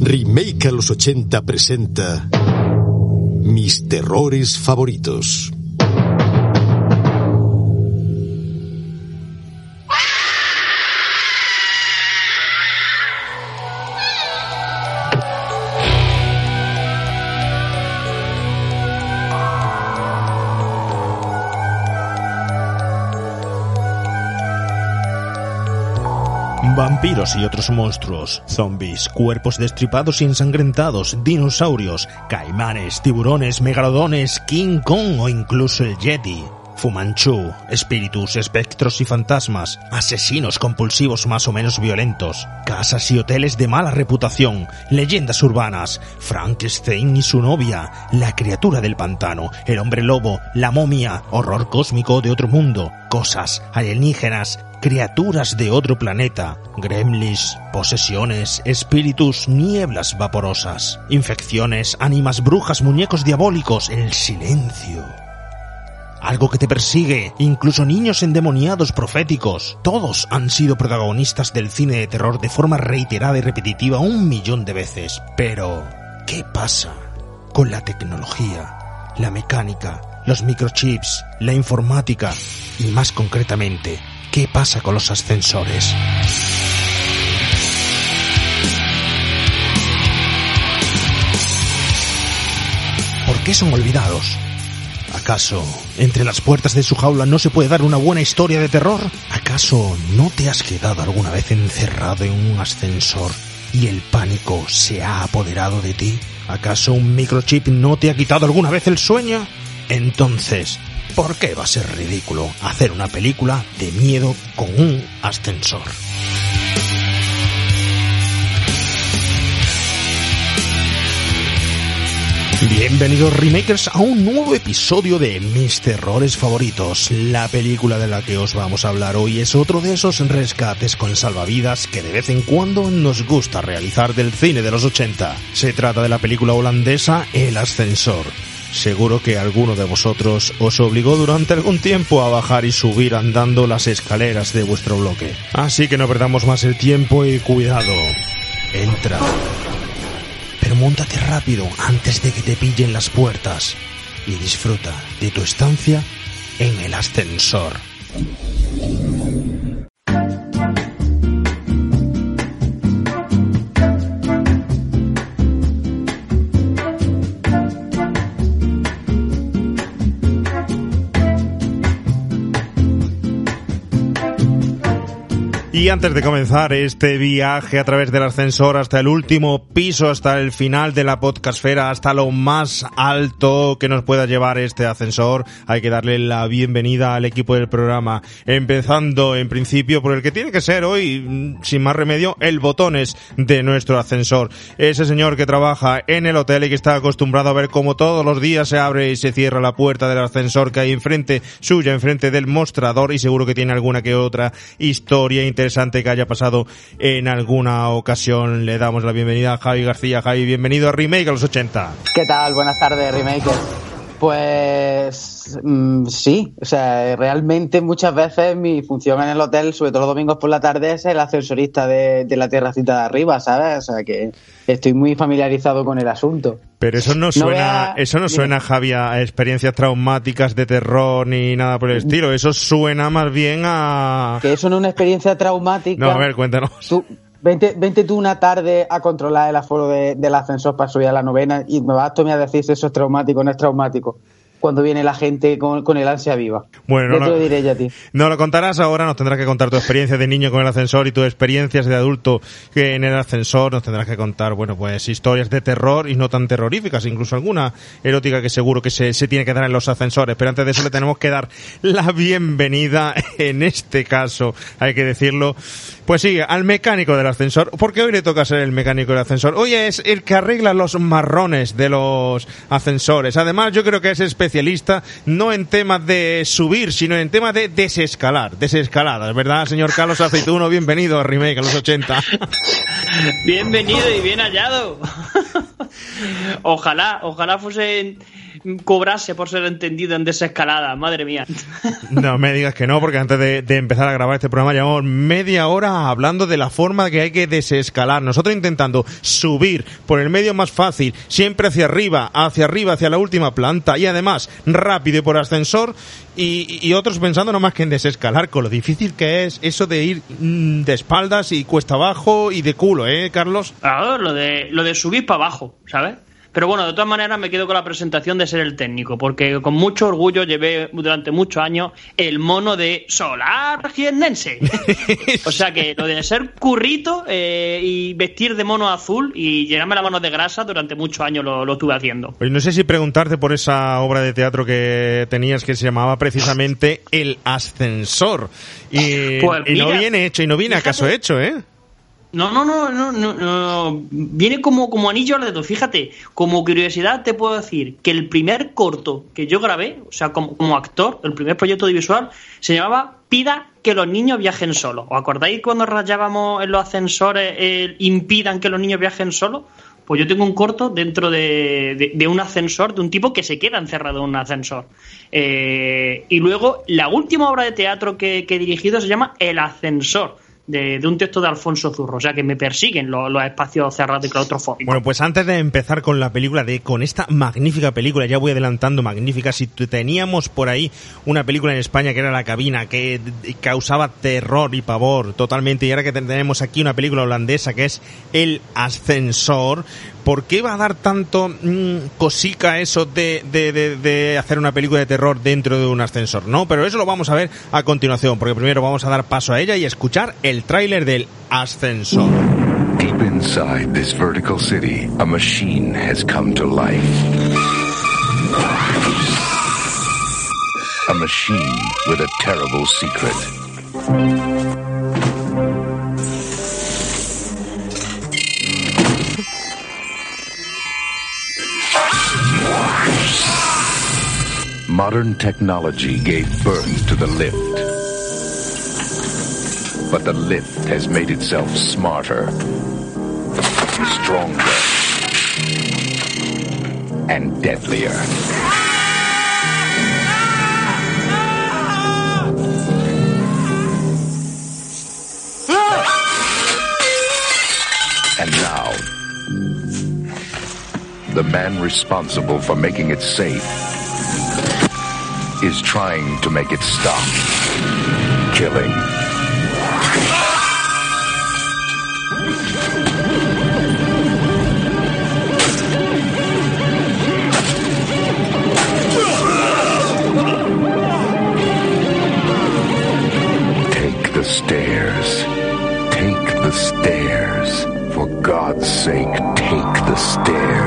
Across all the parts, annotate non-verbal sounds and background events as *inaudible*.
Remake a los 80 presenta Mis terrores favoritos. Vampiros y otros monstruos, zombies, cuerpos destripados y ensangrentados, dinosaurios, caimanes, tiburones, megalodones, King Kong o incluso el Yeti. Fumanchu, espíritus, espectros y fantasmas, asesinos compulsivos más o menos violentos, casas y hoteles de mala reputación, leyendas urbanas, Frankenstein y su novia, la criatura del pantano, el hombre lobo, la momia, horror cósmico de otro mundo, cosas alienígenas, criaturas de otro planeta, gremlins, posesiones, espíritus, nieblas vaporosas, infecciones, ánimas brujas, muñecos diabólicos, el silencio. Algo que te persigue, incluso niños endemoniados proféticos. Todos han sido protagonistas del cine de terror de forma reiterada y repetitiva un millón de veces. Pero, ¿qué pasa con la tecnología, la mecánica, los microchips, la informática y más concretamente, qué pasa con los ascensores? ¿Por qué son olvidados? ¿Acaso entre las puertas de su jaula no se puede dar una buena historia de terror? ¿Acaso no te has quedado alguna vez encerrado en un ascensor y el pánico se ha apoderado de ti? ¿Acaso un microchip no te ha quitado alguna vez el sueño? Entonces, ¿por qué va a ser ridículo hacer una película de miedo con un ascensor? Bienvenidos remakers a un nuevo episodio de Mis terrores favoritos. La película de la que os vamos a hablar hoy es otro de esos rescates con salvavidas que de vez en cuando nos gusta realizar del cine de los 80. Se trata de la película holandesa El ascensor. Seguro que alguno de vosotros os obligó durante algún tiempo a bajar y subir andando las escaleras de vuestro bloque. Así que no perdamos más el tiempo y cuidado. Entra pero montate rápido antes de que te pillen las puertas y disfruta de tu estancia en el ascensor. Y antes de comenzar este viaje a través del ascensor hasta el último piso, hasta el final de la podcastfera, hasta lo más alto que nos pueda llevar este ascensor, hay que darle la bienvenida al equipo del programa. Empezando en principio por el que tiene que ser hoy, sin más remedio, el botones de nuestro ascensor. Ese señor que trabaja en el hotel y que está acostumbrado a ver cómo todos los días se abre y se cierra la puerta del ascensor que hay enfrente suya, enfrente del mostrador y seguro que tiene alguna que otra historia interesante que haya pasado en alguna ocasión. Le damos la bienvenida a Javi García. Javi, bienvenido a Remake a los 80. ¿Qué tal? Buenas tardes, Remake. Pues mm, sí, o sea, realmente muchas veces mi función en el hotel, sobre todo los domingos por la tarde, es el ascensorista de, de la terracita de arriba, ¿sabes? O sea que estoy muy familiarizado con el asunto. Pero eso no suena, eso no suena, Javi, a experiencias traumáticas de terror ni nada por el estilo. Eso suena más bien a. Que eso no es una experiencia traumática. No, a ver, cuéntanos. Tú, vente, vente tú una tarde a controlar el aforo de, del ascensor para subir a la novena y me vas a a decir si eso es traumático o no es traumático cuando viene la gente con, con el ansia viva. Bueno, no no, te lo diré ya a ti. No lo contarás ahora, nos tendrás que contar tu experiencia de niño con el ascensor y tus experiencias de adulto en el ascensor, nos tendrás que contar, bueno, pues historias de terror y no tan terroríficas, incluso alguna erótica que seguro que se, se tiene que dar en los ascensores, pero antes de eso le tenemos que dar la bienvenida, en este caso, hay que decirlo, pues sí, al mecánico del ascensor, porque hoy le toca ser el mecánico del ascensor. Hoy es el que arregla los marrones de los ascensores. Además, yo creo que es especialista no en temas de subir, sino en temas de desescalar, desescaladas, ¿verdad, señor Carlos Aceituno? Bienvenido a Remake a los 80. Bienvenido y bien hallado. *laughs* ojalá, ojalá fuesen cobrase por ser entendido en desescalada, madre mía. No me digas que no, porque antes de, de, empezar a grabar este programa llevamos media hora hablando de la forma que hay que desescalar. Nosotros intentando subir por el medio más fácil, siempre hacia arriba, hacia arriba, hacia la última planta y además rápido y por ascensor y, y otros pensando no más que en desescalar, con lo difícil que es eso de ir mm, de espaldas y cuesta abajo y de culo, ¿eh, Carlos? Claro, lo de, lo de subir para abajo, ¿sabes? Pero bueno, de todas maneras me quedo con la presentación de ser el técnico, porque con mucho orgullo llevé durante muchos años el mono de Solar Giendense. *laughs* o sea que lo de ser currito eh, y vestir de mono azul y llenarme la mano de grasa durante muchos años lo, lo estuve haciendo. Pues no sé si preguntarte por esa obra de teatro que tenías que se llamaba precisamente El Ascensor. Y, Pues y no viene hecho, y no viene acaso hecho, ¿eh? No, no, no, no, no. Viene como, como anillo al dedo. Fíjate, como curiosidad te puedo decir que el primer corto que yo grabé, o sea, como, como actor, el primer proyecto audiovisual, se llamaba Pida que los niños viajen solos. ¿Os acordáis cuando rayábamos en los ascensores impidan que los niños viajen solos? Pues yo tengo un corto dentro de, de- de un ascensor, de un tipo que se queda encerrado en un ascensor. Eh, y luego, la última obra de teatro que, que he dirigido se llama El Ascensor, de, de un texto de Alfonso Zurro. O sea, que me persiguen los, los espacios cerrados y claustrofóbicos. Bueno, pues antes de empezar con la película, de con esta magnífica película, ya voy adelantando, magnífica, si teníamos por ahí una película en España que era La Cabina, que causaba terror y pavor totalmente, y ahora que tenemos aquí una película holandesa que es El Ascensor, ¿por qué va a dar tanto mm, cosica eso de, de, de, hacer una película de terror dentro de un ascensor? No, pero eso lo vamos a ver a continuación, porque primero vamos a dar paso a ella y escuchar el tráiler del Ascensor. Deep inside this vertical city, a machine has come to life. A machine with a terrible secret. Modern technology gave birth to the lift. But the lift has made itself smarter, stronger, and deadlier. And now, the man responsible for making it safe is trying to make it stop killing. Take the stairs. Take the stairs. For God's sake, take the stairs.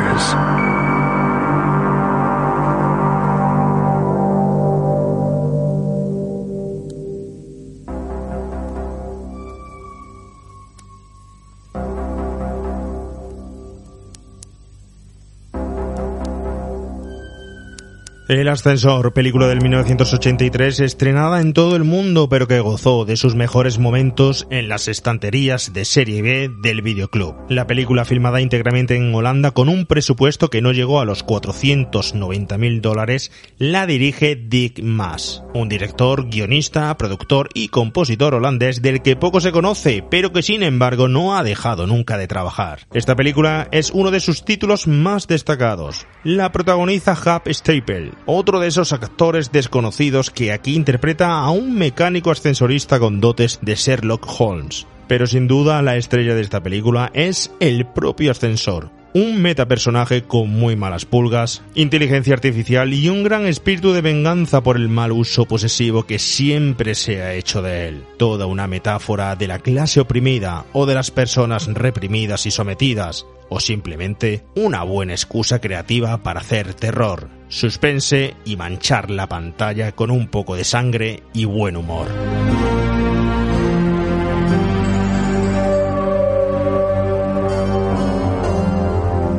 El Ascensor, película del 1983, estrenada en todo el mundo, pero que gozó de sus mejores momentos en las estanterías de serie B del videoclub. La película filmada íntegramente en Holanda con un presupuesto que no llegó a los 490 mil dólares, la dirige Dick Maas, un director, guionista, productor y compositor holandés del que poco se conoce, pero que sin embargo no ha dejado nunca de trabajar. Esta película es uno de sus títulos más destacados. La protagoniza Hap Staple, otro de esos actores desconocidos que aquí interpreta a un mecánico ascensorista con dotes de Sherlock Holmes. Pero sin duda la estrella de esta película es el propio ascensor. Un metapersonaje con muy malas pulgas, inteligencia artificial y un gran espíritu de venganza por el mal uso posesivo que siempre se ha hecho de él. Toda una metáfora de la clase oprimida o de las personas reprimidas y sometidas, o simplemente una buena excusa creativa para hacer terror, suspense y manchar la pantalla con un poco de sangre y buen humor.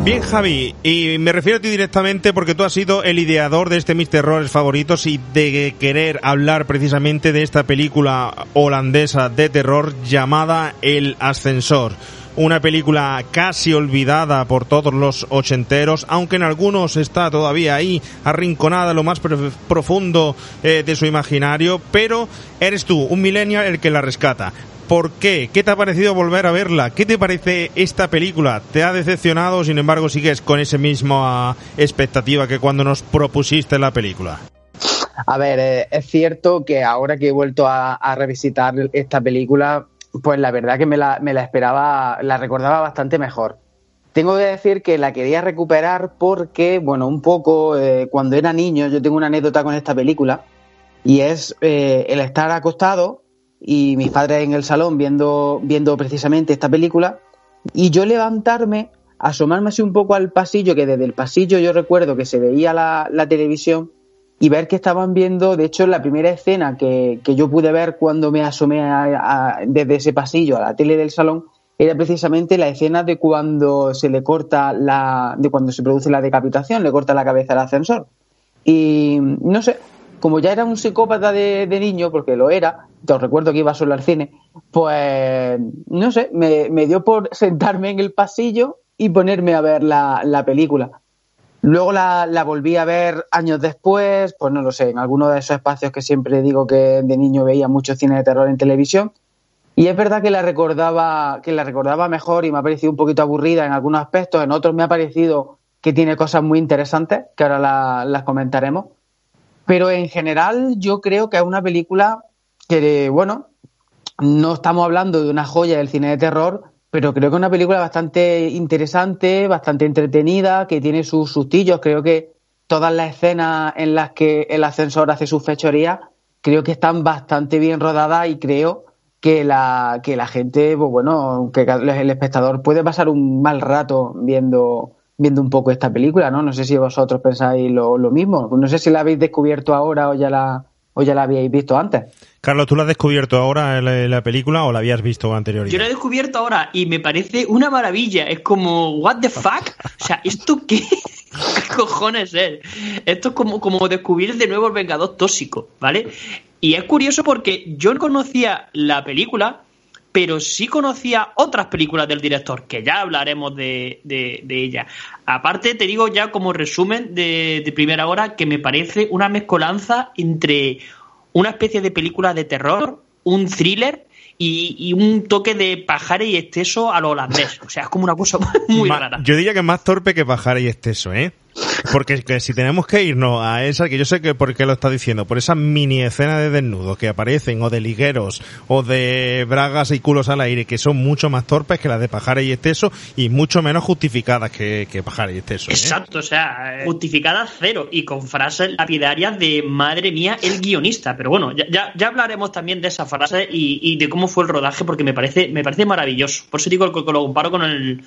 Bien, Javi, y me refiero a ti directamente porque tú has sido el ideador de este Mis Terrores favoritos y de querer hablar precisamente de esta película holandesa de terror llamada El Ascensor. Una película casi olvidada por todos los ochenteros, aunque en algunos está todavía ahí arrinconada lo más profundo eh, de su imaginario, pero eres tú, un millennial, el que la rescata. ¿Por qué? ¿Qué te ha parecido volver a verla? ¿Qué te parece esta película? ¿Te ha decepcionado? Sin embargo, sigues con esa misma expectativa que cuando nos propusiste la película. A ver, eh, es cierto que ahora que he vuelto a, revisitar esta película, pues la verdad que me la, esperaba, la recordaba bastante mejor. Tengo que decir que la quería recuperar porque, bueno, un poco eh, cuando era niño, yo tengo una anécdota con esta película y es eh, el estar acostado y mis padres en el salón viendo, viendo precisamente esta película y yo levantarme, asomarme así un poco al pasillo, que desde el pasillo yo recuerdo que se veía la, la televisión y ver que estaban viendo, de hecho, la primera escena que, yo pude ver cuando me asomé desde ese pasillo a la tele del salón era precisamente la escena de cuando se le corta la, de cuando se produce la decapitación, le corta la cabeza al ascensor. Y no sé, como ya era un psicópata de, niño, porque lo era, te recuerdo que iba solo al cine, pues no sé, me, dio por *laughs* sentarme en el pasillo y ponerme a ver la, la película. Luego la, volví a ver años después, pues no lo sé, en alguno de esos espacios que siempre digo que de niño veía mucho cine de terror en televisión. Y es verdad que la recordaba, que la recordaba mejor y me ha parecido un poquito aburrida en algunos aspectos, en otros me ha parecido que tiene cosas muy interesantes, que ahora las comentaremos. Pero en general yo creo que es una película que, bueno, no estamos hablando de una joya del cine de terror, pero creo que es una película bastante interesante, bastante entretenida, que tiene sus sustillos. Creo que todas las escenas en las que el ascensor hace sus fechorías, creo que están bastante bien rodadas y creo que la, que la gente, pues bueno, que el espectador puede pasar un mal rato viendo, viendo un poco esta película, ¿no? No sé si vosotros pensáis lo, lo mismo. No sé si la habéis descubierto ahora o ya la, o ya la habíais visto antes. Carlos, ¿tú la has descubierto ahora en la, película o la habías visto anteriormente? Yo la he descubierto ahora y me parece una maravilla. Es como, ¿what the fuck? O sea, ¿esto qué? *laughs* ¿Qué cojones es? Esto es como, como descubrir de nuevo el Vengador tóxico, ¿vale? Y es curioso porque yo no conocía la película, pero sí conocía otras películas del director, que ya hablaremos de, de, ella. Aparte, te digo ya como resumen de, de primera hora que me parece una mezcolanza entre una especie de película de terror, un thriller y, un toque de pajare y exceso a lo holandés. O sea, es como una cosa *laughs* muy rara. Yo diría que es más torpe que pajare y exceso, ¿eh? Porque que si tenemos que irnos a esa, que yo sé que por qué lo está diciendo, por esa mini escena de desnudos que aparecen, o de ligueros, o de bragas y culos al aire, que son mucho más torpes que las de Pajara y Exceso, y mucho menos justificadas que, que Pajara y Exceso. ¿eh? Exacto, o sea, justificadas cero, y con frases lapidarias de madre mía, el guionista. Pero bueno, ya, ya, hablaremos también de esa frase y, y, de cómo fue el rodaje, porque me parece, me parece maravilloso. Por eso digo que lo comparo con el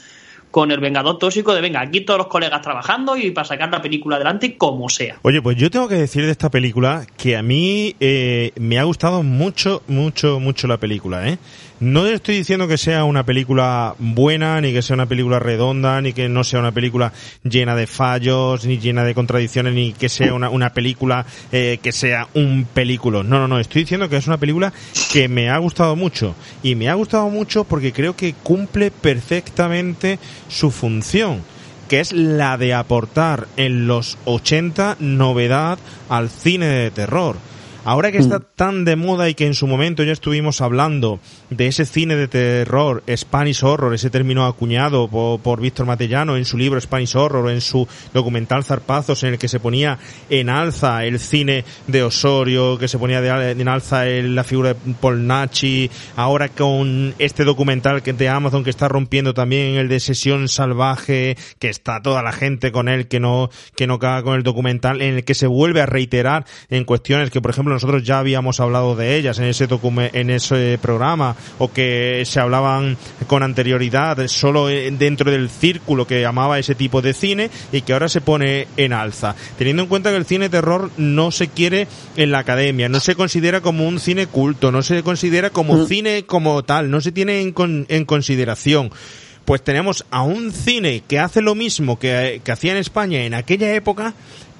con el Vengador Tóxico de venga, aquí todos los colegas trabajando y para sacar la película adelante como sea. Oye, pues yo tengo que decir de esta película que a mí eh, me ha gustado mucho, mucho, mucho la película, ¿eh? No estoy diciendo que sea una película buena, ni que sea una película redonda, ni que no sea una película llena de fallos, ni llena de contradicciones, ni que sea una, una película eh, que sea un película. No, no, no. Estoy diciendo que es una película que me ha gustado mucho. Y me ha gustado mucho porque creo que cumple perfectamente su función que es la de aportar en los 80 novedad al cine de terror. Ahora que está mm. tan de moda y que en su momento ya estuvimos hablando de ese cine de terror, Spanish Horror, ese término acuñado por, Víctor Matellano en su libro Spanish Horror, en su documental Zarpazos, en el que se ponía en alza el cine de Osorio, que se ponía en alza la figura de Polnachi, ahora con este documental que de Amazon que está rompiendo también el de Sesión Salvaje, que está toda la gente con él que no, que no caga con el documental, en el que se vuelve a reiterar en cuestiones que, por ejemplo, nosotros ya habíamos hablado de ellas en ese en ese programa o que se hablaban con anterioridad solo dentro del círculo que llamaba ese tipo de cine y que ahora se pone en alza. Teniendo en cuenta que el cine terror no se quiere en la academia, no se considera como un cine culto, no se considera como mm. cine como tal, no se tiene en, en consideración pues tenemos a un cine que hace lo mismo que, que hacía en España en aquella época,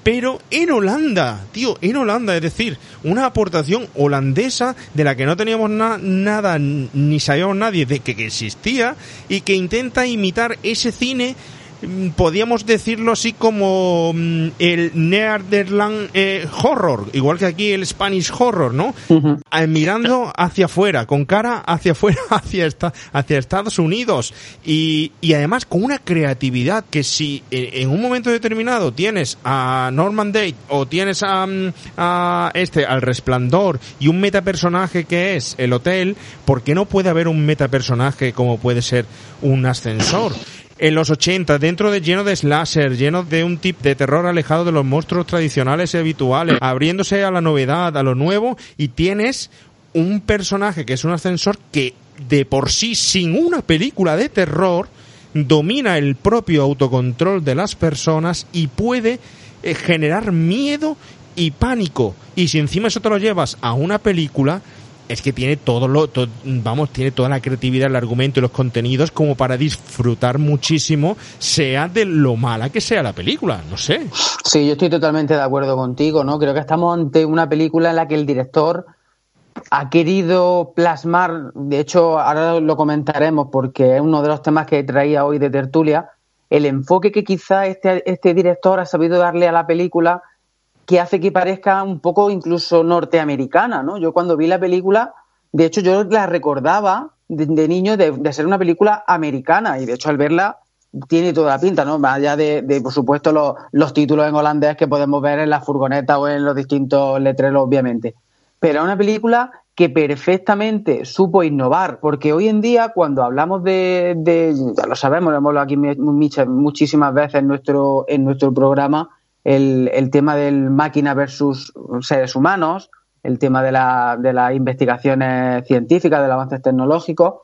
pero en Holanda, tío, en Holanda, es decir, una aportación holandesa de la que no teníamos nada ni sabíamos nadie de que, que existía y que intenta imitar ese cine Mm, podríamos decirlo así como mm, el Nederland eh, horror, igual que aquí el Spanish horror, ¿no? Ah, mirando hacia afuera, con cara hacia afuera, *laughs* hacia, esta, hacia Estados Unidos y, y además con una creatividad que si eh, en un momento determinado tienes a Norman Date o tienes a, mm, a este, al Resplandor y un metapersonaje que es el hotel, ¿por qué no puede haber un metapersonaje como puede ser un ascensor? En los 80, dentro de lleno de slasher, lleno de un tip de terror alejado de los monstruos tradicionales y habituales, abriéndose a la novedad, a lo nuevo, y tienes un personaje que es un ascensor que de por sí, sin una película de terror, domina el propio autocontrol de las personas y puede eh, generar miedo y pánico. Y si encima eso te lo llevas a una película, es que tiene todo lo, vamos, tiene toda la creatividad, el argumento y los contenidos como para disfrutar muchísimo, sea de lo mala que sea la película, no sé. Sí, yo estoy totalmente de acuerdo contigo, ¿no? Creo que estamos ante una película en la que el director ha querido plasmar, de hecho, ahora lo comentaremos porque es uno de los temas que traía hoy de tertulia, el enfoque que quizá este, este director ha sabido darle a la película que hace que parezca un poco incluso norteamericana, ¿no? Yo cuando vi la película, de hecho yo la recordaba de, niño de, ser una película americana y de hecho al verla tiene toda la pinta, ¿no? Más allá de, por supuesto, los, los, títulos en holandés que podemos ver en la furgoneta o en los distintos letreros, obviamente. Pero es una película que perfectamente supo innovar, porque hoy en día cuando hablamos de, de ya lo sabemos, lo hemos hablado aquí muchísimas veces en nuestro, en nuestro programa, el, tema del máquina versus seres humanos, el tema de, la, de las investigaciones científicas, del avances tecnológicos,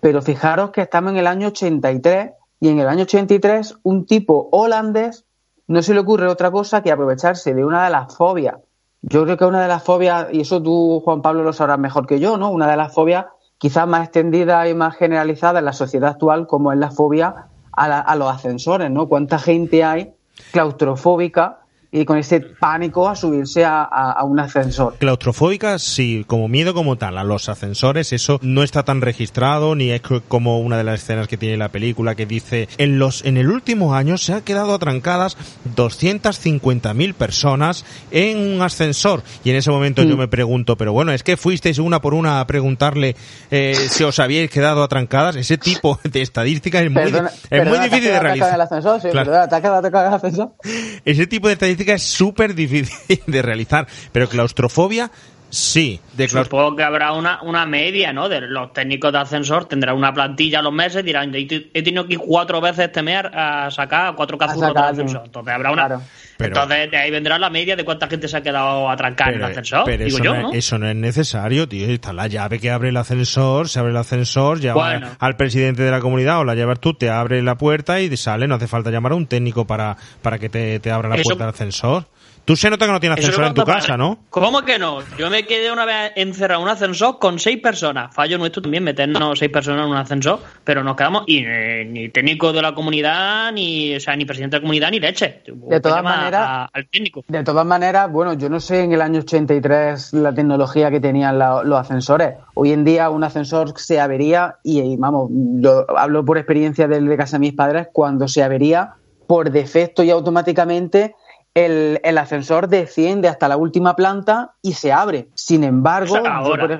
pero fijaros que estamos en el año 83 y en el año 83 un tipo holandés no se le ocurre otra cosa que aprovecharse de una de las fobias. Yo creo que una de las fobias, y eso tú, Juan Pablo, lo sabrás mejor que yo, ¿no? Una de las fobias quizás más extendida y más generalizada en la sociedad actual, como es la fobia a, a los ascensores, ¿no? ¿Cuánta gente hay claustrofóbica y con ese pánico a subirse a, un ascensor. Claustrofóbica, sí, como miedo como tal, a los ascensores, eso no está tan registrado, ni es como una de las escenas que tiene la película que dice, en los, en el último año se han quedado atrancadas 250.000 personas en un ascensor. Y en ese momento yo mm. me pregunto, pero bueno, es que fuisteis una por una a preguntarle eh, si os habíais quedado atrancadas. Ese tipo de estadística es muy, es muy difícil de realizar. Ese tipo de es súper difícil de realizar, pero claustrofobia Sí, de Supongo que habrá una, una media, ¿no? De los técnicos de ascensor tendrán una plantilla a los meses, dirán, he tenido que ir cuatro veces temer a sacar cuatro cazurros del ascensor. Entonces habrá una. Entonces de ahí vendrá la media de cuánta gente se ha quedado atrancada en el ascensor. Pero eso, yo, no, eso no es necesario, tío. Está la llave que abre el ascensor, se abre el ascensor, llama al presidente de la comunidad o la llevas tú, te abre la puerta y sale. No hace falta llamar a un técnico para, para que te, te abra la puerta del ascensor. Tú se nota que no tienes ascensor en tu casa, ¿no? ¿Cómo que no? Yo me quedé una vez encerrado en un ascensor con seis personas. Fallo nuestro también meternos seis personas en un ascensor, pero nos quedamos y eh, ni técnico de la comunidad, ni o sea, ni presidente de la comunidad, ni leche. De todas maneras, al técnico. De todas maneras, bueno, yo no sé en el año 83 la tecnología que tenían los ascensores. Hoy en día un ascensor se avería y, vamos, lo, hablo por experiencia del de casa de mis padres, cuando se avería por defecto y automáticamente el, ascensor desciende hasta la última planta y se abre. Sin embargo,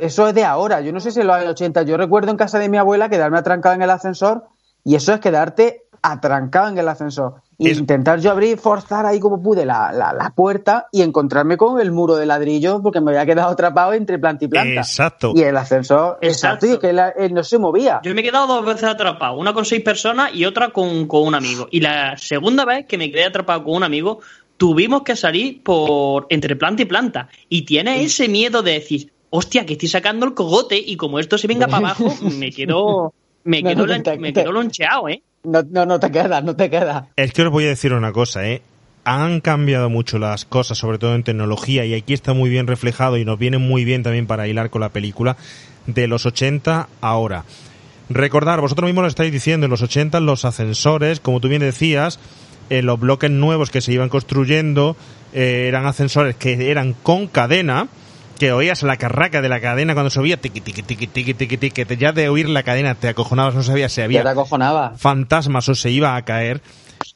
eso, es de ahora. Yo no sé si en los años 80. Yo recuerdo en casa de mi abuela quedarme atrancado en el ascensor y eso es quedarte atrancado en el ascensor. Intentar yo abrir, forzar ahí como pude la, la, puerta y encontrarme con el muro de ladrillo porque me había quedado atrapado entre planta y planta. Exacto. Y el ascensor, exacto, y que él no se movía. Yo me he quedado dos veces atrapado, una con seis personas y otra con, con un amigo. Y la segunda vez que me quedé atrapado con un amigo tuvimos que salir por entre planta y planta. Y tiene ese miedo de decir, hostia, que estoy sacando el cogote y como esto se venga para *laughs* abajo, me quedo, me quedo, me quedo loncheado, ¿eh? No, no, no te queda, no te queda. Es que os voy a decir una cosa, ¿eh? Han cambiado mucho las cosas, sobre todo en tecnología, y aquí está muy bien reflejado y nos viene muy bien también para hilar con la película de los 80 ahora. Recordar, vosotros mismos lo estáis diciendo, en los 80 los ascensores, como tú bien decías, eh, los bloques nuevos que se iban construyendo eh, eran ascensores que eran con cadena, que oías la carraca de la cadena cuando subía, tiqui, tiqui, tiqui, tiqui, tiqui, tiqui, que ya de oír la cadena te acojonabas, no sabías si había fantasmas o se iba a caer.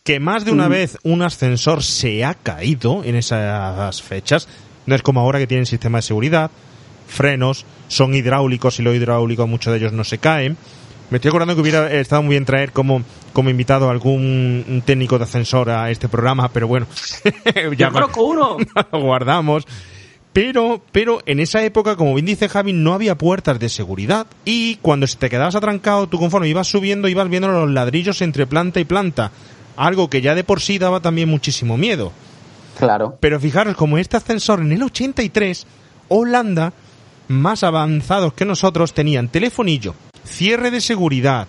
Que más de una vez un ascensor se ha caído en esas fechas. No es como ahora que tienen sistema de seguridad, frenos, son hidráulicos y lo hidráulico muchos de ellos no se caen. Me estoy acordando que hubiera estado muy bien traer como, como invitado a algún técnico de ascensor a este programa, pero bueno, *laughs* ya Yo conozco uno. *laughs* lo guardamos. Pero, pero en esa época, como bien dice Javi, no había puertas de seguridad. Y cuando te quedabas atrancado, tú conforme ibas subiendo, ibas viendo los ladrillos entre planta y planta. Algo que ya de por sí daba también muchísimo miedo. Claro. Pero fijaros, como este ascensor en el 83, Holanda, más avanzados que nosotros, tenían telefonillo, cierre de seguridad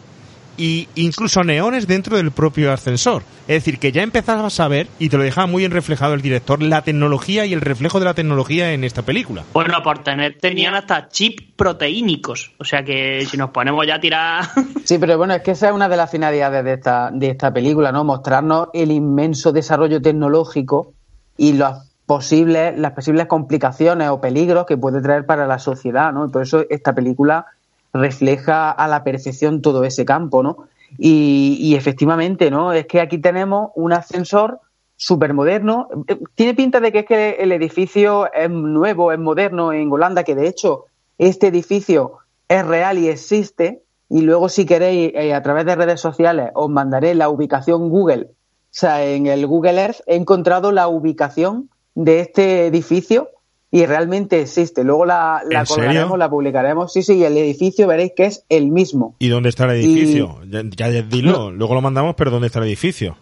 y incluso neones dentro del propio ascensor. Es decir, que ya empezabas a ver, y te lo dejaba muy bien reflejado el director, la tecnología y el reflejo de la tecnología en esta película. Bueno, por tener, tenían hasta chips proteínicos. O sea que si nos ponemos ya a tirar. *laughs* Sí, pero bueno, es que esa es una de las finalidades de esta, de esta película, ¿no? Mostrarnos el inmenso desarrollo tecnológico y las posibles, las posibles complicaciones o peligros que puede traer para la sociedad, ¿no? Y por eso esta película refleja a la perfección todo ese campo, ¿no? Y, efectivamente, ¿no? Es que aquí tenemos un ascensor súper moderno. Tiene pinta de que es que el edificio es nuevo, es moderno en Holanda, que de hecho este edificio es real y existe. Y luego, si queréis, eh, a través de redes sociales, os mandaré la ubicación Google. O sea, en el Google Earth he encontrado la ubicación de este edificio y realmente existe. Luego la, la ¿En serio? colgaremos, la publicaremos. Sí, sí, y el edificio veréis que es el mismo. ¿Y dónde está el edificio? Ya, ya dilo, luego lo mandamos, pero ¿dónde está el edificio?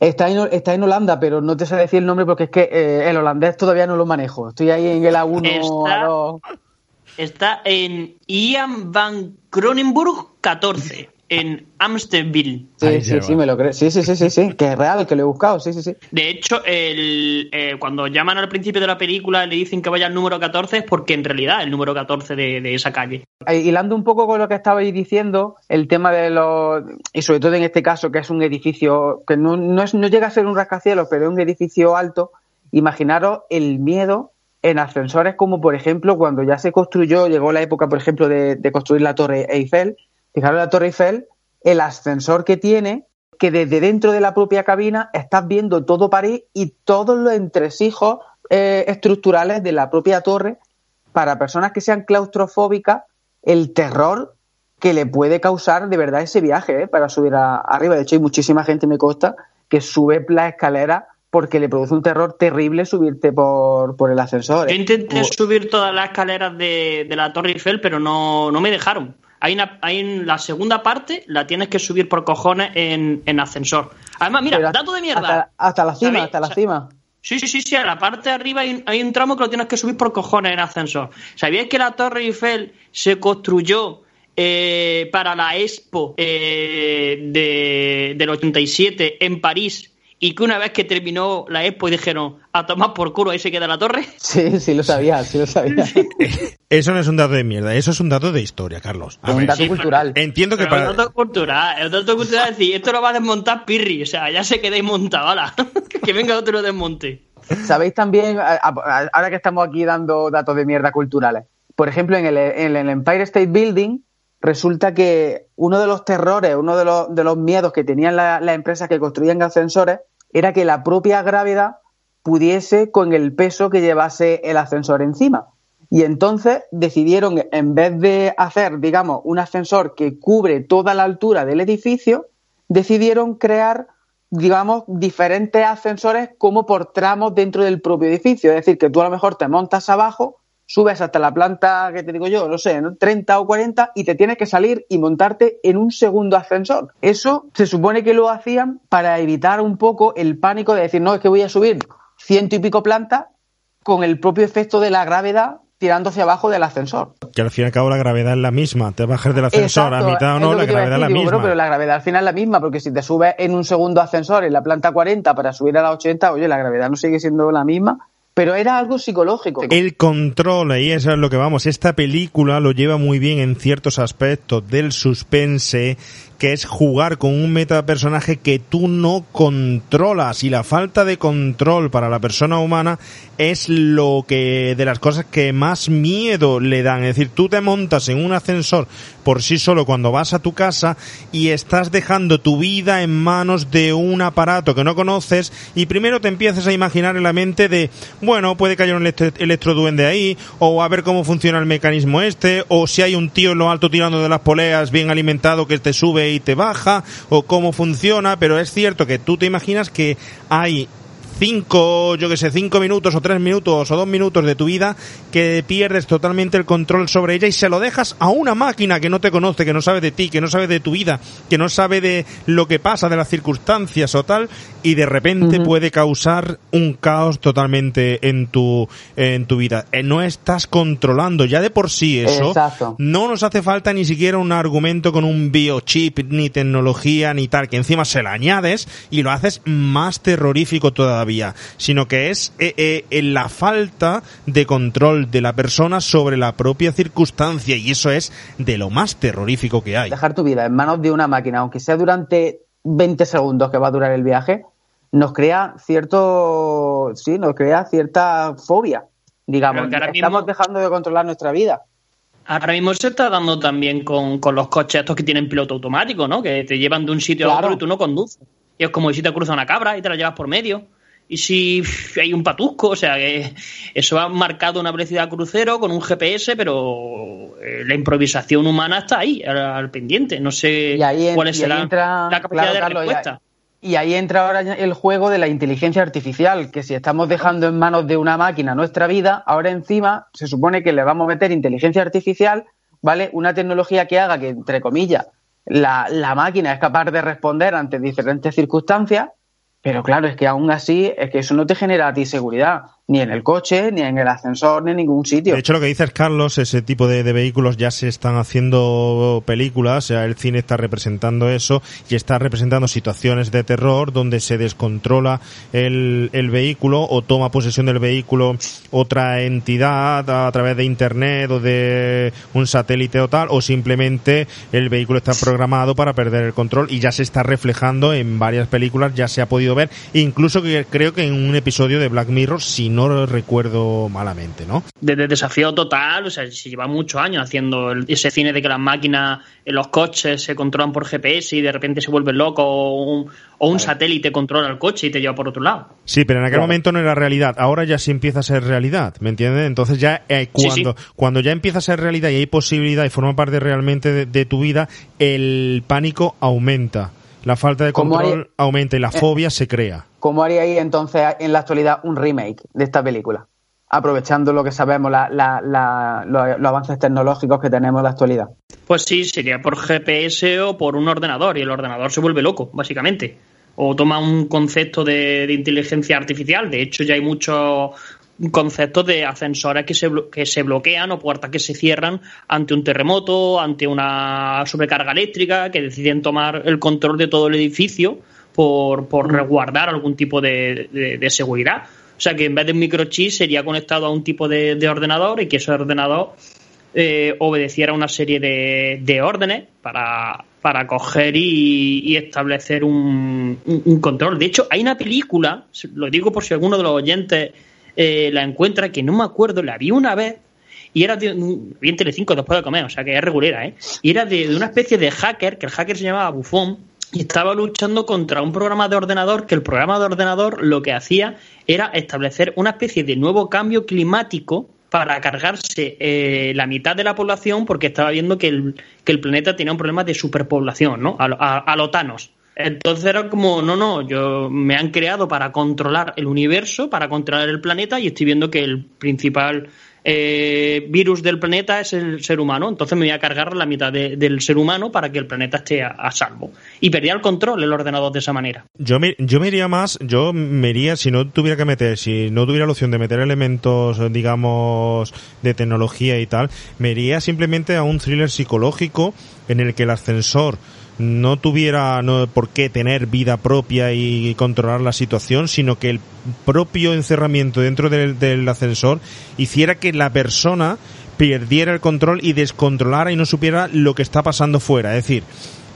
Está en, está en Holanda, pero no te sé decir el nombre porque es que eh, el holandés todavía no lo manejo. Estoy ahí en el A1. Está- A2. Está en Ian van Cronenburg 14, en Amsterdam. Sí, sí, sí, me lo creo. Sí, sí, sí, sí, sí, que es real, que lo he buscado, sí, sí, sí. De hecho, el, eh, cuando llaman al principio de la película y le dicen que vaya al número 14 es porque en realidad es el número 14 de, de esa calle. Eh, Hilando un poco con lo que estabais diciendo, el tema de los. Y sobre todo en este caso, que es un edificio que no, no, es, no llega a ser un rascacielos, pero es un edificio alto, imaginaros el miedo en ascensores, como por ejemplo cuando ya se construyó, llegó la época, por ejemplo, de, de construir la Torre Eiffel. Fijaros la Torre Eiffel, el ascensor que tiene, que desde dentro de la propia cabina estás viendo todo París y todos los entresijos eh, estructurales de la propia torre para personas que sean claustrofóbicas, el terror que le puede causar de verdad ese viaje ¿eh? para subir a- arriba. De hecho, hay muchísima gente, me consta, que sube la escalera porque le produce un terror terrible subirte por, por el ascensor. Yo ¿eh? intenté Como- subir todas las escaleras de, de la Torre Eiffel, pero no, no me dejaron. Hay, una, hay en la segunda parte, la tienes que subir por cojones en, en ascensor. Además, mira, dato de mierda. Hasta, hasta la cima, ¿Sabéis? hasta la O sea, cima. Sí, sí, sí, sí, a la parte de arriba hay, un- hay un tramo que lo tienes que subir por cojones en ascensor. ¿Sabíais que la Torre Eiffel se construyó eh, para la Expo eh, de, del 87 en París y que una vez que terminó la Expo y dijeron a tomar por culo ahí se queda la torre? *laughs* Sí, sí lo sabía, sí lo sabía. *laughs* Eso no es un dato de mierda, eso es un dato de historia, Carlos. A Es un ver, dato sí, cultural. entiendo que Pero para... el dato cultural, el dato cultural es decir, esto lo va a desmontar Pirri, o sea, ya se quedéis montado, hala. *laughs* que venga otro y lo desmonte. Sabéis también, ahora que estamos aquí dando datos de mierda culturales, por ejemplo, en el, en el Empire State Building, resulta que uno de los terrores, uno de los, de los miedos que tenían la- las empresas que construían ascensores era que la propia gravedad pudiese con el peso que llevase el ascensor encima. Y entonces decidieron, en vez de hacer, digamos, un ascensor que cubre toda la altura del edificio, decidieron crear, digamos, diferentes ascensores como por tramos dentro del propio edificio. Es decir, que tú a lo mejor te montas abajo, subes hasta la planta, que te digo yo, no sé, ¿no? 30 o 40 y te tienes que salir y montarte en un segundo ascensor. Eso se supone que lo hacían para evitar un poco el pánico de decir, no, es que voy a subir ciento y pico plantas con el propio efecto de la gravedad tirando hacia abajo del ascensor. Que al fin y al cabo la gravedad es la misma. Te bajas del ascensor a mitad o no, la gravedad es la digo, misma. bro, pero la gravedad al final es la misma, porque si te subes en un segundo ascensor en la planta 40 para subir a la 80, oye, la gravedad no sigue siendo la misma, pero era algo psicológico. El control, y eso es lo que vamos. Esta película lo lleva muy bien en ciertos aspectos del suspense, que es jugar con un metapersonaje que tú no controlas y la falta de control para la persona humana es lo que de las cosas que más miedo le dan. Es decir, tú te montas en un ascensor por sí solo cuando vas a tu casa y estás dejando tu vida en manos de un aparato que no conoces y primero te empiezas a imaginar en la mente de, bueno, puede haya un electro electroduende ahí o a ver cómo funciona el mecanismo este o si hay un tío en lo alto tirando de las poleas bien alimentado que te sube y te baja o cómo funciona, pero es cierto que tú te imaginas que hay cinco, yo que sé, cinco minutos o tres minutos o dos minutos de tu vida que pierdes totalmente el control sobre ella y se lo dejas a una máquina que no te conoce, que no sabe de ti, que no sabe de tu vida, que no sabe de lo que pasa, de las circunstancias o tal, y de repente puede causar un caos totalmente en tu, en tu vida. Eh, no estás controlando ya de por sí eso. No nos hace falta ni siquiera un argumento con un biochip, ni tecnología, ni tal, que encima se la añades y lo haces más terrorífico todavía sino que es eh, eh, la falta de control de la persona sobre la propia circunstancia y eso es de lo más terrorífico que hay. Dejar tu vida en manos de una máquina, aunque sea durante 20 segundos que va a durar el viaje, nos crea cierto, sí, nos crea cierta fobia, digamos. Estamos dejando de controlar nuestra vida. Ahora mismo se está dando también con, los coches estos que tienen piloto automático, ¿no? Que te llevan de un sitio a otro y tú no conduces. Y es como si te cruza una cabra y te la llevas por medio y si hay un patusco, o sea, que eso ha marcado una velocidad crucero con un GPS, pero eh, la improvisación humana está ahí, al, pendiente. No sé cuál es la, capacidad de respuesta. Y ahí entra ahora el juego de la inteligencia artificial, que si estamos dejando en manos de una máquina nuestra vida, ahora encima se supone que le vamos a meter inteligencia artificial, ¿vale? Una tecnología que haga que, entre comillas, la, la máquina es capaz de responder ante diferentes circunstancias pero claro, es que aún así es que eso no te genera a ti seguridad ni en el coche, ni en el ascensor, ni en ningún sitio. De hecho, lo que dices, Carlos, ese tipo de, vehículos ya se están haciendo películas, o sea, el cine está representando eso y está representando situaciones de terror donde se descontrola el, el vehículo o toma posesión del vehículo otra entidad a través de internet o de un satélite o tal, o simplemente el vehículo está programado para perder el control y ya se está reflejando en varias películas, ya se ha podido ver, incluso que creo que en un episodio de Black Mirror, si no no recuerdo malamente, ¿no? Desde Desafío Total, o sea, se lleva muchos años haciendo ese cine de que las máquinas en los coches se controlan por GPS y de repente se vuelven locos o un, satélite controla el coche y te lleva por otro lado. Sí, pero en aquel momento no era realidad. Ahora ya sí empieza a ser realidad, ¿me entiendes? Entonces ya eh, cuando, cuando ya empieza a ser realidad y hay posibilidad y forma parte realmente de, tu vida, el pánico aumenta. La falta de control aumenta y la eh, fobia se crea. ¿Cómo haría ahí entonces en la actualidad un remake de esta película? Aprovechando lo que sabemos, los, avances tecnológicos que tenemos en la actualidad. Pues sí, sería por GPS o por un ordenador, y el ordenador se vuelve loco, básicamente. O toma un concepto de, inteligencia artificial. De hecho, ya hay muchos conceptos de ascensores que se, que se bloquean o puertas que se cierran ante un terremoto, ante una sobrecarga eléctrica, que deciden tomar el control de todo el edificio por, por mm. resguardar algún tipo de, de, seguridad. O sea que en vez de un microchip sería conectado a un tipo de, ordenador y que ese ordenador eh, obedeciera una serie de, órdenes para, para coger y, establecer un, un, control. De hecho, hay una película, lo digo por si alguno de los oyentes eh, la encuentra, que no me acuerdo, la vi una vez y era de un, vi en Telecinco después de comer, o sea que es regulera, ¿eh? Y era de, de, una especie de hacker, que el hacker se llamaba Bufón, y estaba luchando contra un programa de ordenador que el programa de ordenador lo que hacía era establecer una especie de nuevo cambio climático para cargarse eh, la mitad de la población porque estaba viendo que el, que el planeta tenía un problema de superpoblación, ¿no? A, a, a. Entonces era como, no, no, yo me han creado para controlar el universo, para controlar el planeta y estoy viendo que el principal eh, virus del planeta es el ser humano, entonces me voy a cargar la mitad del ser humano para que el planeta esté a, salvo. Y perdía el control el ordenador de esa manera. Yo me, yo me iría más, yo me iría, si no tuviera que meter, si no tuviera la opción de meter elementos, digamos, de tecnología y tal, me iría simplemente a un thriller psicológico en el que el ascensor no tuviera no, por qué tener vida propia y controlar la situación, sino que el propio encerramiento dentro del, ascensor hiciera que la persona perdiera el control y descontrolara y no supiera lo que está pasando fuera. Es decir,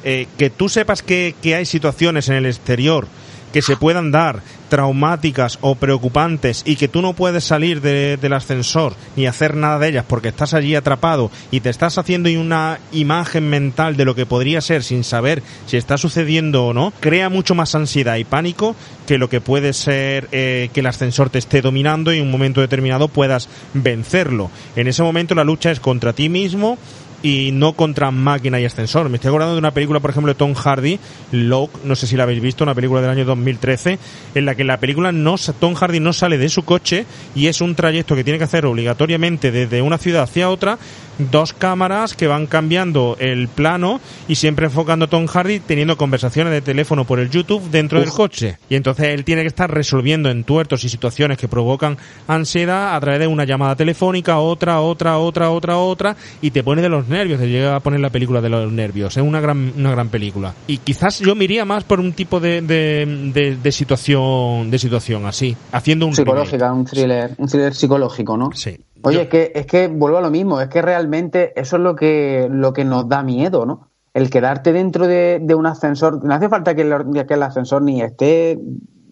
eh, que tú sepas que, que hay situaciones en el exterior que se puedan dar traumáticas o preocupantes y que tú no puedes salir de- del ascensor ni hacer nada de ellas porque estás allí atrapado y te estás haciendo una imagen mental de lo que podría ser sin saber si está sucediendo o no, crea mucho más ansiedad y pánico que lo que puede ser eh, que el ascensor te esté dominando y en un momento determinado puedas vencerlo. En ese momento la lucha es contra ti mismo y no contra máquina y ascensor. Me estoy acordando de una película, por ejemplo, de Tom Hardy, Lock, no sé si la habéis visto, una película del año 2013, en la que la película no, Tom Hardy no sale de su coche y es un trayecto que tiene que hacer obligatoriamente desde una ciudad hacia otra, dos cámaras que van cambiando el plano y siempre enfocando a Tom Hardy teniendo conversaciones de teléfono por el YouTube dentro del coche. Y entonces él tiene que estar resolviendo entuertos y situaciones que provocan ansiedad a través de una llamada telefónica, otra, otra, otra, otra, otra, y te pone de los nervios, te llega a poner la película de los nervios. Es una gran, una gran película. Y quizás yo me iría más por un tipo de, de, de- de situación, de situación así, haciendo un Psicológica, un thriller, un thriller psicológico, ¿no? Sí. Oye, Yo- es que, es que vuelvo a lo mismo, es que realmente eso es lo que, lo que nos da miedo, ¿no? El quedarte dentro de, de un ascensor, no hace falta que el, que el ascensor ni esté,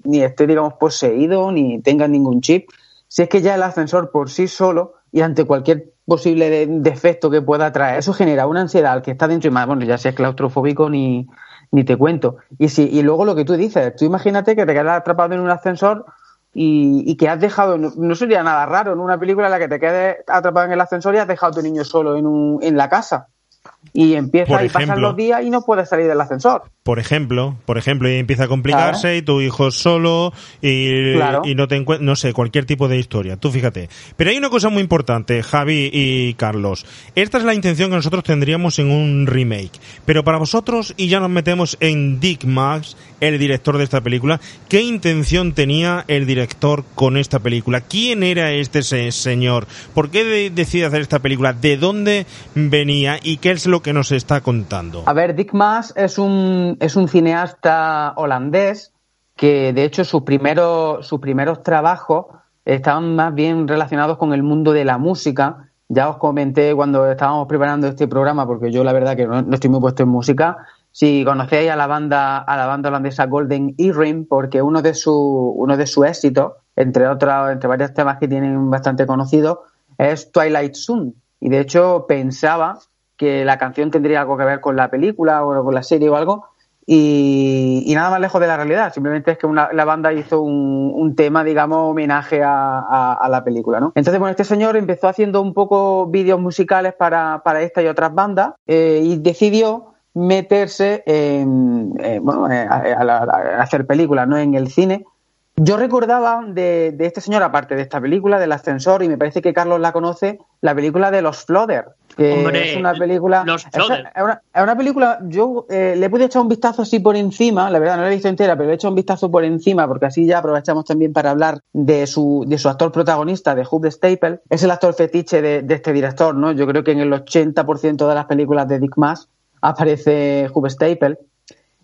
ni esté, digamos, poseído, ni tenga ningún chip. Si es que ya el ascensor por sí solo y ante cualquier posible de- defecto que pueda traer, eso genera una ansiedad al que está dentro y más, bueno, ya si es claustrofóbico ni, ni te cuento. Y si, y luego lo que tú dices, tú imagínate que te quedas atrapado en un ascensor y, y que has dejado, no, no sería nada raro en una película en la que te quedes atrapado en el ascensor y has dejado a tu niño solo en, un, en la casa. Y empieza Por y pasan los días y no puedes salir del ascensor. por ejemplo, por ejemplo, y empieza a complicarse y tu hijo es solo y, Claro. y no te encuentras, no sé, cualquier tipo de historia. Tú fíjate. Pero hay una cosa muy importante, Javi y Carlos. Esta es la intención que nosotros tendríamos en un remake. Pero para vosotros, y ya nos metemos en Dick Max, el director de esta película, ¿qué intención tenía el director con esta película? ¿Quién era este se- señor? ¿Por qué de- decide hacer esta película? ¿De dónde venía? ¿Y qué es lo que nos está contando? A ver, Dick Maas es un, es un cineasta holandés que de hecho sus primeros, sus primeros trabajos estaban más bien relacionados con el mundo de la música. Ya os comenté cuando estábamos preparando este programa, porque yo la verdad que no estoy muy puesto en música. Si conocéis a la banda, a la banda holandesa Golden Earring, porque uno de sus, uno de sus éxitos, entre otros, entre varios temas que tienen bastante conocidos, es Twilight Zone. Y de hecho pensaba que la canción tendría algo que ver con la película o con la serie o algo. Y, y nada más lejos de la realidad. Simplemente es que una- la banda hizo un, un tema, digamos, homenaje a, a- a la película, ¿no? Entonces, bueno, este señor empezó haciendo un poco vídeos musicales para, para esta y otras bandas eh, y decidió meterse en, eh, bueno, eh, a, a la- a hacer películas, ¿no? En el cine. Yo recordaba de, de este señor, aparte de esta película, del ascensor, y me parece que Carlos la conoce, la película de Los Flodder, que Hombre, es una película... Los es- una, es una película, yo eh, le pude echar un vistazo así por encima, la verdad no la he visto entera, pero le he hecho un vistazo por encima, porque así ya aprovechamos también para hablar de su, de su actor protagonista, de Hugh Staple. Es el actor fetiche de, de este director, ¿no? Yo creo que en el 80% de las películas de Dick Maas aparece Hugh Staple.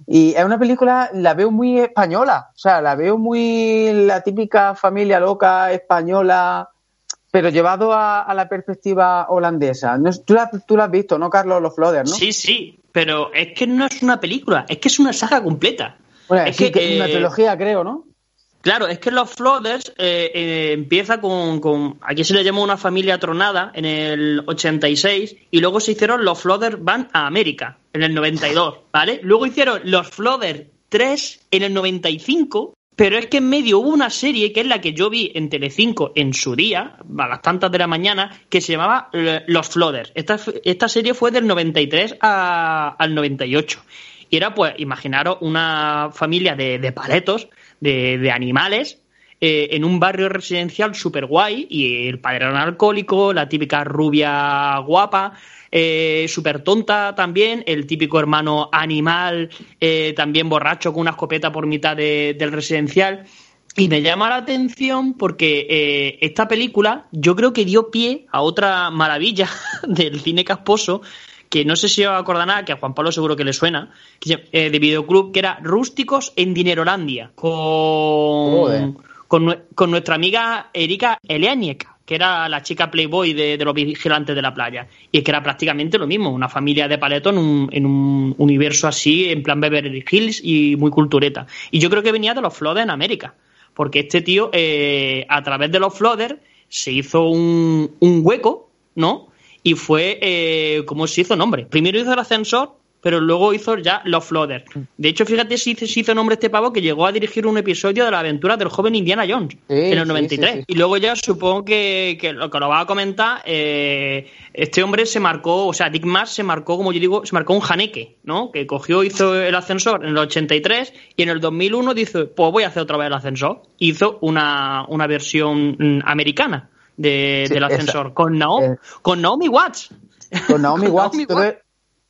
Y es una película, la veo muy española, o sea, la veo muy la típica familia loca española, pero llevado a, a la perspectiva holandesa. No es- tú, la, tú la has visto, ¿no, Carlos? Los Flodder, ¿no? Sí, sí, pero es que no es una película, es que es una saga completa. Bueno, es sí, que, que una eh, trilogía, creo, ¿no? Claro, es que los Flooders eh, eh, empieza con, con- Aquí se le llamó una familia tronada en el 86 y luego se hicieron los Flooders Van a América en el 92, ¿vale? Luego hicieron los Flooders 3 en el 95, pero es que en medio hubo una serie que es la que yo vi en Telecinco en su día, a las tantas de la mañana, que se llamaba eh, Los Flooders. Esta, esta serie fue del 93 a- al 98. Y era, pues, imaginaros una familia de, de paletos, de, animales, eh, en un barrio residencial súper guay, y el padre era un alcohólico, la típica rubia guapa, eh, súper tonta también, el típico hermano animal, eh, también borracho con una escopeta por mitad de- del residencial. Y me llama la atención porque eh, esta película yo creo que dio pie a otra maravilla *laughs* del cine casposo que no sé si os acordará, que a Juan Pablo seguro que le suena, que eh, de videoclub, que era Rústicos en Dinerolandia, con, con, con nuestra amiga Erika Elianiek, que era la chica Playboy de, los vigilantes de la playa. Y es que era prácticamente lo mismo, una familia de paleto en un, en un universo así, en plan Beverly Hills y muy cultureta. Y yo creo que venía de los Flooders en América, porque este tío, eh, a través de los Flooders, se hizo un, un hueco, ¿no? Y fue, eh, ¿cómo se hizo nombre? Primero hizo el ascensor pero luego hizo ya Los Flooders. De hecho, fíjate si se hizo nombre este pavo que llegó a dirigir un episodio de la aventura del joven Indiana Jones en el 93. y luego ya supongo que, lo que lo va a comentar, eh, este hombre se marcó, o sea, Dick Mass se marcó, como yo digo, se marcó un janeque, ¿no? Que cogió, hizo el ascensor en el 83 y en el 2001 dice, pues voy a hacer otra vez el ascensor. Hizo una, una versión del ascensor con, Naomi, eh. con Naomi Watts. Con Naomi *laughs* Watts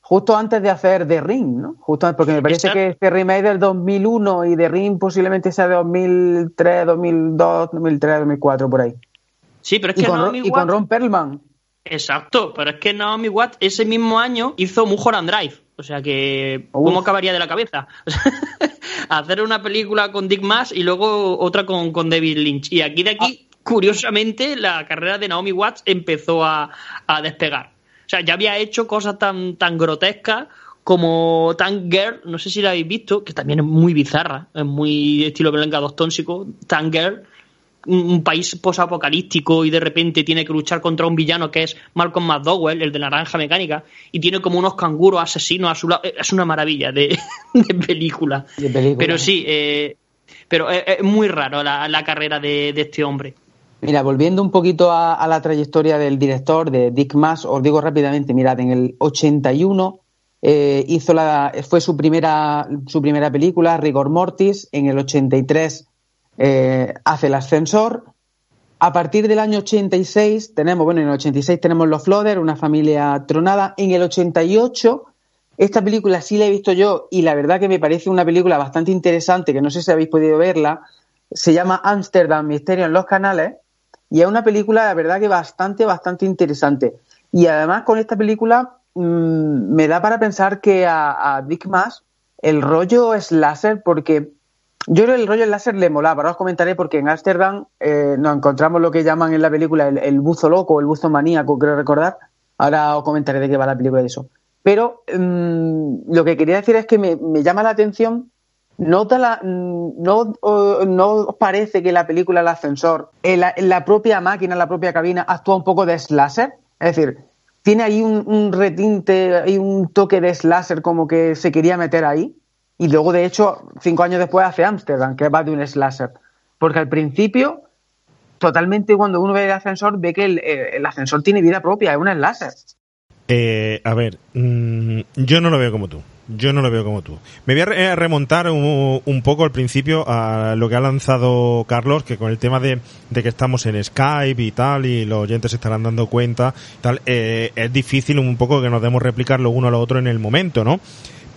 justo antes de hacer The Ring, ¿no? Justo porque me parece que este remake del 2001 y The Ring posiblemente sea de 2003, 2002, 2003, 2004 por ahí. Sí, pero es que con, Naomi y con Ron Perlman. Exacto, pero es que Naomi Watts ese mismo año hizo Mulholland Drive. O sea que, ¿cómo acabaría de la cabeza? *laughs* Hacer una película con Dick Mass y luego otra con, con David Lynch. Y aquí de aquí, ah. Curiosamente, la carrera de Naomi Watts empezó a despegar. O sea, ya había hecho cosas tan, tan grotescas como Girl, no sé si la habéis visto, que también es muy bizarra, es muy estilo dos tóxico. Girl, un país posapocalíptico y de repente tiene que luchar contra un villano que es Malcolm McDowell, el de Naranja Mecánica, y tiene como unos canguros asesinos a su lado. Es una maravilla de, *laughs* película. Pero sí, eh, pero es, muy raro la, carrera de este hombre. Mira, volviendo un poquito a, la trayectoria del director, de Dick Mass, os digo rápidamente, mirad, en el 81 eh, hizo la, fue su primera, su primera película, Rigor Mortis, en el 83 eh, hace El Ascensor, a partir del año 86 tenemos, bueno, en el 86 tenemos Los Flodder, una familia tronada, en el 88 esta película sí la he visto yo y la verdad que me parece una película bastante interesante, que no sé si habéis podido verla, se llama Amsterdam Misterio en los canales y es una película, la verdad, que bastante, bastante interesante. Y además con esta película mm, me da para pensar que a, Dick Mass el rollo es láser porque yo creo que el rollo láser le molaba. Ahora os comentaré porque en Ámsterdam eh, nos encontramos lo que llaman en la película el, buzo loco, el buzo maníaco, creo recordar. Ahora os comentaré de qué va la película de eso. Pero mm, lo que quería decir es que me, me llama la atención ¿No, la, no, ¿No parece que la película El ascensor, en la, propia máquina, la propia cabina, actúa un poco de slasher? Es decir, tiene ahí un, retinte, hay un toque de slasher como que se quería meter ahí. Y luego, de hecho, cinco años después hace Amsterdam, que va de un slasher. Porque al principio, totalmente cuando uno ve el ascensor, ve que el, ascensor tiene vida propia, es un slasher. Eh, a ver, mm, yo no lo veo como tú. Yo no lo veo como tú. Me voy a remontar un, poco al principio a lo que ha lanzado Carlos, que con el tema de, que estamos en Skype y tal, y los oyentes se estarán dando cuenta, tal, eh, es difícil un poco que nos demos replicar lo uno a lo otro en el momento, ¿no?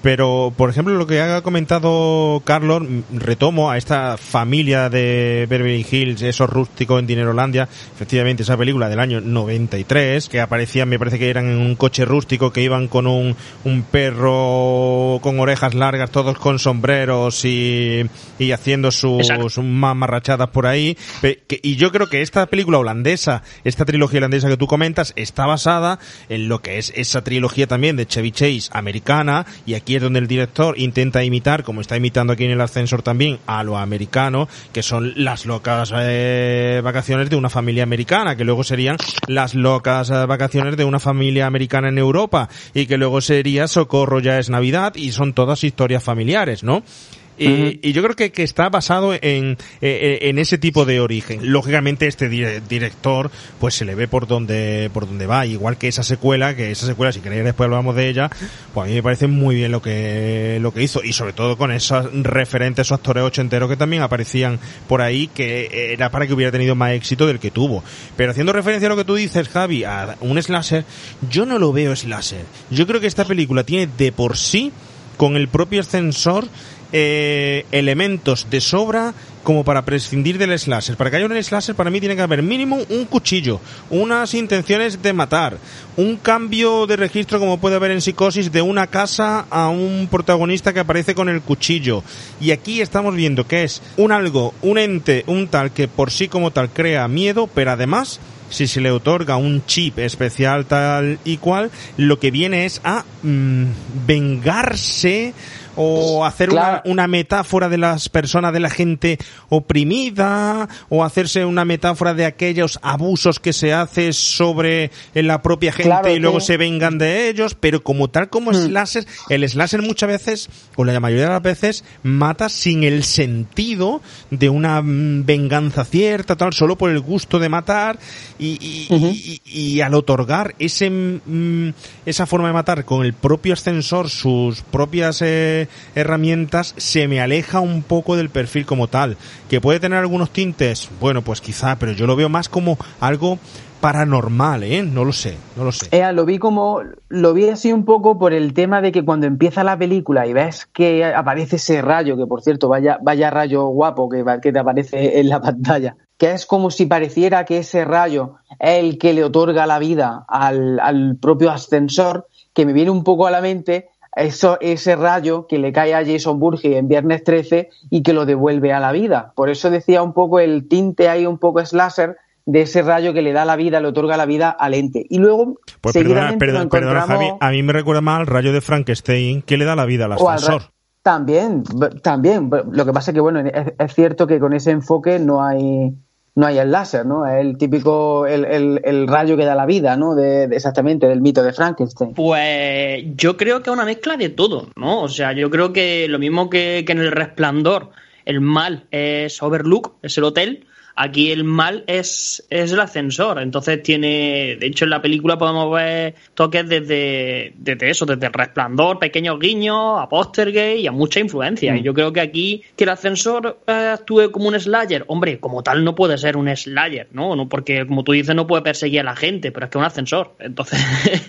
Pero, por ejemplo, lo que ha comentado Carlos, retomo a esta familia de Beverly Hills, esos rústicos en Dinerolandia, efectivamente esa película del año 93, que aparecían, me parece que eran en un coche rústico, que iban con un, un perro con orejas largas, todos con sombreros y, y haciendo sus, sus mamarrachadas por ahí. Y yo creo que esta película holandesa, esta trilogía holandesa que tú comentas, está basada en lo que es esa trilogía también de Chevy Chase americana, y aquí es donde el director intenta imitar, como está imitando aquí en el ascensor también, a lo americano, que son las locas eh, vacaciones de una familia americana, que luego serían las locas eh, vacaciones de una familia americana en Europa, y que luego sería Socorro ya es Navidad, y son todas historias familiares, ¿no? Y, yo creo que, que está basado en, eh, en, ese tipo de origen. Lógicamente este director pues se le ve por donde por donde va, igual que esa secuela, que esa secuela si queréis después hablamos de ella, pues a mí me parece muy bien lo que lo que hizo y sobre todo con esos referentes, esos actores ochenteros que también aparecían por ahí que era para que hubiera tenido más éxito del que tuvo. Pero haciendo referencia a lo que tú dices, Javi, a un slasher, yo no lo veo slasher. Yo creo que esta película tiene de por sí con el propio ascensor eh, elementos de sobra como para prescindir del slasher. Para que haya un slasher, para mí tiene que haber mínimo un cuchillo, unas intenciones de matar, un cambio de registro como puede haber en Psicosis de una casa a un protagonista que aparece con el cuchillo. Y aquí estamos viendo que es un algo, un ente, un tal que por sí como tal crea miedo, pero además si se le otorga un chip especial tal y cual, lo que viene es a mm, vengarse o hacer una, una, metáfora de las personas, de la gente oprimida, o hacerse una metáfora de aquellos abusos que se hace sobre la propia gente y luego se vengan de ellos, pero como tal como mm. slasher, el slasher muchas veces, o la mayoría de las veces, mata sin el sentido de una mm, venganza cierta, tal, solo por el gusto de matar, y, y, y, al otorgar ese, mm, esa forma de matar con el propio ascensor, sus propias eh, herramientas se me aleja un poco del perfil como tal. Que puede tener algunos tintes, bueno, pues quizá, pero yo lo veo más como algo paranormal, ¿eh? No lo sé, no lo sé. lo vi como, lo vi así un poco por el tema de que cuando empieza la película y ves que aparece ese rayo, que por cierto, vaya, vaya rayo guapo que, que te aparece en la pantalla, que es como si pareciera que ese rayo es el que le otorga la vida al, al propio ascensor, que me viene un poco a la mente eso, ese rayo que le cae a Jason Burge en Viernes 13 y que lo devuelve a la vida. Por eso decía un poco el tinte ahí, un poco slasher, de ese rayo que le da la vida, le otorga la vida al ente. Y luego, pues perdona, perdona, Javi, a mí me recuerda más al rayo de Frankenstein que le da la vida al ascensor. También, también. Lo que pasa es que, bueno, es cierto que con ese enfoque no hay no hay el láser, ¿no? Es el típico, el, el, rayo que da la vida, ¿no? De, exactamente, del mito de Frankenstein. Pues yo creo que es una mezcla de todo, ¿no? O sea, yo creo que lo mismo que, que en el resplandor, el mal es Overlook, es el hotel, Aquí el mal es, es el ascensor, entonces tiene, de hecho en la película podemos ver toques desde, desde eso, desde el resplandor, pequeños guiños, a Postergate y a mucha influencia. Y mm. yo creo que aquí que el ascensor eh, actúe como un slayer, hombre, como tal no puede ser un slayer, ¿no? no porque como tú dices no puede perseguir a la gente, pero es que es un ascensor. Entonces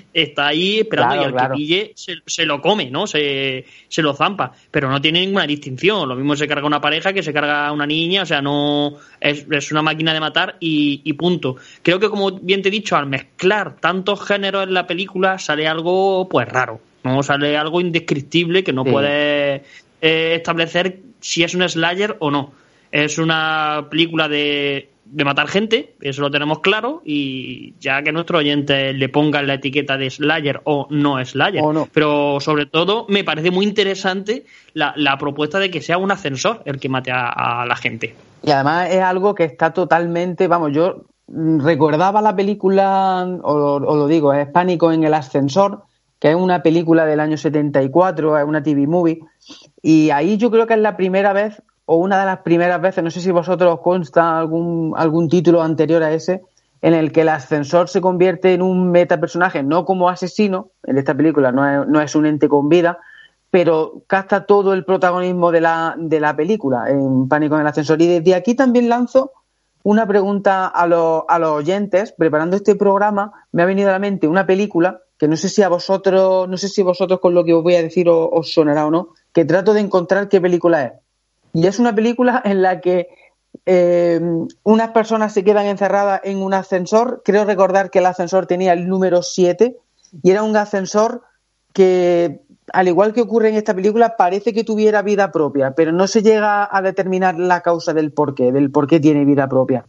*laughs* está ahí esperando y al que pille se, lo come, ¿no? Se, se lo zampa, pero no tiene ninguna distinción. Lo mismo se carga una pareja que se carga una niña, o sea, no es es una máquina de matar y, punto. Creo que, como bien te he dicho, al mezclar tantos géneros en la película sale algo pues raro, ¿no? Sale algo indescriptible que no puede eh, establecer si es un slayer o no. Es una película de, de matar gente, eso lo tenemos claro, y ya que nuestro oyente le ponga la etiqueta de Slayer o no Slayer. no. Pero sobre todo me parece muy interesante la, la, propuesta de que sea un ascensor el que mate a la gente. Y además es algo que está totalmente, vamos, yo recordaba la película, o, lo digo, es Pánico en el ascensor, que es una película del año 74, es una TV movie, y ahí yo creo que es la primera vez, o una de las primeras veces, no sé si vosotros os consta algún, algún título anterior a ese, en el que el ascensor se convierte en un metapersonaje, no como asesino, en esta película no es, no es un ente con vida, pero capta todo el protagonismo de la, de la película en Pánico en el Ascensor. Y desde aquí también lanzo una pregunta a, los, a los oyentes. Preparando este programa, me ha venido a la mente una película que no sé si a vosotros, no sé si vosotros con lo que os voy a decir os, sonará o no, que trato de encontrar qué película es. Y es una película en la que eh, unas personas se quedan encerradas en un ascensor. Creo recordar que el ascensor tenía el número 7 y era un ascensor que al igual que ocurre en esta película, parece que tuviera vida propia, pero no se llega a determinar la causa del por qué, del por qué tiene vida propia.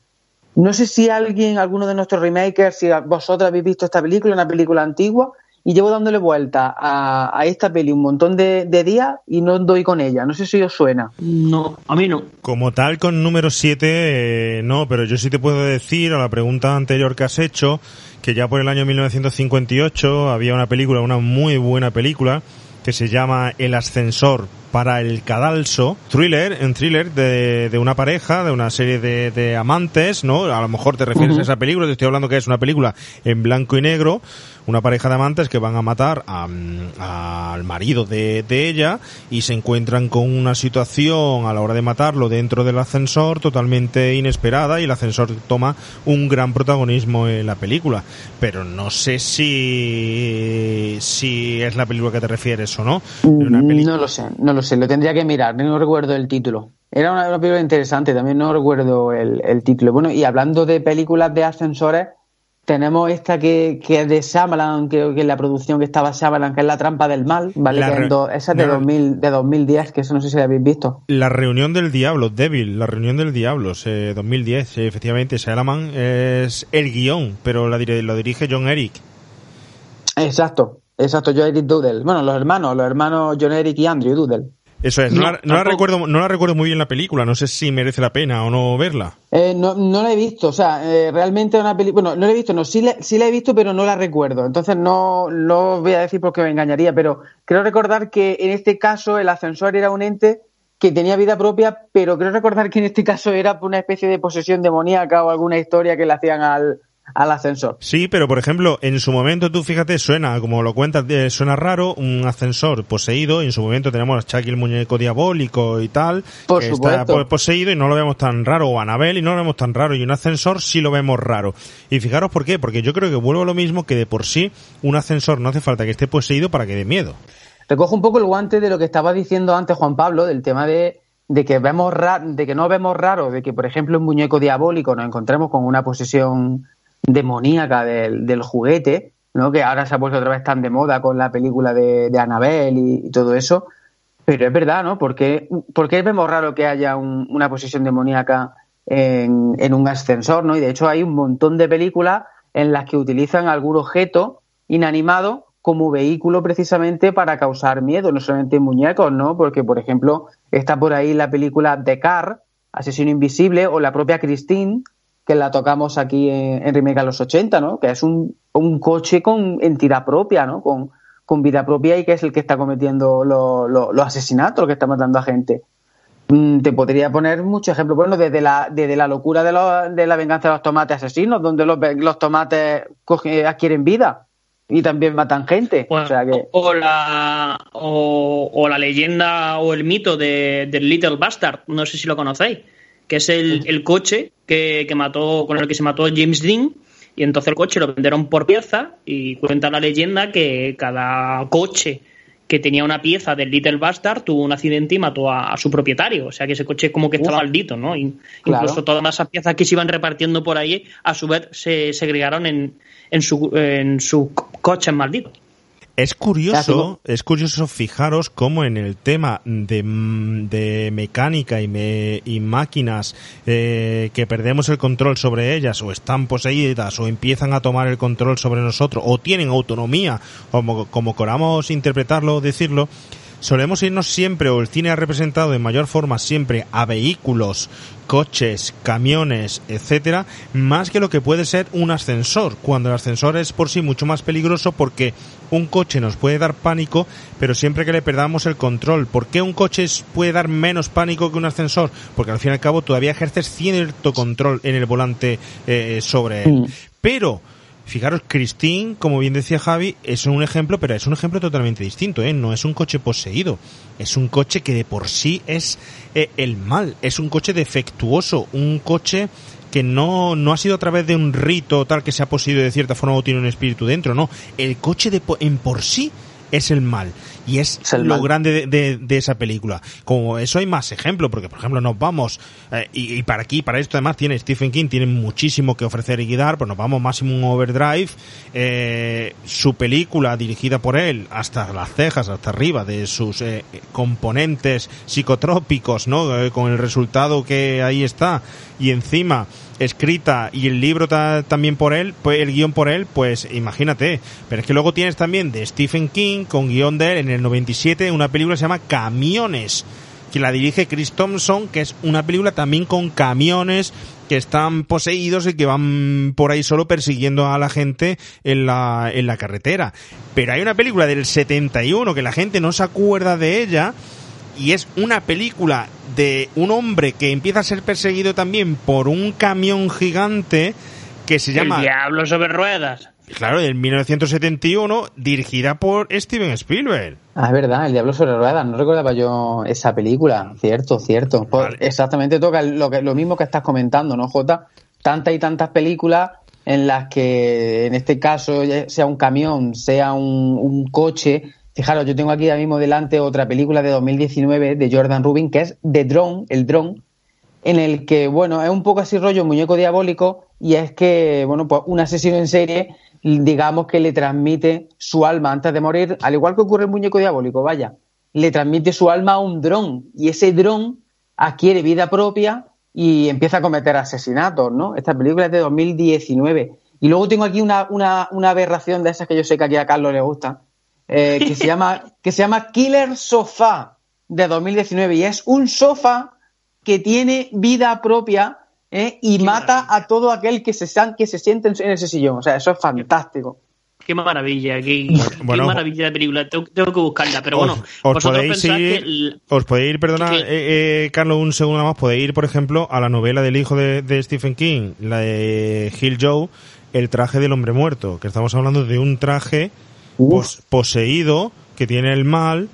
No sé si alguien, alguno de nuestros remakers, si vosotros habéis visto esta película, una película antigua, y llevo dándole vuelta a, esta peli un montón de, días y no doy con ella. No sé si os suena. No, a mí no. Como tal, con número 7, eh, no, pero yo sí te puedo decir a la pregunta anterior que has hecho que ya por el año 1958 había una película, una muy buena película, que se llama El ascensor para el cadalso, thriller, un thriller de, de una pareja, de una serie de, de, amantes, ¿no? A lo mejor te refieres a esa película, te estoy hablando que es una película en blanco y negro, una pareja de amantes que van a matar al marido de, de, ella y se encuentran con una situación a la hora de matarlo dentro del ascensor totalmente inesperada y el ascensor toma un gran protagonismo en la película. Pero no sé si, si es la película que te refieres o no. Mm, no lo sé, no lo sé, lo tendría que mirar, no recuerdo el título. Era una, película interesante, también no recuerdo el, el título. Bueno, y hablando de películas de ascensores, Tenemos esta que, que es de Shyamalan, creo que es la producción que estaba Shyamalan, que es La trampa del mal, ¿vale? Que re- do- esa es de, no. 2000, de 2010, que eso no sé si la habéis visto. La reunión del diablo, Devil, la reunión del diablo, eh, 2010, eh, efectivamente, Salaman es el guion, pero la lo dirige John Eric. Exacto, exacto, yo Eric Doodle. Bueno, los hermanos, los hermanos John Eric y Andrew Doodle. Eso es, no, No, la, no la tampoco. recuerdo, no la recuerdo muy bien la película, no sé si merece la pena o no verla. Eh, no, no la he visto, o sea, eh, realmente una película. Bueno, no la he visto, no, sí la, sí la he visto, pero no la recuerdo. Entonces no, no voy a decir porque me engañaría, pero creo recordar que en este caso el ascensor era un ente que tenía vida propia, pero creo recordar que en este caso era por una especie de posesión demoníaca o alguna historia que le hacían al, al ascensor. Sí, pero por ejemplo, en su momento tú fíjate, suena, como lo cuentas, eh, suena raro, un ascensor poseído, y en su momento tenemos a Chucky el muñeco diabólico y tal, Por que supuesto. está po- poseído y no lo vemos tan raro, o Anabel y no lo vemos tan raro, y un ascensor sí lo vemos raro. Y fijaros por qué, porque yo creo que vuelvo a lo mismo que de por sí un ascensor no hace falta que esté poseído para que dé miedo. Recojo un poco el guante de lo que estaba diciendo antes Juan Pablo, del tema de, de que vemos ra- de que no vemos raro, de que por ejemplo un muñeco diabólico nos encontremos con una posesión demoníaca del, del juguete, ¿no? que ahora se ha puesto otra vez tan de moda con la película de, de Annabelle y, todo eso. Pero es verdad, ¿no? ¿Por qué, por qué vemos raro que haya un- una posesión demoníaca en, en un ascensor, ¿no? Y de hecho hay un montón de películas en las que utilizan algún objeto inanimado como vehículo precisamente para causar miedo, no solamente en muñecos, ¿no? Porque, por ejemplo, está por ahí la película The Car, Asesino Invisible, o la propia Christine, que la tocamos aquí en, en Remake a los 80, ¿no? Que es un, un coche con entidad propia, ¿no? Con, con vida propia y que es el que está cometiendo lo- lo- los asesinatos, el que está matando a gente. Mm, Te podría poner muchos ejemplos. Bueno, desde la, desde la locura de, los- de la venganza de los tomates asesinos, donde los, los tomates coge- adquieren vida y también matan gente. Bueno, o sea que, o la o, o la leyenda o el mito de, del Little Bastard, no sé si lo conocéis, que es el, el coche que, que mató con el que se mató James Dean y entonces el coche lo vendieron por pieza y cuenta la leyenda que cada coche que tenía una pieza del Little Bastard tuvo un accidente y mató a, a su propietario. O sea que ese coche como que estaba Uf. maldito, ¿no? Claro. Incluso todas esas piezas que se iban repartiendo por ahí, a su vez se segregaron en, en su, en sus co- coches malditos. Es curioso, es curioso fijaros cómo en el tema de, de mecánica y, me- y máquinas eh, que perdemos el control sobre ellas o están poseídas o empiezan a tomar el control sobre nosotros o tienen autonomía, como, como queramos interpretarlo o decirlo, solemos irnos siempre, o el cine ha representado de mayor forma siempre a vehículos, coches, camiones, etcétera, más que lo que puede ser un ascensor, cuando el ascensor es por sí mucho más peligroso porque un coche nos puede dar pánico, pero siempre que le perdamos el control. ¿Por qué un coche puede dar menos pánico que un ascensor? Porque al fin y al cabo todavía ejerces cierto control en el volante eh, sobre él. Pero Fijaros, Christine, como bien decía Javi, es un ejemplo, pero es un ejemplo totalmente distinto, ¿eh? No es un coche poseído, es un coche que de por sí es eh, el mal, es un coche defectuoso, un coche que no, no ha sido a través de un rito tal que se ha poseído de cierta forma o tiene un espíritu dentro, no. El coche de en por sí es el mal. Y es, lo grande de, de- de esa película. Como eso hay más ejemplos, porque por ejemplo nos vamos, eh, y, y para aquí, para esto además tiene Stephen King, tiene muchísimo que ofrecer y guiar, pues nos vamos Maximum Overdrive, eh, su película dirigida por él, hasta las cejas, hasta arriba de sus eh, componentes psicotrópicos, ¿no? Eh, con el resultado que ahí está, y encima escrita y el libro ta- también por él, pues el guion por él, pues imagínate. Pero es que luego tienes también de Stephen King con guion de él en el 97 una película que se llama Camiones, que la dirige Chris Thompson, que es una película también con camiones que están poseídos y que van por ahí solo persiguiendo a la gente en la, en la carretera. Pero hay una película del 71 que la gente no se acuerda de ella, y es una película de un hombre que empieza a ser perseguido también por un camión gigante que se llama El diablo sobre ruedas. claro en 1971 dirigida por Steven Spielberg Ah, es verdad, El Diablo sobre Ruedas. No recordaba yo esa película. Cierto, cierto. Pues. Exactamente toca lo, que, lo mismo que estás comentando, ¿no, Jota? Tantas y tantas películas en las que, en este caso, ya sea un camión, sea un, un coche. Fijaros, yo tengo aquí ahora mismo delante otra película de 2019 de Jordan Rubin, que es The Drone, el dron, en el que, bueno, es un poco así rollo muñeco diabólico y es que, bueno, pues un asesino en serie, digamos que le transmite su alma antes de morir, al igual que ocurre el muñeco diabólico, vaya, le transmite su alma a un dron y ese dron adquiere vida propia y empieza a cometer asesinatos, ¿no? Esta película es de 2019. Y luego tengo aquí una, una, una aberración de esas que yo sé que aquí a Carlos le gusta, eh, que, se llama, que se llama Killer Sofá de 2019 y es un sofá que tiene vida propia ¿eh? y mata a todo aquel que se, que se siente en ese sillón. O sea, eso es fantástico. Qué maravilla, qué, maravilla de película. Tengo, que buscarla, pero bueno, os, podéis ir, os podéis ir, perdona, eh, eh, Carlos, un segundo más, podéis ir, por ejemplo, a la novela del hijo de, Stephen King, la de Hill Joe, El traje del hombre muerto, que estamos hablando de un traje poseído que tiene el mal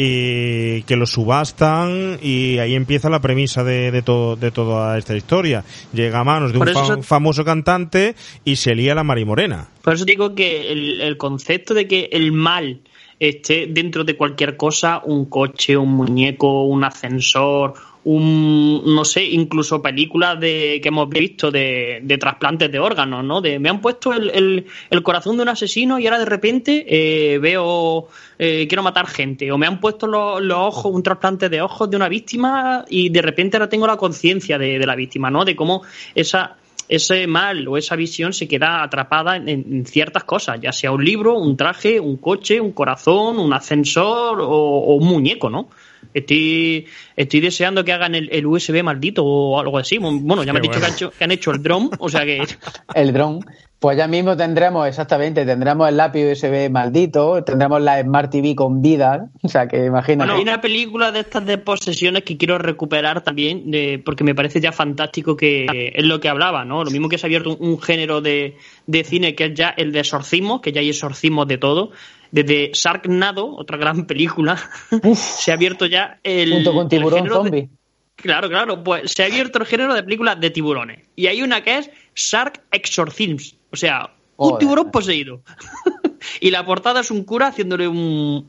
y que lo subastan y ahí empieza la premisa de, de, todo, de toda esta historia. Llega a manos de un famoso cantante y se lía la marimorena. Por eso digo que el, el concepto de que el mal esté dentro de cualquier cosa, un coche, un muñeco, un ascensor, un, no sé, incluso películas de, que hemos visto de, trasplantes de órganos, ¿no? De, me han puesto el, el, corazón de un asesino y ahora de repente eh, veo, eh, quiero matar gente. O me han puesto los, los, ojos, un trasplante de ojos de una víctima y de repente ahora tengo la conciencia de, de la víctima, ¿no? De cómo esa ese mal o esa visión se queda atrapada en, ciertas cosas, ya sea un libro, un traje, un coche, un corazón, un ascensor o un muñeco, ¿no? Estoy, estoy deseando que hagan el, USB maldito o algo así. Bueno, ya me han dicho que, han hecho, el drone, o sea que... *laughs* el drone. Pues ya mismo tendremos, exactamente, tendremos el lápiz USB maldito, tendremos la Smart TV con vida, o sea que imagínate. Bueno, hay una película de estas de posesiones que quiero recuperar también, de, porque me parece ya fantástico que es lo que hablaba, ¿no? Lo mismo que se ha abierto un, género de, de, cine que es ya el de exorcismo, que ya hay exorcismos de todo, desde Sharknado, otra gran película, *laughs* se ha abierto ya el. Junto con Tiburón Zombie. claro, claro, pues se ha abierto el género de películas de tiburones. Y hay una que es Shark Exorcisms, o sea, un tiburón poseído. *laughs* y la portada es un cura haciéndole un,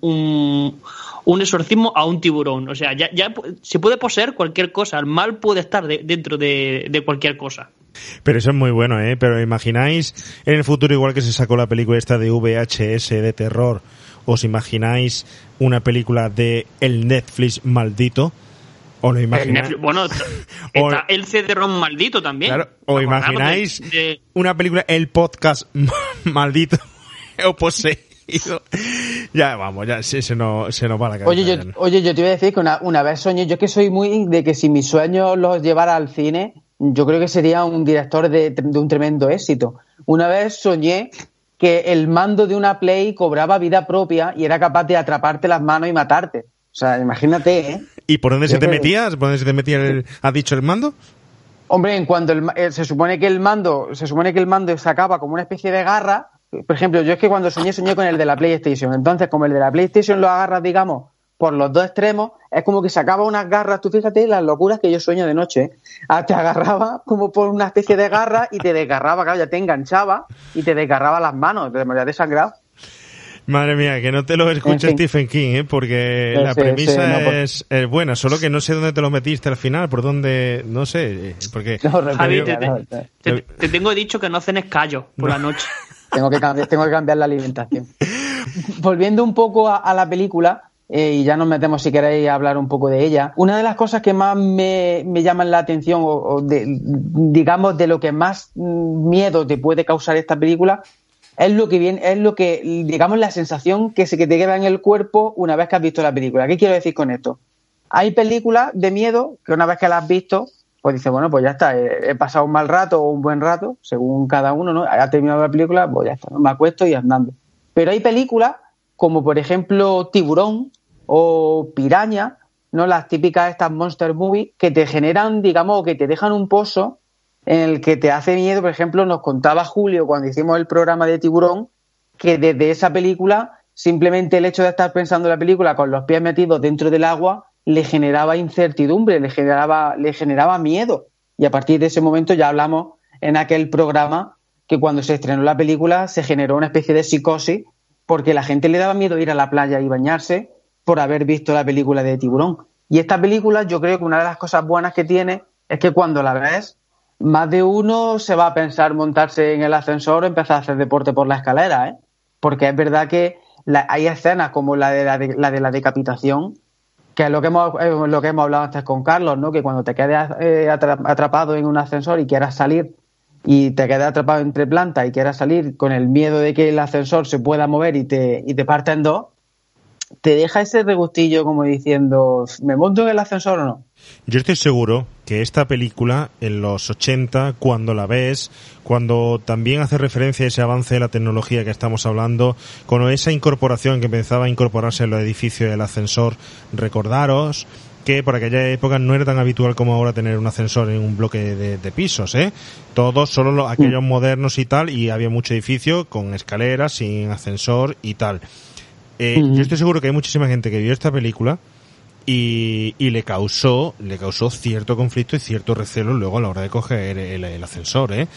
un, exorcismo a un tiburón. O sea, ya, ya se puede poseer cualquier cosa. El mal puede estar dentro de, de cualquier cosa. Pero eso es muy bueno, ¿eh? Pero imagináis en el futuro, igual que se sacó la película esta de VHS de terror, ¿os imagináis una película de el Netflix maldito? ¿O lo imagináis? bueno, *laughs* está el CD-ROM maldito también. Claro, ¿O imagináis una película, el podcast *laughs* maldito *laughs* o poseído? ya, vamos, ya se, se, nos, se nos va la cabeza. Oye, yo, oye, yo te iba a decir que una, una vez soñé, yo que soy muy de que si mis sueños los llevara al cine, yo creo que sería un director de, un tremendo éxito. Una vez soñé que el mando de una Play cobraba vida propia y era capaz de atraparte las manos y matarte. O sea, imagínate, ¿eh? ¿Y por dónde se te metías? ¿Por dónde se te metía el, ha dicho el mando? Hombre, en cuanto eh, se supone que el mando, se supone que el mando sacaba como una especie de garra. Por ejemplo, yo es que cuando soñé, soñé con el de la PlayStation. Entonces, como el de la PlayStation lo agarras, digamos, por los dos extremos, es como que sacaba unas garras, tú fíjate las locuras que yo sueño de noche, ¿eh? ah, te agarraba como por una especie de garra y te desgarraba, claro, ya te enganchaba y te desgarraba las manos, te morías desangrado. Madre mía, que no te lo escuche Stephen King, ¿eh? porque la premisa es, buena, solo que no sé dónde te lo metiste al final, por dónde, no sé, porque... Javi, te, tengo dicho que no cenes callo por la noche. tengo, que cambiar, tengo que cambiar la alimentación. *laughs* Volviendo un poco a la película, eh, y ya nos metemos si queréis hablar un poco de ella. Una de las cosas que más me, me llaman la atención, o, digamos, de lo que más miedo te puede causar esta película, es lo que viene, es lo que, digamos, la sensación que se que te queda en el cuerpo una vez que has visto la película. ¿Qué quiero decir con esto? Hay películas de miedo que una vez que las has visto, pues dices, bueno, pues ya está, he, pasado un mal rato o un buen rato, según cada uno, ¿no? Ha terminado la película, pues ya está, me acuesto y andando. Pero hay películas como por ejemplo Tiburón, o Piraña, ¿no? Las típicas estas monster movies que te generan, digamos, que te dejan un pozo en el que te hace miedo. Por ejemplo, nos contaba Julio cuando hicimos el programa de Tiburón que desde esa película, simplemente el hecho de estar pensando en la película con los pies metidos dentro del agua le generaba incertidumbre, le generaba, le generaba miedo. Y a partir de ese momento ya hablamos en aquel programa que cuando se estrenó la película se generó una especie de psicosis porque la gente le daba miedo ir a la playa y bañarse por haber visto la película de Tiburón. Y esta película, yo creo que una de las cosas buenas que tiene es que cuando la ves, más de uno se va a pensar montarse en el ascensor o empezar a hacer deporte por la escalera, ¿eh? Porque es verdad que hay escenas como la de la, de la de la decapitación, que es lo que hemos, eh, lo que hemos hablado antes con Carlos, ¿no? Que cuando te quedes eh, atra- atrapado en un ascensor y quieras salir y te quedes atrapado entre plantas y quieras salir con el miedo de que el ascensor se pueda mover y te, y te parte en dos, te deja ese regustillo como diciendo, ¿me monto en el ascensor o no? Yo estoy seguro que esta película en los 80, cuando la ves, cuando también hace referencia a ese avance de la tecnología que estamos hablando, con esa incorporación que empezaba a incorporarse en los edificios del ascensor, recordaros que por aquella época no era tan habitual como ahora tener un ascensor en un bloque de, de pisos, ¿eh? Todos, solo los- aquellos modernos y tal, y había mucho edificio con escaleras, sin ascensor y tal. Eh. Yo estoy seguro que hay muchísima gente que vio esta película y, y le causó le causó cierto conflicto y cierto recelo luego a la hora de coger el, el ascensor ¿eh?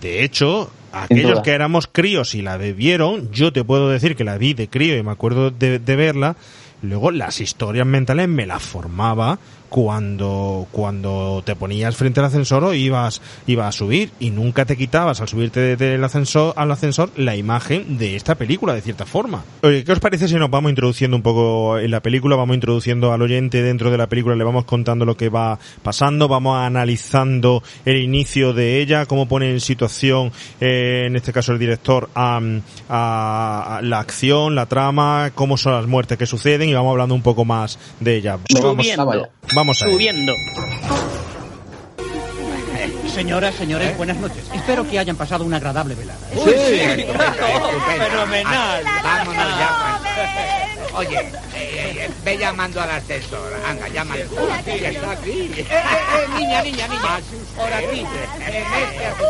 de hecho aquellos que éramos críos y la vieron yo te puedo decir que la vi de crío y me acuerdo de, de verla luego las historias mentales me las formaba cuando cuando te ponías frente al ascensor o ibas ibas a subir y nunca te quitabas al subirte de- del ascensor al ascensor la imagen de esta película de cierta forma. Oye, ¿qué os parece si nos vamos introduciendo un poco en la película, vamos introduciendo al oyente dentro de la película, le vamos contando lo que va pasando, vamos analizando el inicio de ella, cómo pone en situación eh, en este caso el director a, a- a la acción, la trama, cómo son las muertes que suceden y vamos hablando un poco más de ella. Vamos, vamos vamos a. Subiendo. Señoras, señores, buenas noches. Espero que hayan pasado una agradable velada. Fenomenal. Vámonos ya. Juan. *laughs* Oye, eh, eh, ve llamando al ascensor. Anda, llama. Está aquí. Eh, eh, niña, niña, niña. Por aquí. En este ascensor.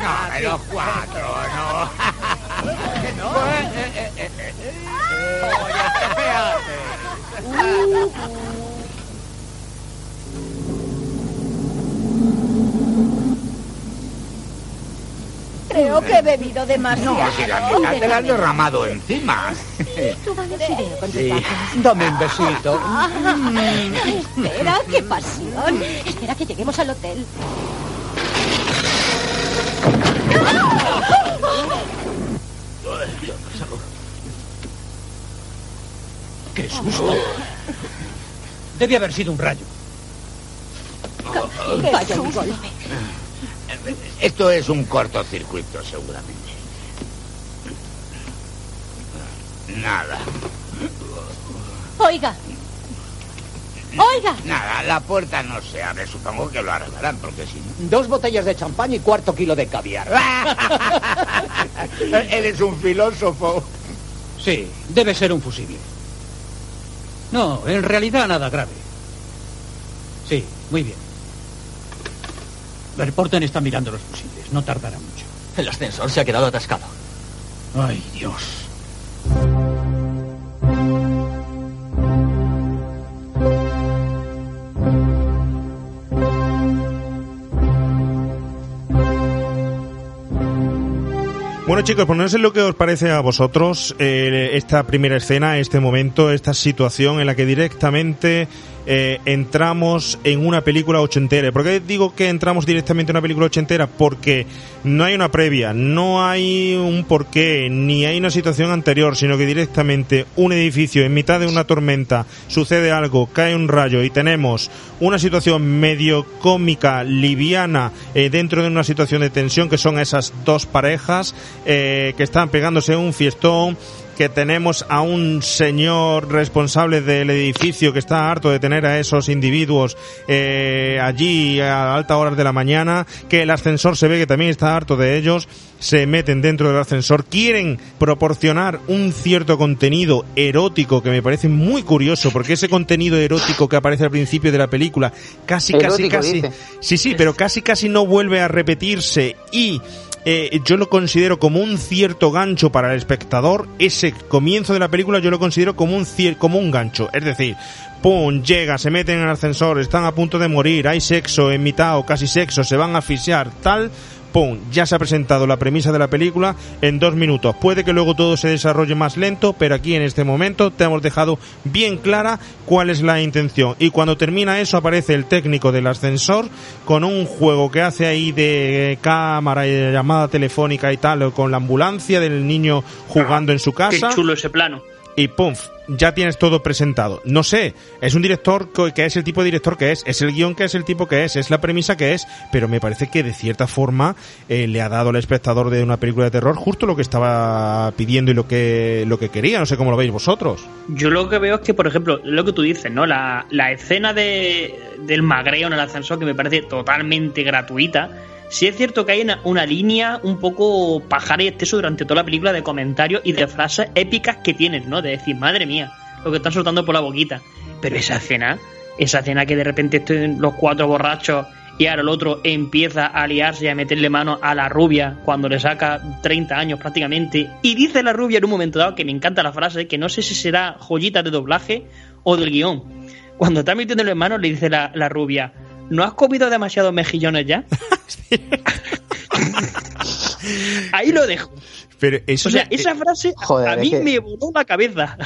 No, pero cuatro, no. no. Oye, espérate. Creo que he bebido demasiado. No, si la mitad te la has derramado encima. Tú idea con tus Sí. Dame un besito. Ah, espera, qué pasión. Espera que lleguemos al hotel. ¡Qué susto! Debe haber sido un rayo. Vaya un golpe. Esto es un cortocircuito, seguramente. Nada, Oiga. Oiga. nada, la puerta no se abre. Supongo que lo arreglarán, porque si no... Dos botellas de champán y cuarto kilo de caviar. *laughs* Eres un filósofo. Sí, debe ser un fusible. No, en realidad nada grave. Sí, muy bien. Verporten está mirando los fusibles. No tardará mucho. El ascensor se ha quedado atascado. Ay, Dios. Bueno chicos, pues no sé lo que os parece a vosotros eh, esta primera escena, este momento, esta situación en la que directamente eh, entramos en una película ochentera. ¿Por qué digo que entramos directamente en una película ochentera? Porque no hay una previa, no hay un porqué, ni hay una situación anterior, sino que directamente un edificio en mitad de una tormenta sucede algo, cae un rayo y tenemos una situación medio cómica, liviana, eh, dentro de una situación de tensión que son esas dos parejas eh, que están pegándose un fiestón que tenemos a un señor responsable del edificio que está harto de tener a esos individuos eh, allí a altas horas de la mañana, que el ascensor se ve que también está harto de ellos, se meten dentro del ascensor, quieren proporcionar un cierto contenido erótico que me parece muy curioso, porque ese contenido erótico que aparece al principio de la película casi, casi, casi, dice. sí, sí, pero casi, casi no vuelve a repetirse y eh, yo lo considero como un cierto gancho para el espectador. Ese comienzo de la película yo lo considero como un, como un gancho. Es decir, pum, llega, se meten en el ascensor, están a punto de morir, hay sexo en mitad o casi sexo, se van a asfixiar, tal. ¡Pum! Ya se ha presentado la premisa de la película en dos minutos. Puede que luego todo se desarrolle más lento, pero aquí en este momento te hemos dejado bien clara cuál es la intención. Y cuando termina eso aparece el técnico del ascensor con un juego que hace ahí de cámara y de llamada telefónica y tal, con la ambulancia del niño jugando en su casa. Qué chulo ese plano. Y pum, ya tienes todo presentado. No sé, es un director que es el tipo de director que es, es el guion que es el tipo que es, es la premisa que es, pero me parece que de cierta forma eh, le ha dado al espectador de una película de terror justo lo que estaba pidiendo y lo que, lo que quería. No sé cómo lo veis vosotros. Yo lo que veo es que, por ejemplo, lo que tú dices, ¿no? La, la escena de, del magreo en el ascensor que me parece totalmente gratuita. Sí es cierto que hay una, línea un poco pajar y exceso durante toda la película de comentarios y de frases épicas que tienen, ¿no? De decir, madre mía, lo que están soltando por la boquita. Pero esa escena, esa escena que de repente estén los cuatro borrachos y ahora el otro empieza a liarse y a meterle mano a la rubia cuando le saca 30 años prácticamente. Y dice la rubia en un momento dado, que me encanta la frase, que no sé si será joyita de doblaje o del guion. Cuando está metiéndole en mano le dice la, la rubia, ¿no has comido demasiados mejillones ya? *laughs* Ahí lo dejo. Pero eso O sea, es- esa frase Joder, a es mí que- me voló la cabeza.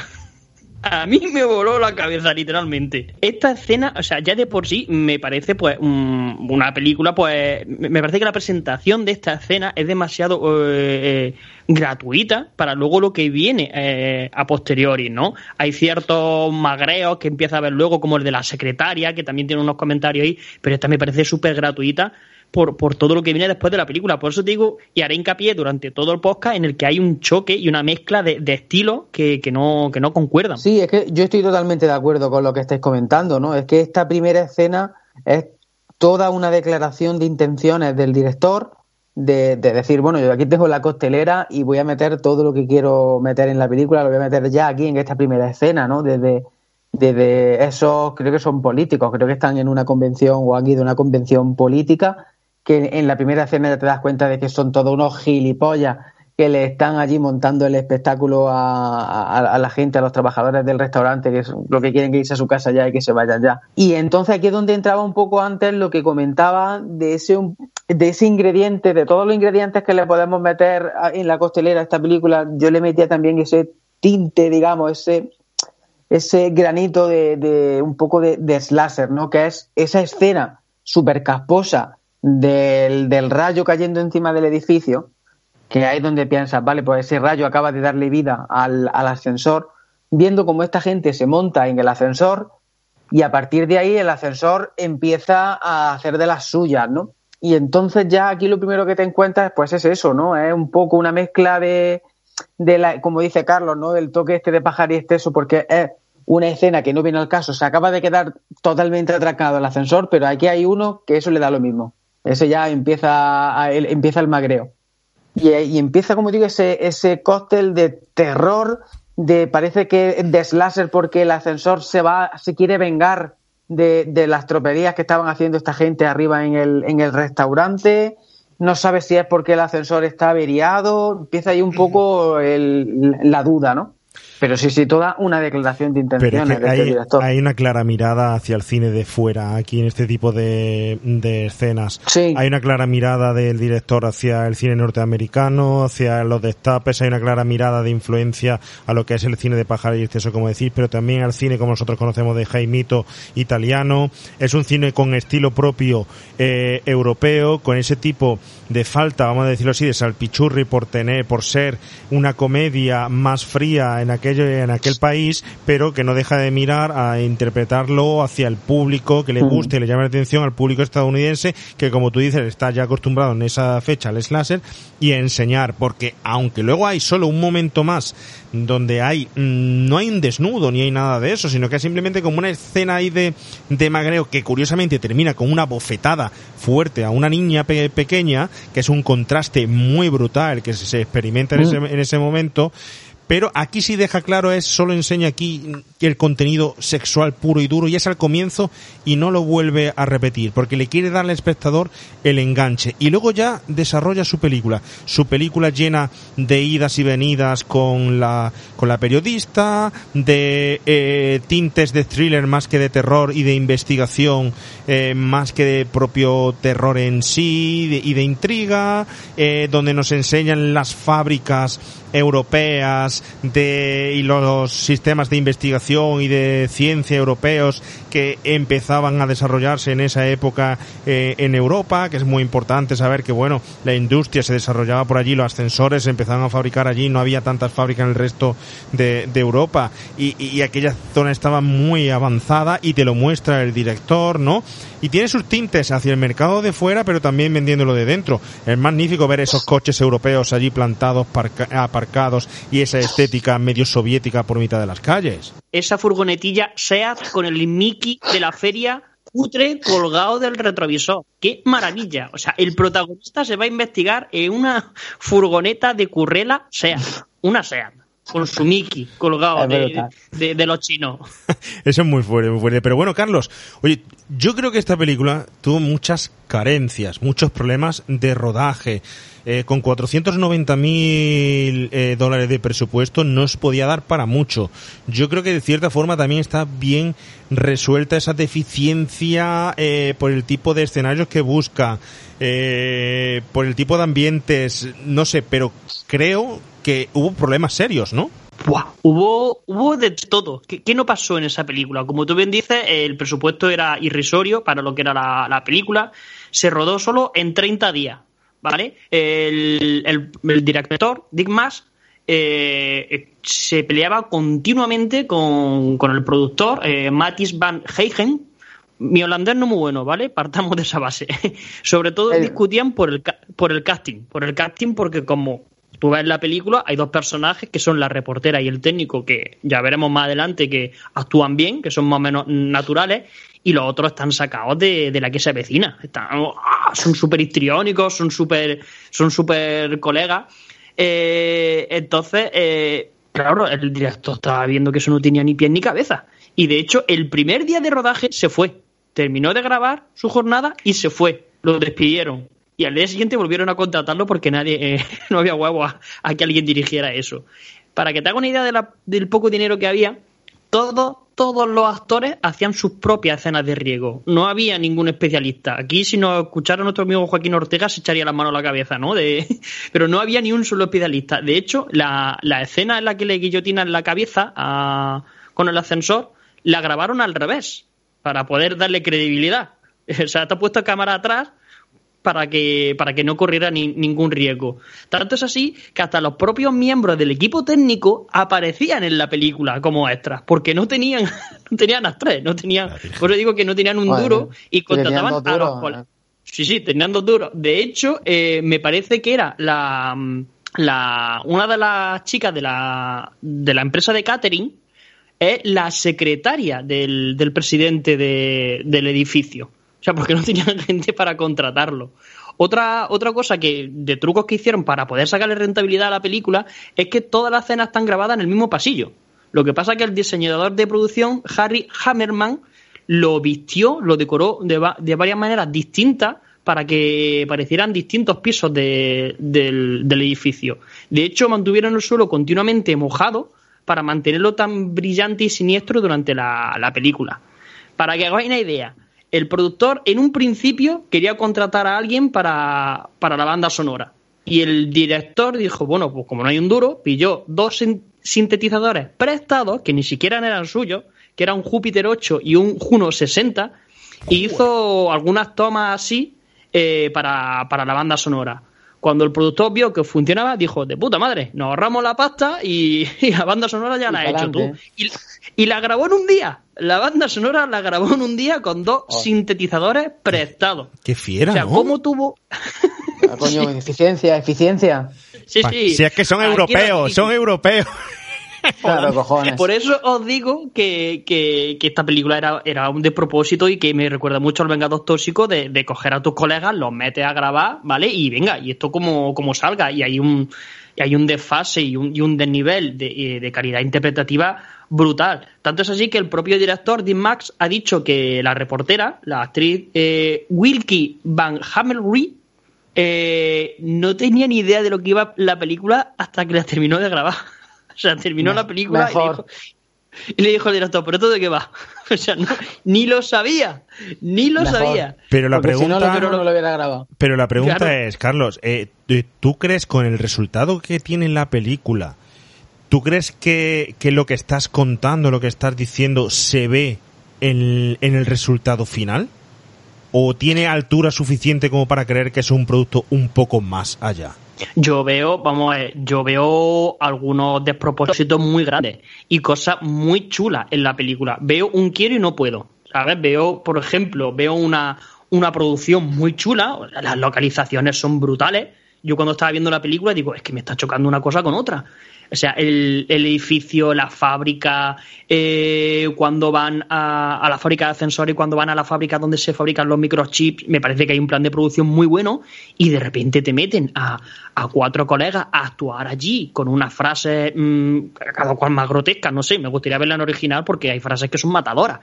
A mí me voló la cabeza, literalmente. Esta escena, o sea, ya de por sí me parece, pues, un- una película, pues, me me parece que la presentación de esta escena es demasiado eh, eh, gratuita para luego lo que viene eh, a posteriori, ¿no? Hay ciertos magreos que empieza a ver luego, como el de la secretaria, que también tiene unos comentarios ahí, pero esta me parece súper gratuita por, por todo lo que viene después de la película. Por eso te digo, y haré hincapié durante todo el podcast en el que hay un choque y una mezcla de, estilos que, que, no, que no concuerdan. Sí, es que yo estoy totalmente de acuerdo con lo que estáis comentando, ¿no? Es que esta primera escena es toda una declaración de intenciones del director de, de decir, bueno, yo aquí tengo la costelera y voy a meter todo lo que quiero meter en la película, lo voy a meter ya aquí en esta primera escena, ¿no? Desde, desde esos, creo que son políticos, creo que están en una convención o aquí de una convención política, que en la primera escena ya te das cuenta de que son todos unos gilipollas que le están allí montando el espectáculo a, la gente, a los trabajadores del restaurante, que es lo que quieren que irse a su casa ya y que se vayan ya. Y entonces aquí es donde entraba un poco antes lo que comentaba de ese, de ese ingrediente, de todos los ingredientes que le podemos meter en la costelera a esta película, yo le metía también ese tinte, digamos, ese, ese granito de, de un poco de, de slasher, ¿no? Que es esa escena súper casposa del, del rayo cayendo encima del edificio, que ahí es donde piensas, vale, pues ese rayo acaba de darle vida al, ascensor, viendo cómo esta gente se monta en el ascensor y a partir de ahí el ascensor empieza a hacer de las suyas, ¿no? Y entonces ya aquí lo primero que te encuentras, pues es eso, ¿no? Es un poco una mezcla de, la, como dice Carlos, ¿no? Del toque este de pajar y exceso, porque es una escena que no viene al caso, se acaba de quedar totalmente atracado el ascensor, pero aquí hay uno que eso le da lo mismo. Ese ya empieza, a- el, empieza el magreo. Y, y empieza, como digo, ese, ese cóctel de terror, de parece que de slasher porque el ascensor se va, se quiere vengar de, de las troperías que estaban haciendo esta gente arriba en el, en el restaurante. No sabe si es porque el ascensor está averiado. Empieza ahí un poco el- la duda, ¿no? Pero sí, sí, toda una declaración de Pero es intenciones que de este hay, director. hay una clara mirada hacia el cine de fuera aquí en este tipo de, de escenas. Sí. Hay una clara mirada del director hacia el cine norteamericano, hacia los destapes, hay una clara mirada de influencia a lo que es el cine de pajar y exceso, como decís, pero también al cine como nosotros conocemos de Jaimito italiano. Es un cine con estilo propio eh, europeo, con ese tipo de falta, vamos a decirlo así, de salpichurri por tener, por ser una comedia más fría en aquello, en aquel país, pero que no deja de mirar a interpretarlo hacia el público que le Mm. guste y le llame la atención al público estadounidense, que como tú dices, está ya acostumbrado en esa fecha al slasher, y a enseñar, porque aunque luego hay solo un momento más donde hay, mm, no hay un desnudo ni hay nada de eso, sino que es simplemente como una escena ahí de, de magreo que curiosamente termina con una bofetada fuerte a una niña pe- pequeña, que es un contraste muy brutal que se, se experimenta en, Mm. ese, en ese momento, pero aquí sí deja claro, es solo enseña aquí el contenido sexual puro y duro y es al comienzo y no lo vuelve a repetir porque le quiere dar al espectador el enganche. Y luego ya desarrolla su película, su película llena de idas y venidas con la con la periodista, de eh, tintes de thriller más que de terror y de investigación eh, más que de propio terror en sí y de intriga, eh, donde nos enseñan las fábricas europeas de, y los sistemas de investigación y de ciencia europeos que empezaban a desarrollarse en esa época eh, en Europa, que es muy importante saber que bueno, la industria se desarrollaba por allí, los ascensores se empezaban a fabricar allí, no había tantas fábricas en el resto de, de Europa y, y aquella zona estaba muy avanzada y te lo muestra el director, ¿no? Y tiene sus tintes hacia el mercado de fuera, pero también vendiéndolo de dentro. Es magnífico ver esos coches europeos allí plantados, aparcados y esa estética medio soviética por mitad de las calles. Esa furgonetilla SEAT con el De la feria cutre colgado del retrovisor. ¡Qué maravilla! O sea, el protagonista se va a investigar en una furgoneta de currela SEAT. Una SEAT con su Mickey colgado de, de, los chinos. *laughs* Eso es muy fuerte, muy fuerte. Pero bueno, Carlos, oye, yo creo que esta película tuvo muchas carencias, muchos problemas de rodaje. Eh, con 490 mil eh, dólares de presupuesto no se podía dar para mucho. Yo creo que de cierta forma también está bien resuelta esa deficiencia eh, por el tipo de escenarios que busca, por el tipo de ambientes, no sé, pero creo que hubo problemas serios, ¿no? Hubo, hubo de todo. ¿Qué, no pasó en esa película? Como tú bien dices, el presupuesto era irrisorio para lo que era la, película. Se rodó solo en 30 días, ¿vale? El, director, Dick Maas, eh, se peleaba continuamente con, el productor, eh, Mattis Van Heijen. Mi holandés no muy bueno, ¿vale? Partamos de esa base. *laughs* Sobre todo discutían por el, por el casting. Por el casting porque como tú ves la película, hay dos personajes que son la reportera y el técnico, que ya veremos más adelante que actúan bien, que son más o menos naturales, y los otros están sacados de, la que se avecina. Están, ah, son súper histriónicos, son súper son super colegas. Eh, entonces, eh, claro, el director estaba viendo que eso no tenía ni pies ni cabeza. Y de hecho, el primer día de rodaje se fue. Terminó de grabar su jornada y se fue. Lo despidieron y al día siguiente volvieron a contratarlo porque nadie eh, *laughs* no había huevo a, que alguien dirigiera eso. Para que te haga una idea del poco dinero que había, todos, todos los actores hacían sus propias escenas de riego. No había ningún especialista. Aquí, si nos escuchara nuestro amigo Joaquín Ortega, se echaría la mano a la cabeza, ¿no? De... *laughs* Pero no había ni un solo especialista. De hecho, la, escena en la que le guillotinan la cabeza con el ascensor, la grabaron al revés, para poder darle credibilidad. *laughs* O sea, ha puesto cámara atrás para que, para que no corriera ningún riesgo. Tanto es así que hasta los propios miembros del equipo técnico aparecían en la película como extras, porque no tenían, *laughs* no tenían tres, no tenían, por eso digo que no tenían un duro y contrataban a los Sí, sí, tenían dos duros. De hecho, eh, me parece que era la, la, una de las chicas de la, de la empresa de catering, es la secretaria del, del presidente del edificio. O sea, porque no tenían *laughs* gente para contratarlo. Otra, otra cosa que de trucos que hicieron para poder sacarle rentabilidad a la película es que todas las escenas están grabadas en el mismo pasillo. Lo que pasa es que el diseñador de producción, Harry Hammerman, lo vistió, lo decoró de, varias maneras distintas para que parecieran distintos pisos del, edificio. De hecho, mantuvieron el suelo continuamente mojado para mantenerlo tan brillante y siniestro durante la, la película. Para que hagáis una idea, el productor en un principio quería contratar a alguien para, la banda sonora. Y el director dijo, bueno, pues como no hay un duro, pilló dos sintetizadores prestados, que ni siquiera eran suyos, que era un Júpiter 8 y un Juno 60, y hizo algunas tomas así eh, para, la banda sonora. Cuando el productor vio que funcionaba, dijo, de puta madre, nos ahorramos la pasta y, *laughs* la banda sonora ya la has hecho tú. y la grabó en un día la banda sonora la grabó en un día con dos oh. sintetizadores prestados. Qué fiera, o sea, ¿cómo tuvo...? Ah, coño, *laughs* eficiencia, eficiencia. Sí, sí. Si es que son europeos, son europeos. Claro, cojones. Por eso os digo que, que- que esta película era, era un despropósito y que me recuerda mucho al Vengador Tóxico de, de coger a tus colegas, los metes a grabar, ¿vale? Y venga, y esto como, como salga. Y hay un, y hay un desfase y un, y un desnivel de, eh, de calidad interpretativa brutal. Tanto es así que el propio director, Dean Max, ha dicho que la reportera, la actriz eh, Wilkie Van Hamelry, eh, no tenía ni idea de lo que iba la película hasta que la terminó de grabar. *laughs* O sea, terminó la película y le, mejor. dijo, y le dijo al director, ¿pero esto de qué va? *laughs* O sea, no- ni lo sabía, ni lo Mejor. sabía. Pero la Porque si no, pregunta... lo no lo hubiera grabado. Pero la pregunta Claro. es, Carlos, eh, ¿tú crees con el resultado que tiene la película, ¿tú crees que, que lo que estás contando, lo que estás diciendo, se ve en, en el resultado final? ¿O tiene altura suficiente como para creer que es un producto un poco más allá? Yo veo, vamos a ver, yo veo algunos despropósitos muy grandes y cosas muy chulas en la película. Veo un quiero y no puedo, ¿sabes? Veo, por ejemplo, veo una, una producción muy chula, las localizaciones son brutales. Yo cuando estaba viendo la película digo, es que me está chocando una cosa con otra. O sea, el, el edificio, la fábrica, eh, cuando van a, a la fábrica de ascensores cuando van a la fábrica donde se fabrican los microchips, me parece que hay un plan de producción muy bueno y de repente te meten a, a cuatro colegas a actuar allí con unas frases mm, cada cual más grotescas, no sé, me gustaría verla en original porque hay frases que son matadoras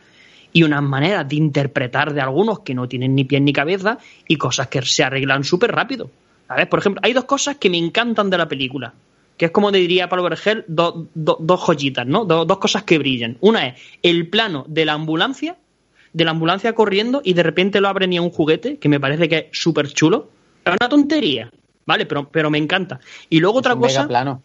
y unas maneras de interpretar de algunos que no tienen ni pies ni cabeza y cosas que se arreglan súper rápido. ¿Sabes? Por ejemplo, hay dos cosas que me encantan de la película, que es como te diría Pablo do- do- dos joyitas, ¿no? Do- dos cosas que brillan. Una es el plano de la ambulancia, de la ambulancia corriendo y de repente lo abren y es un juguete, que me parece que es súper chulo. Es una tontería, ¿vale? Pero, pero me encanta. Y luego otra Un cosa... mega plano.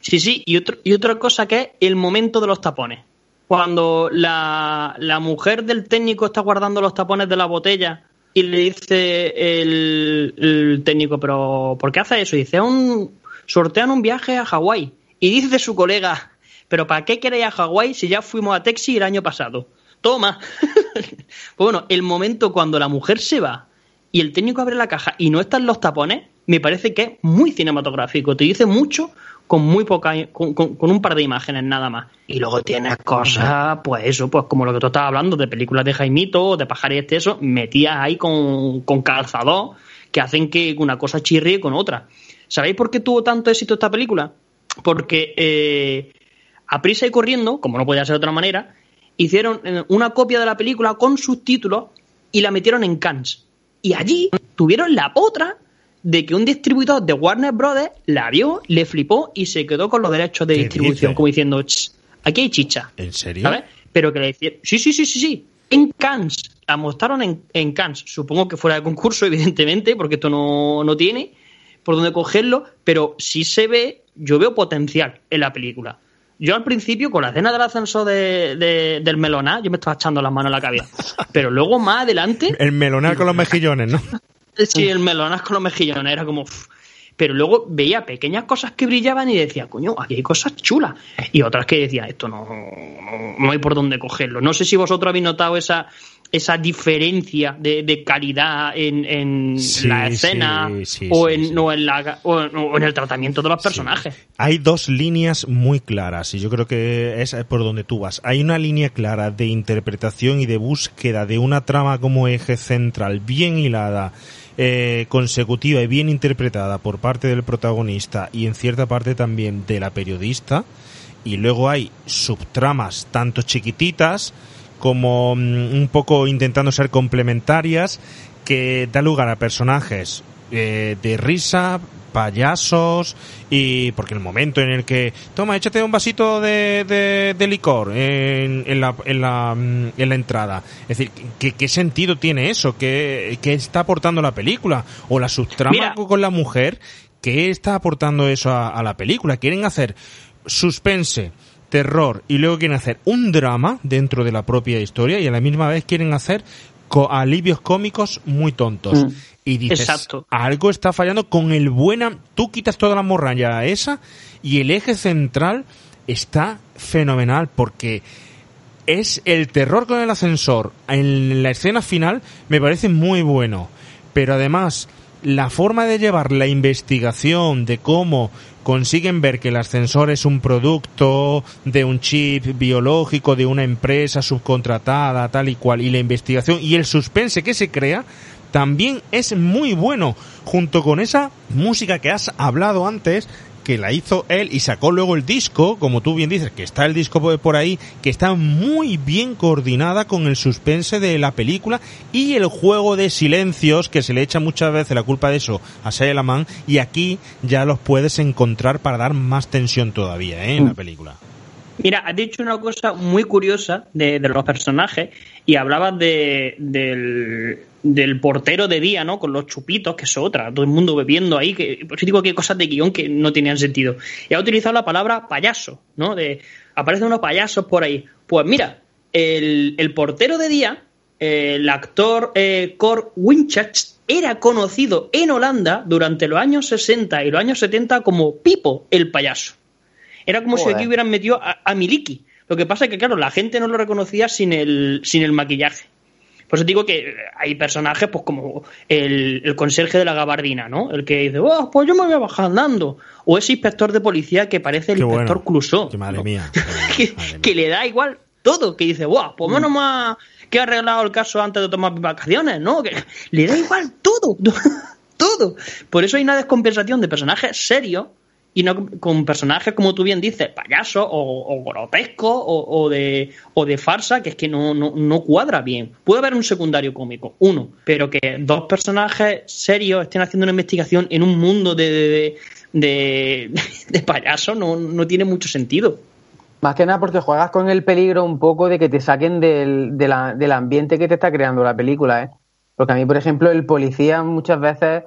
Sí, sí, y, otro, y otra cosa que es el momento de los tapones. Cuando la, la mujer del técnico está guardando los tapones de la botella y le dice el, técnico, pero ¿por qué hace eso? Y dice, "Es un, sortean un viaje a Hawái. Y dice su colega, pero ¿para qué queréis a Hawái si ya fuimos a Texas el año pasado? Toma. *laughs* pues bueno, el momento cuando la mujer se va y el técnico abre la caja y no están los tapones, me parece que es muy cinematográfico. Te dice mucho con muy poca, con, con- un par de imágenes nada más. Y luego tienes cosas, pues eso, pues como lo que tú estabas hablando, de películas de Jaimito, de Pajar y este, eso, metidas ahí con, con calzador, que hacen que una cosa chirríe con otra. ¿Sabéis por qué tuvo tanto éxito esta película? Porque eh, a prisa y corriendo, como no podía ser de otra manera, hicieron eh, una copia de la película con subtítulos y la metieron en Cannes. Y allí tuvieron la otra de que un distribuidor de Warner Brothers la vio, le flipó y se quedó con los derechos de ¿Qué distribución, como diciendo, "Ch, aquí hay chicha. ¿En serio? ¿Sabes? Pero que le hicieron. Sí, sí, sí, sí, sí. En Cannes. La mostraron en, en Cannes. Supongo que fuera de concurso, *laughs* evidentemente, porque esto no, no tiene por dónde cogerlo, pero sí se ve, yo veo potencial en la película. Yo al principio, con la escena del ascenso de, de- del meloná, yo me estaba echando las manos en la cabeza. *laughs* Pero luego más adelante, El melonar con los mejillones, ¿no? *laughs* Sí, el melonas con los mejillones, era como... Pero luego veía pequeñas cosas que brillaban y decía, coño, aquí hay cosas chulas. Y otras que decía, esto no, no, no hay por dónde cogerlo. No sé si vosotros habéis notado esa, esa diferencia de, de calidad en, en Sí, la escena sí, sí, o, en, sí. o en la, o en el tratamiento de los personajes. Hay dos líneas muy claras y yo creo que es por donde tú vas. Hay una línea clara de interpretación y de búsqueda de una trama como eje central bien hilada, eh, consecutiva y bien interpretada por parte del protagonista y en cierta parte también de la periodista. Y luego hay subtramas tanto chiquititas como mm, un poco intentando ser complementarias que da lugar a personajes eh, de risa, payasos y porque el momento en el que toma échate un vasito de, de, de licor en, en la, en, la, mm, en la entrada es decir ¿qué, qué sentido tiene eso ¿Qué, qué está aportando la película o la subtrama Mira. con la mujer ¿qué está aportando eso a, a la película? quieren hacer suspense terror y luego quieren hacer un drama dentro de la propia historia y a la misma vez quieren hacer co- alivios cómicos muy tontos. Mm. Y dices, Exacto. algo está fallando con el buena... Tú quitas toda la morralla esa y el eje central está fenomenal porque es el terror con el ascensor en la escena final me parece muy bueno. Pero además la forma de llevar la investigación de cómo consiguen ver que el ascensor es un producto de un chip biológico de una empresa subcontratada tal y cual y la investigación y el suspense que se crea también es muy bueno junto con esa música que has hablado antes que la hizo él y sacó luego el disco, como tú bien dices, que está el disco por ahí, que está muy bien coordinada con el suspense de la película y el juego de silencios, que se le echa muchas veces la culpa de eso a Shia LaMan, y aquí ya los puedes encontrar para dar más tensión todavía ¿eh? en la película. Mira, has dicho una cosa muy curiosa de, de los personajes y hablabas de, del, del portero de día, ¿no? Con los chupitos, que es otra, todo el mundo bebiendo ahí, que por eso digo que hay cosas de guion que no tenían sentido. Y ha utilizado la palabra payaso, ¿no? De aparecen unos payasos por ahí. Pues mira, el, el portero de día, eh, el actor eh, Cor era conocido en Holanda durante los años 60 y los años 70 como Pipo el payaso. Era como si aquí hubieran metido a, a Miliki. Lo que pasa es que, claro, la gente no lo reconocía sin el, sin el maquillaje. Por eso digo que hay personajes, pues como el, el conserje de la gabardina, ¿no? El que dice, oh, pues yo me voy a bajar andando. O ese inspector de policía que parece el Qué inspector bueno. Clouseau. Que madre ¿no? mía. *laughs* que, que le da igual todo, que dice, guau, pues menos más que he arreglado el caso antes de tomar vacaciones, ¿no? Que le da igual todo, *laughs* todo. Por eso hay una descompensación de personajes serios y no con personajes, como tú bien dices, payasos o, o grotescos o, de, o de farsa, que es que no, no, no cuadra bien. Puede haber un secundario cómico, uno, pero que dos personajes serios estén haciendo una investigación en un mundo de, de, de, de *laughs* payasos no, no tiene mucho sentido. Más que nada porque juegas con el peligro un poco de que te saquen del, del ambiente que te está creando la película, ¿eh? Porque a mí, por ejemplo, el policía muchas veces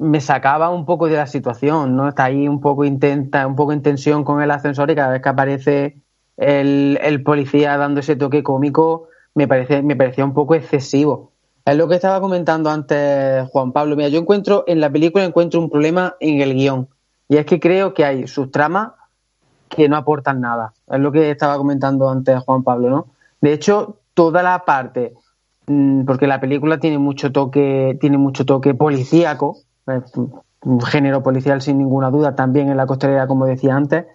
me sacaba un poco de la situación, ¿no? Está ahí un poco intenta, un poco en tensión con el ascensor y cada vez que aparece el, policía dando ese toque cómico, me parece, me parecía un poco excesivo. Es lo que estaba comentando antes Juan Pablo. Mira, yo encuentro, en la película encuentro un problema en el guion. Y es que creo que hay subtramas que no aportan nada. Es lo que estaba comentando antes Juan Pablo, ¿no? De hecho, toda la parte, mm, porque la película tiene mucho toque, tiene mucho toque policíaco, un género policial sin ninguna duda, también en la costelera, como decía antes,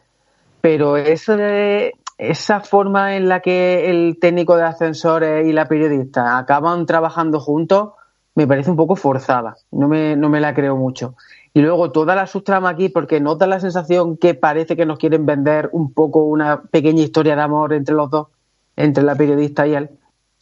pero eso de esa forma en la que el técnico de ascensores y la periodista acaban trabajando juntos me parece un poco forzada, no me, no me la creo mucho. Y luego toda la subtrama aquí, porque nota la sensación que parece que nos quieren vender un poco una pequeña historia de amor entre los dos, entre la periodista y él,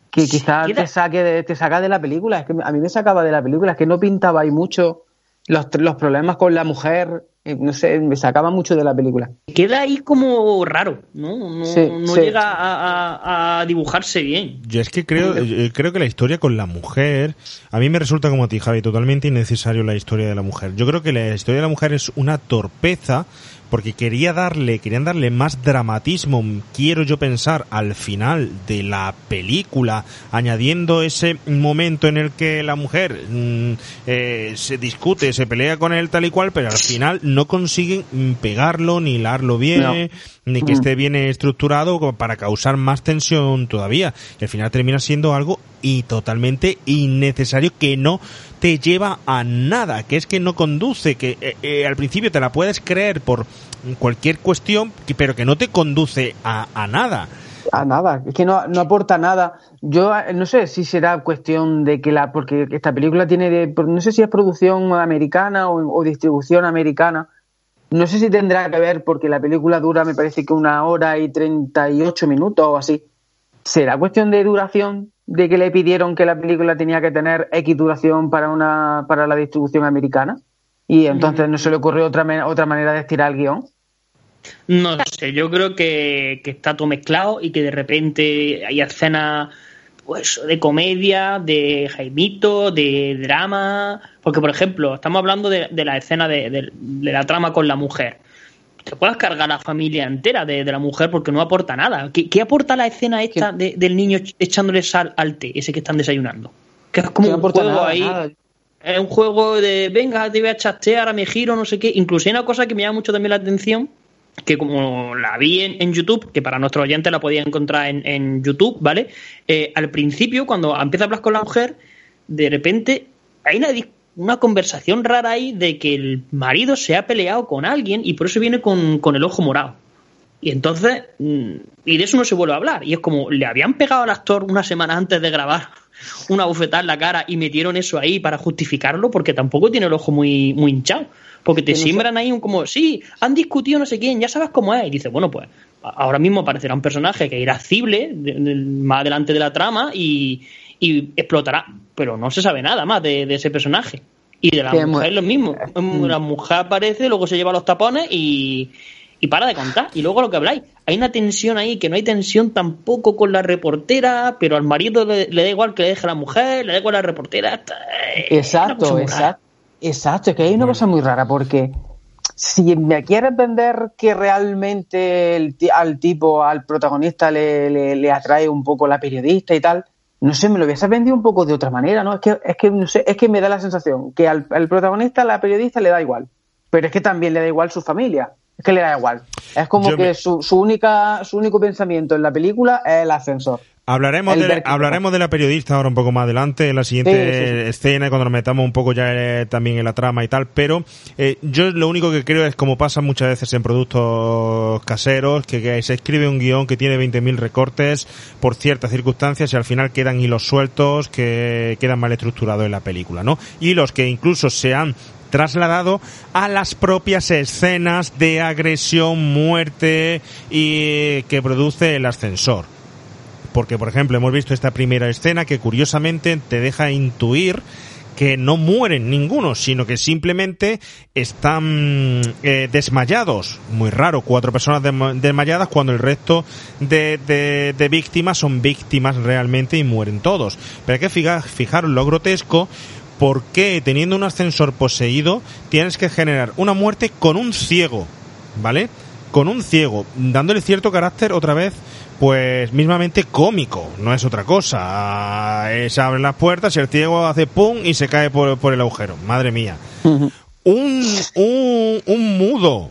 que quizás te saque de, te saca de la película. Es que a mí me sacaba de la película, es que no pintaba ahí mucho los, los problemas con la mujer, eh, no sé, me sacaba mucho de la película. Queda ahí como raro, ¿no? No, Sí, no sí. llega a, a- a dibujarse bien. Yo es que creo, eh, creo que la historia con la mujer, a mí me resulta como a ti, Javi, totalmente innecesario la historia de la mujer. Yo creo que la historia de la mujer es una torpeza porque quería darle, querían darle más dramatismo, quiero yo pensar, al final de la película, añadiendo ese momento en el que la mujer mm, eh, se discute, se pelea con él tal y cual, pero al final no consiguen pegarlo ni hilarlo bien. Ni que Mm. esté bien estructurado para causar más tensión todavía. Y al final termina siendo algo y totalmente innecesario que no te lleva a nada, que es que no conduce, que eh, eh, al principio te la puedes creer por cualquier cuestión, pero que no te conduce a, a nada. A nada, es que no, no aporta nada. Yo eh, no sé si será cuestión de que la, porque esta película tiene, de, no sé si es producción americana o, o distribución americana. No sé si tendrá que ver porque la película dura, me parece que una hora y 38 minutos o así. ¿Será cuestión de duración? ¿De que le pidieron que la película tenía que tener X duración para, una, para la distribución americana? Y entonces no se le ocurrió otra, otra manera de estirar el guion. No sé, yo creo que, que está todo mezclado y que de repente hay escenas pues, de comedia, de Jaimito, de drama. Porque, por ejemplo, estamos hablando de, de la escena de, de- de la trama con la mujer. Te puedes cargar la familia entera de, la mujer porque no aporta nada. ¿Qué, qué aporta la escena esta de- del niño ech- echándole sal al té, ese que están desayunando? Que es como un juego nada, ahí. nada. Es un juego de, venga, te voy a chastear, ahora me giro, no sé qué. Incluso hay una cosa que me llama mucho también la atención, que como la vi en, YouTube, que para nuestros oyentes la podía encontrar en, en YouTube, ¿vale? Eh, al principio, cuando empieza a hablar con la mujer, de repente hay una una conversación rara ahí de que el marido se ha peleado con alguien y por eso viene con, con el ojo morado. Y entonces, mm, y de eso no se vuelve a hablar. Y es como, le habían pegado al actor una semana antes de grabar una bufetada en la cara y metieron eso ahí para justificarlo, porque tampoco tiene el ojo muy, muy hinchado. Porque te siembran ahí un como, sí, han discutido no sé quién, ya sabes cómo es. Y dices, bueno, pues ahora mismo aparecerá un personaje que irá cible de- de- más adelante de la trama y, y explotará. Pero no se sabe nada más de, de ese personaje. Y de la mujer lo mismo. *laughs* La mujer aparece, luego se lleva los tapones y, y para de contar. Y luego lo que habláis, hay una tensión ahí, que no hay tensión tampoco con la reportera, pero al marido le, le da igual que le deje a la mujer, le da igual a la reportera. Exacto, exacto. Exacto, es que hay una cosa muy rara porque si me quieres vender que realmente el al tipo, al protagonista le, le- le atrae un poco la periodista y tal, no sé, me lo hubiese vendido un poco de otra manera, ¿no? Es que, es que, no sé, es que me da la sensación que al, al protagonista, la periodista le da igual, pero es que también le da igual su familia, es que le da igual. Es como Yo que me- su, su única, su único pensamiento en la película es el ascensor. Hablaremos El de, vértigo. hablaremos de la periodista ahora un poco más adelante, en la siguiente Sí, sí, sí. escena, cuando nos metamos un poco ya eh, también en la trama y tal, pero eh, yo lo único que creo es como pasa muchas veces en productos caseros, que, que se escribe un guion que tiene 20.000 recortes por ciertas circunstancias y al final quedan hilos sueltos que quedan mal estructurados en la película, ¿no? Hilos que incluso se han trasladado a las propias escenas de agresión, muerte y que produce el ascensor porque por ejemplo hemos visto esta primera escena que curiosamente te deja intuir que no mueren ninguno, sino que simplemente están eh, desmayados. Muy raro, cuatro personas desma- desmayadas cuando el resto de, de- víctimas son víctimas realmente y mueren todos. Pero hay que fija- fijaros lo grotesco, porque teniendo un ascensor poseído tienes que generar una muerte con un ciego, ¿vale? Con un ciego, dándole cierto carácter otra vez pues mismamente cómico, no es otra cosa. Eh, se abren las puertas y el ciego hace pum y se cae por, por el agujero. Madre mía. Un, un, un mudo,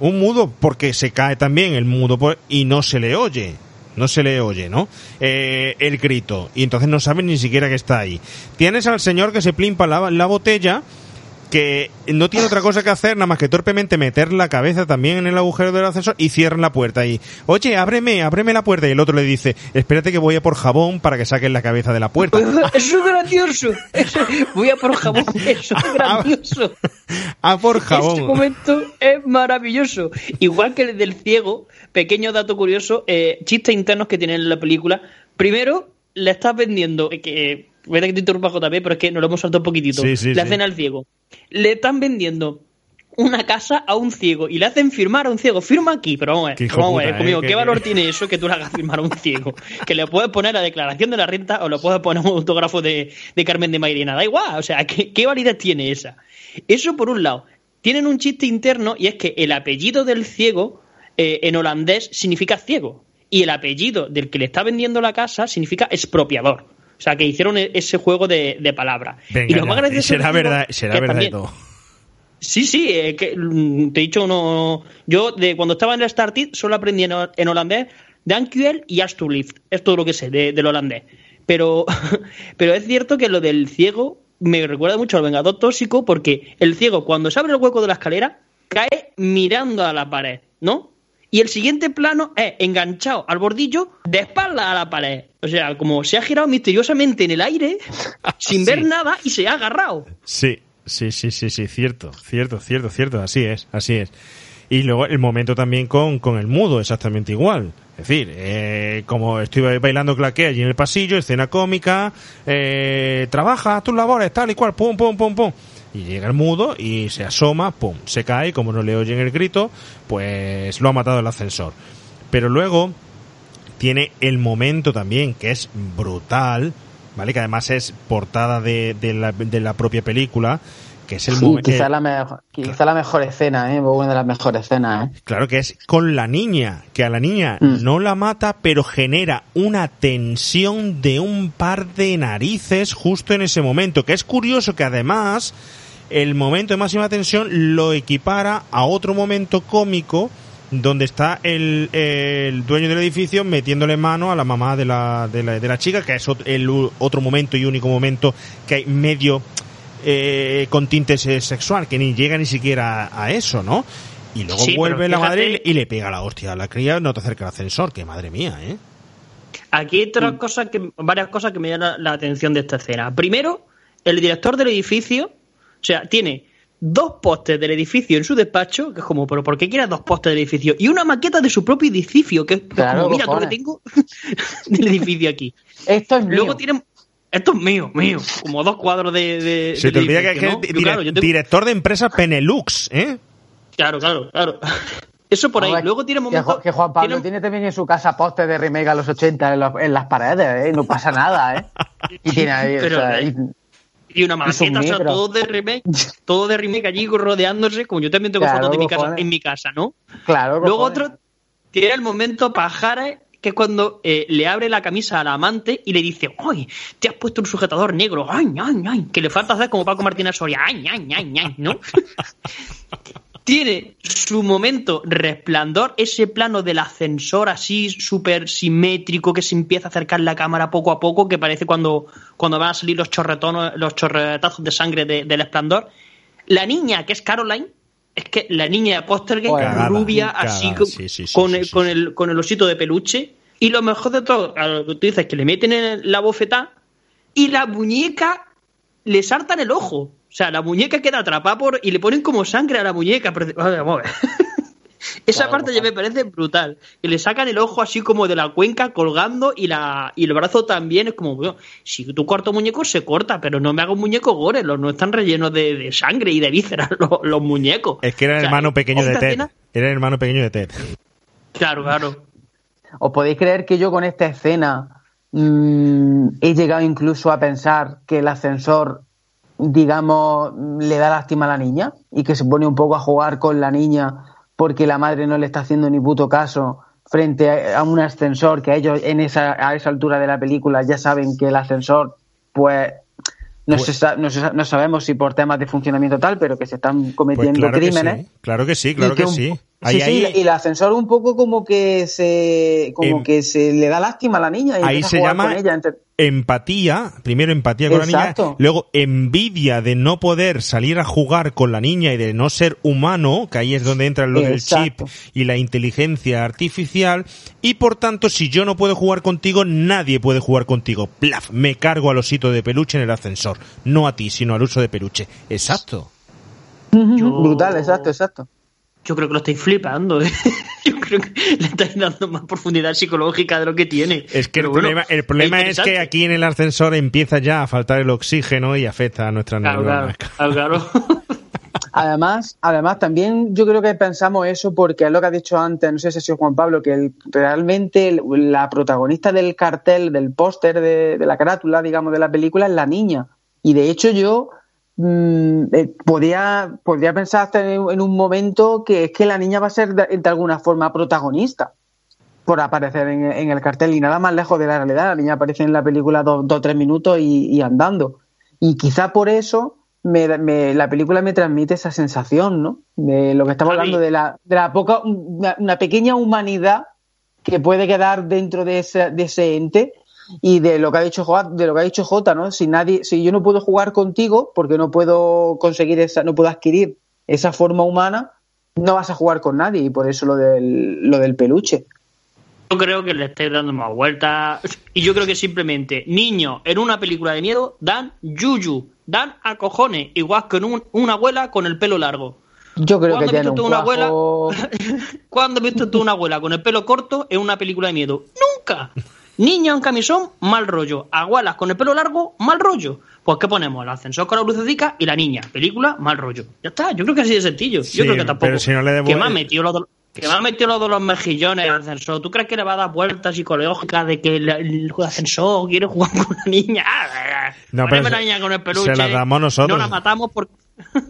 un mudo porque se cae también el mudo por- y no se le oye. No se le oye, ¿no? Eh, el grito. Y entonces no saben ni siquiera que está ahí. Tienes al señor que se plimpa la, la botella que no tiene otra cosa que hacer nada más que torpemente meter la cabeza también en el agujero del ascensor y cierran la puerta y oye ábreme ábreme la puerta y el otro le dice espérate que voy a por jabón para que saquen la cabeza de la puerta *laughs* Eso es gracioso. Eso- *laughs* Voy a por jabón. *laughs* Eso es gracioso. a por Este jabón momento es maravilloso. Igual que el del ciego, pequeño dato curioso, eh, chistes internos que tiene en la película. Primero, le estás vendiendo, eh, que, verdad que te interrumpa JP, pero es que nos lo hemos saltado un poquitito. Sí, sí, le sí. hacen al ciego. Le están vendiendo una casa a un ciego y le hacen firmar a un ciego. Firma aquí, pero vamos a ver, vamos a ver, puta, conmigo, eh, ¿qué que- valor tiene eso que tú le hagas firmar a un ciego? Que le puedes poner la declaración de la renta o le puedes poner un autógrafo de, de Carmen de Mairena. Da igual, o sea, ¿qué, qué validez tiene esa? Eso por un lado. Tienen un chiste interno y es que el apellido del ciego eh, en holandés significa ciego y el apellido del que le está vendiendo la casa significa expropiador. O sea, que hicieron e- ese juego de, de palabras. Venga, y lo más gracioso será verdad será verdad también- todo Sí, sí, eh, que, mm, te he dicho, no, yo de cuando estaba en el Started solo aprendí en, en holandés Dankjewel y Alsjeblieft, es todo lo que sé de- del holandés. Pero, *laughs* pero es cierto que lo del ciego me recuerda mucho al Vengador Tóxico porque el ciego cuando se abre el hueco de la escalera cae mirando a la pared, ¿no? Y el siguiente plano es enganchado al bordillo de espalda a la pared. O sea, como se ha girado misteriosamente en el aire *laughs* sin ver nada y se ha agarrado. Sí, sí, sí, sí, sí, cierto, cierto, cierto, cierto, así es, así es. Y luego el momento también con, con el mudo, exactamente igual. Es decir, eh, como estoy bailando claqué allí en el pasillo, escena cómica, eh, trabaja tus labores, tal y cual, pum, pum, pum, pum. Y llega el mudo y se asoma, pum, se cae, como no le oyen el grito, pues lo ha matado el ascensor. Pero luego tiene el momento también que es brutal, ¿vale? Que además es portada de, de, la, de la propia película, que es el Sí, momento... quizá, la mejor, quizá la mejor escena, ¿eh? una de las mejores escenas. ¿eh? Claro que es con la niña, que a la niña Mm. no la mata, pero genera una tensión de un par de narices justo en ese momento, que es curioso que además el momento de máxima tensión lo equipara a otro momento cómico donde está el, el dueño del edificio metiéndole mano a la mamá de la, de la, de la chica, que es el otro momento y único momento que hay medio eh, con tintes sexual, que ni llega ni siquiera a, a eso, ¿no? Y luego Sí, vuelve la madre y le- pega la hostia a la cría, no te acerca al ascensor, que madre mía, ¿eh? Aquí hay otras cosas que, varias cosas que me llaman la, la atención de esta escena. Primero, el director del edificio, o sea, tiene dos postes del edificio en su despacho, que es como, pero ¿por qué quieres dos postes del edificio? Y una maqueta de su propio edificio, que es Claro, como, mira todo lo que tengo *laughs* del edificio aquí. Esto es mío. Luego tienen, esto es mío, mío, como dos cuadros de... de Se te olvida que es edificio, que ¿no? es Yo, claro, tengo- director de empresa Penelux, ¿eh? claro, claro, claro. *laughs* Eso por ahí. Luego tiene que, momentos... Que Juan Pablo tiene- tiene también en su casa postes de remake a los 80 en, los- en las paredes, ¿eh? No pasa nada, ¿eh? *laughs* Y tiene ahí, o Pero, sea, y- una maqueta, o sea, todo de remake, todo de remake allí rodeándose, como yo también tengo Claro, fotos de mi casa, en mi casa, ¿no? claro. Luego cojones. otro tiene el momento Pajares, que es cuando eh, le abre la camisa al amante y le dice, ¡ay! Te has puesto un sujetador negro, ¡ay, ay, ay! Que le falta hacer como Paco Martínez Soria, ¡ay, ay, ay, ay! ¿No? *laughs* tiene su momento resplandor, ese plano del ascensor así súper simétrico que se empieza a acercar la cámara poco a poco, que parece cuando, cuando van a salir los chorretonos, los chorretazos de sangre de- del esplendor. La niña, que es Caroline, es que la niña de Postergate, rubia, cagada, así con, sí, sí, sí, con, sí, el, con, el, con el osito de peluche. Y lo mejor de todo, a lo que tú dices, que le meten en la bofetada y la muñeca le saltan el ojo. O sea, la muñeca queda atrapada por y le ponen como sangre a la muñeca. Pero, vamos a ver. *laughs* Esa Claro, parte ya me parece brutal. Que le sacan el ojo así como de la cuenca colgando y la y el brazo también es como, bueno, si tú cortas muñecos se corta, pero no me hago un muñeco gore, los no están rellenos de, de sangre y de vísceras *laughs* los, los muñecos. Es que era el O sea, hermano pequeño de Ted. escena- Era el hermano pequeño de Ted. Claro, claro. ¿Os podéis creer que yo con esta escena mm, he llegado incluso a pensar que el ascensor, digamos, le da lástima a la niña y que se pone un poco a jugar con la niña porque la madre no le está haciendo ni puto caso frente a, un ascensor que ellos en esa, a esa altura de la película ya saben que el ascensor, pues, no, se sa- no, se no sabemos si por temas de funcionamiento tal, pero que se están Pues cometiendo que crímenes. sí, claro que sí, claro que un- sí. Sí, Ahí, sí, ahí- y el ascensor un poco como que se como Em- que se le da lástima a la niña y ahí se llama con ella. Entre- empatía, primero empatía con la niña, luego envidia de no poder salir a jugar con la niña y de no ser humano, que ahí es donde entra lo del chip y la inteligencia artificial, y por tanto, si yo no puedo jugar contigo, nadie puede jugar contigo. Plaf, me cargo al osito de peluche en el ascensor, no a ti, sino al uso de peluche. Exacto. Yo- Brutal, exacto, exacto. Yo creo que lo estáis flipando. ¿eh? *laughs* Yo creo que le estáis dando más profundidad psicológica de lo que tiene. Es que el bueno, problema, el problema es que aquí en el ascensor empieza ya a faltar el oxígeno y afecta a nuestras Claro, claro, neuronas. claro, claro. *laughs* Además, además también yo creo que pensamos eso porque es lo que ha dicho antes, no sé si ha sido Juan Pablo, que el- realmente el- la protagonista del cartel, del póster de, de la carátula, digamos, de la película es la niña. Y de hecho yo mm, eh, podía, podría pensar hasta en, en un momento que es que la niña va a ser de, de alguna forma protagonista por aparecer en, en el cartel y nada más lejos de la realidad. La niña aparece en la película dos o tres minutos y, y andando. Y quizá por eso me, me- la película me transmite esa sensación, ¿no? De lo que estamos Javi. hablando de la, de la poca, una, una pequeña humanidad que puede quedar dentro de ese, de ese ente y de lo que ha dicho Jota, de lo que ha dicho Jota, ¿no? Si nadie, si yo no puedo jugar contigo porque no puedo conseguir esa, no puedo adquirir esa forma humana, no vas a jugar con nadie y por eso lo del, lo del peluche. Yo creo que le estáis dando más vueltas. Y yo creo que simplemente niños en una película de miedo dan yuyu, dan a cojones, igual que en un- una abuela con el pelo largo. Yo creo que ¿Cuándo has tiene un una abuela? *laughs* ¿Cuándo has visto tú una abuela con el pelo corto en una película de miedo? ¡Nunca! Niña en camisón, mal rollo. Abuelas con el pelo largo, mal rollo. Pues ¿qué ponemos? El ascensor con la lucecica y la niña. Película, mal rollo. Ya está, yo creo que así de sencillo. Sí, yo creo que tampoco. pero si no le devuelve- Que me ha metido los que me ha metido los de los mejillones al ascensor. ¿Tú crees que le va a dar vueltas psicológicas de que el, el ascensor quiere jugar con una niña? No, pero la se- niña con el peluche. se la damos nosotros. No la matamos porque... *laughs*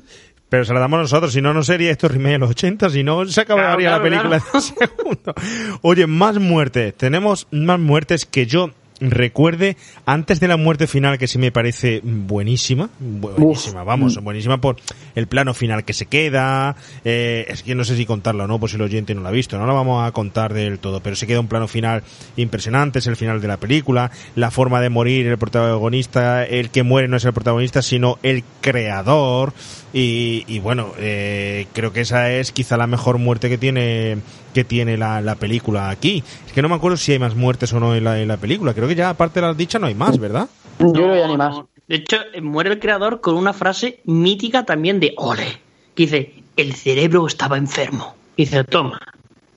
Pero se la damos nosotros, si no, no sería esto remake de los 80, si no, se acabaría Claro, la película claro, en un *laughs* segundo. Oye, más muertes. Tenemos más muertes que yo recuerde antes de la muerte final que sí me parece buenísima, buenísima, vamos, buenísima por el plano final que se queda, eh, es que no sé si contarlo o no, por si el oyente no lo ha visto, no lo vamos a contar del todo, pero se queda un plano final impresionante, es el final de la película, la forma de morir el protagonista, el que muere no es el protagonista, sino el creador, y, y bueno, eh, creo que esa es quizá la mejor muerte que tiene que tiene la, la, película aquí. Es que no me acuerdo si hay más muertes o no en la, en la película. Creo que ya aparte de las dichas no hay más, ¿verdad? Yo creo que ya ni más. De hecho, muere el creador con una frase mítica también de Ole, que dice, el cerebro estaba enfermo. dice, toma,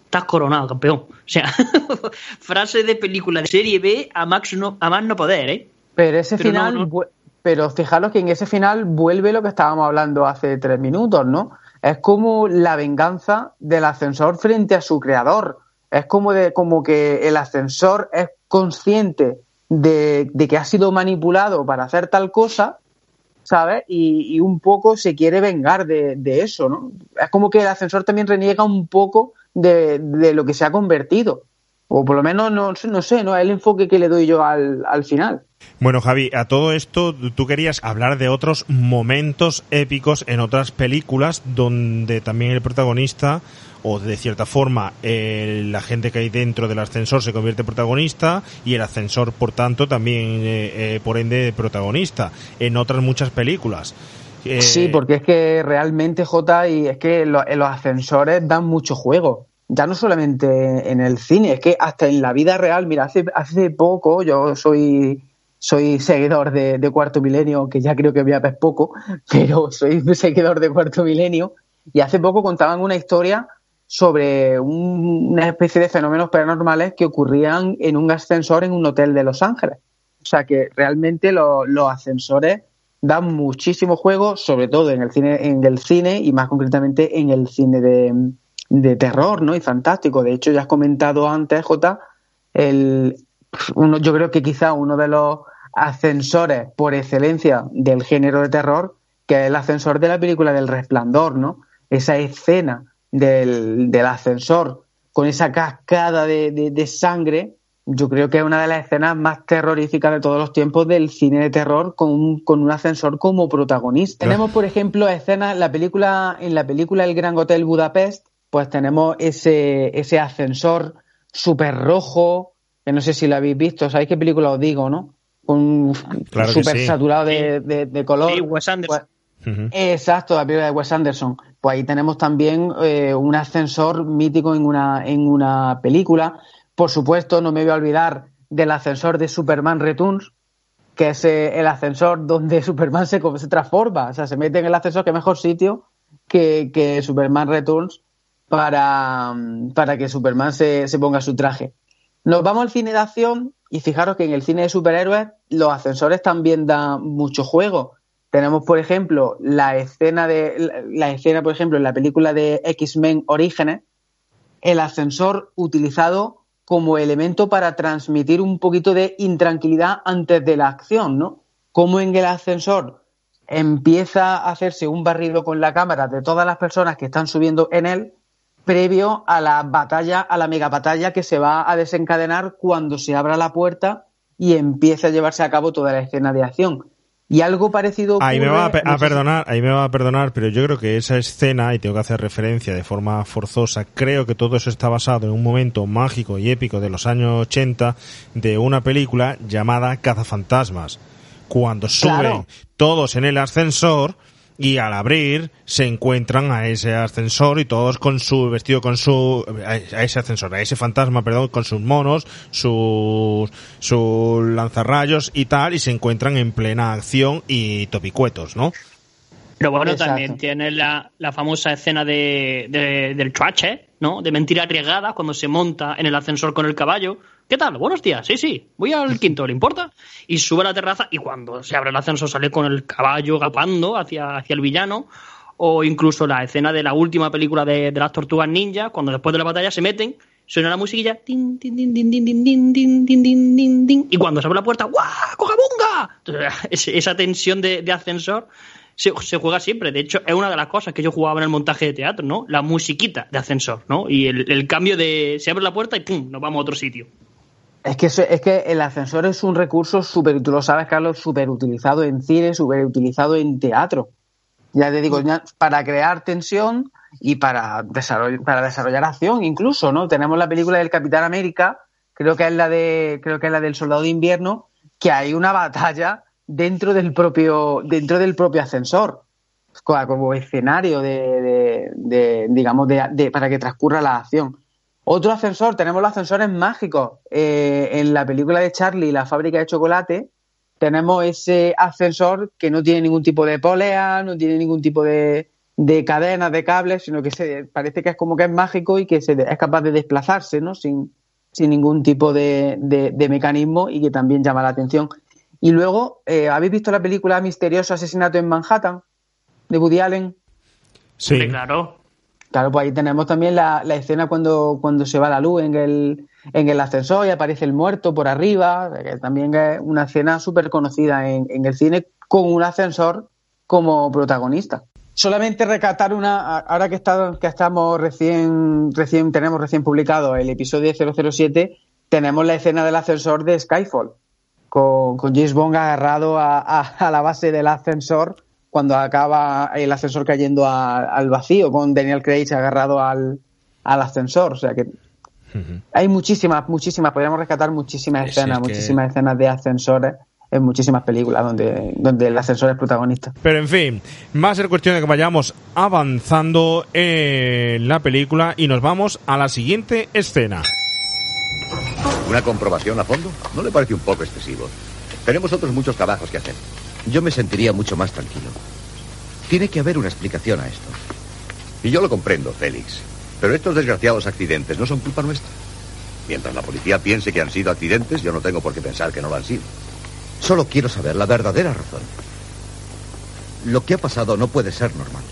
estás coronado, campeón. O sea, *laughs* frase de película de serie B a, max no, a más no poder, ¿eh? Pero ese pero final... No, no. Pero fijaros que en ese final vuelve lo que estábamos hablando hace tres minutos, ¿no? Es como la venganza del ascensor frente a su creador. Es como, de, como que el ascensor es consciente de, de que ha sido manipulado para hacer tal cosa, ¿sabes? Y, y un poco se quiere vengar de, de, eso, ¿no? Es como que el ascensor también reniega un poco de, de lo que se ha convertido. O por lo menos, no, no sé, ¿no? Es el enfoque que le doy yo al, al final. Bueno, Javi, a todo esto tú querías hablar de otros momentos épicos en otras películas donde también el protagonista o de cierta forma eh, la gente que hay dentro del ascensor se convierte en protagonista y el ascensor por tanto también eh, eh, por ende protagonista en otras muchas películas. Eh... Sí, porque es que realmente J y es que lo, los ascensores dan mucho juego ya no solamente en el cine, es que hasta en la vida real, mira, hace, hace poco yo soy soy seguidor de, Cuarto Milenio, que ya creo que voy a ver poco, *laughs* pero soy seguidor de Cuarto Milenio, y hace poco contaban una historia sobre un, una especie de fenómenos paranormales que ocurrían en un ascensor en un hotel de Los Ángeles. O sea que realmente lo, los ascensores dan muchísimo juego, sobre todo en el cine, en el cine y más concretamente en el cine de, de terror, ¿no? Y fantástico. De hecho, ya has comentado antes, Jota, el, uno, yo creo que quizá uno de los ascensores por excelencia del género de terror, que es el ascensor de la película del resplandor, ¿no? Esa escena del, del ascensor con esa cascada de, de, de, sangre, yo creo que es una de las escenas más terroríficas de todos los tiempos del cine de terror con un, con un ascensor como protagonista. Tenemos, por ejemplo, escenas, la película, en la película El Gran Hotel Budapest, pues tenemos ese, ese ascensor súper rojo, que no sé si lo habéis visto, ¿sabéis qué película os digo, no? Un claro súper sí. saturado de, de, de, color. Sí, Wes Anderson. Pues, uh -huh. Exacto, la película de Wes Anderson. Pues ahí tenemos también eh, un ascensor mítico en una, en una película. Por supuesto, no me voy a olvidar del ascensor de Superman Returns, que es eh, el ascensor donde *laughs* Superman se, se, transforma. O sea, se mete en el ascensor, que mejor sitio que, que Superman Returns para, para que Superman se, se ponga su traje. Nos vamos al cine de acción y fijaros que en el cine de superhéroes los ascensores también dan mucho juego. Tenemos, por ejemplo, la escena de la escena, por ejemplo, en la película de X-Men Orígenes, el ascensor utilizado como elemento para transmitir un poquito de intranquilidad antes de la acción, ¿no? Como en el ascensor empieza a hacerse un barrido con la cámara de todas las personas que están subiendo en él previo a la batalla, a la mega batalla que se va a desencadenar cuando se abra la puerta y empiece a llevarse a cabo toda la escena de acción. Y algo parecido ocurre, ahí me va a, pe- a perdonar, ahí me va a perdonar, pero yo creo que esa escena y tengo que hacer referencia de forma forzosa, creo que todo eso está basado en un momento mágico y épico de los años 80 de una película llamada Cazafantasmas, cuando suben Claro. todos en el ascensor y al abrir se encuentran a ese ascensor y todos con su vestido con su a ese ascensor, a ese fantasma, perdón, con sus monos, sus sus lanzarrayos y tal y se encuentran en plena acción y topicuetos, ¿no? Pero bueno, Exacto. también tiene la, la famosa escena de, de- del trache, ¿no? De mentira arriesgada cuando se monta en el ascensor con el caballo. ¿Qué tal? Buenos días. Sí, sí. Voy al quinto, ¿le importa? Y sube a la terraza y cuando se abre el ascensor sale con el caballo gapando hacia, hacia el villano. O incluso la escena de la última película de, de las tortugas ninja, cuando después de la batalla se meten, suena la musiquilla, din, din, din, y cuando se abre la puerta, ¡guau! ¡Cojabunga! Entonces, esa tensión de, de ascensor se, juega siempre. De hecho, es una de las cosas que yo jugaba en el montaje de teatro, ¿no? La musiquita de ascensor, ¿no? Y el cambio de se abre la puerta y ¡pum! Nos vamos a otro sitio. Es que, eso- es que el ascensor es un recurso súper, tú lo sabes, Carlos, súper utilizado en cine, súper utilizado en teatro. Ya te digo, ya para crear tensión y para desarrollar, para desarrollar acción incluso, ¿no? Tenemos la película del Capitán América, creo que es la de, creo que es la del Soldado de Invierno, que hay una batalla dentro del propio, dentro del propio ascensor, co- como escenario de, de- de, digamos, de- para que transcurra la acción. Otro ascensor, tenemos los ascensores mágicos. Eh, en la película de Charlie, la fábrica de chocolate, tenemos ese ascensor que no tiene ningún tipo de polea, no tiene ningún tipo de, de cadenas, de cables, sino que se, parece que es como que es mágico y que se, es capaz de desplazarse, ¿no? Sin, sin ningún tipo de, de- de mecanismo y que también llama la atención. Y luego, eh, ¿habéis visto la película Misterioso Asesinato en Manhattan? de Woody Allen. Sí. Claro. Claro, pues ahí tenemos también la, la escena cuando, cuando se va la luz en el, en el ascensor y aparece el muerto por arriba, que también es una escena súper conocida en, en el cine con un ascensor como protagonista. Solamente recatar una, ahora que, está, que estamos recién, recién, tenemos recién publicado el episodio 007, tenemos la escena del ascensor de Skyfall, con, con James Bond agarrado a- a la base del ascensor cuando acaba el ascensor cayendo a- al vacío, con Daniel Craig agarrado al, al ascensor. O sea que hay muchísimas, muchísimas, podríamos rescatar muchísimas Es- escenas, es que- muchísimas escenas de ascensores en muchísimas películas donde, donde el ascensor es protagonista. Pero en fin, va a ser cuestión de que vayamos avanzando en la película y nos vamos a la siguiente escena. ¿Una comprobación a fondo? ¿No le parece un poco excesivo? Tenemos otros muchos trabajos que hacer. Yo me sentiría mucho más tranquilo. Tiene que haber una explicación a esto. Y yo lo comprendo, Félix. Pero estos desgraciados accidentes no son culpa nuestra. Mientras la policía piense que han sido accidentes, yo no tengo por qué pensar que no lo han sido. Solo quiero saber la verdadera razón. Lo que ha pasado no puede ser normal.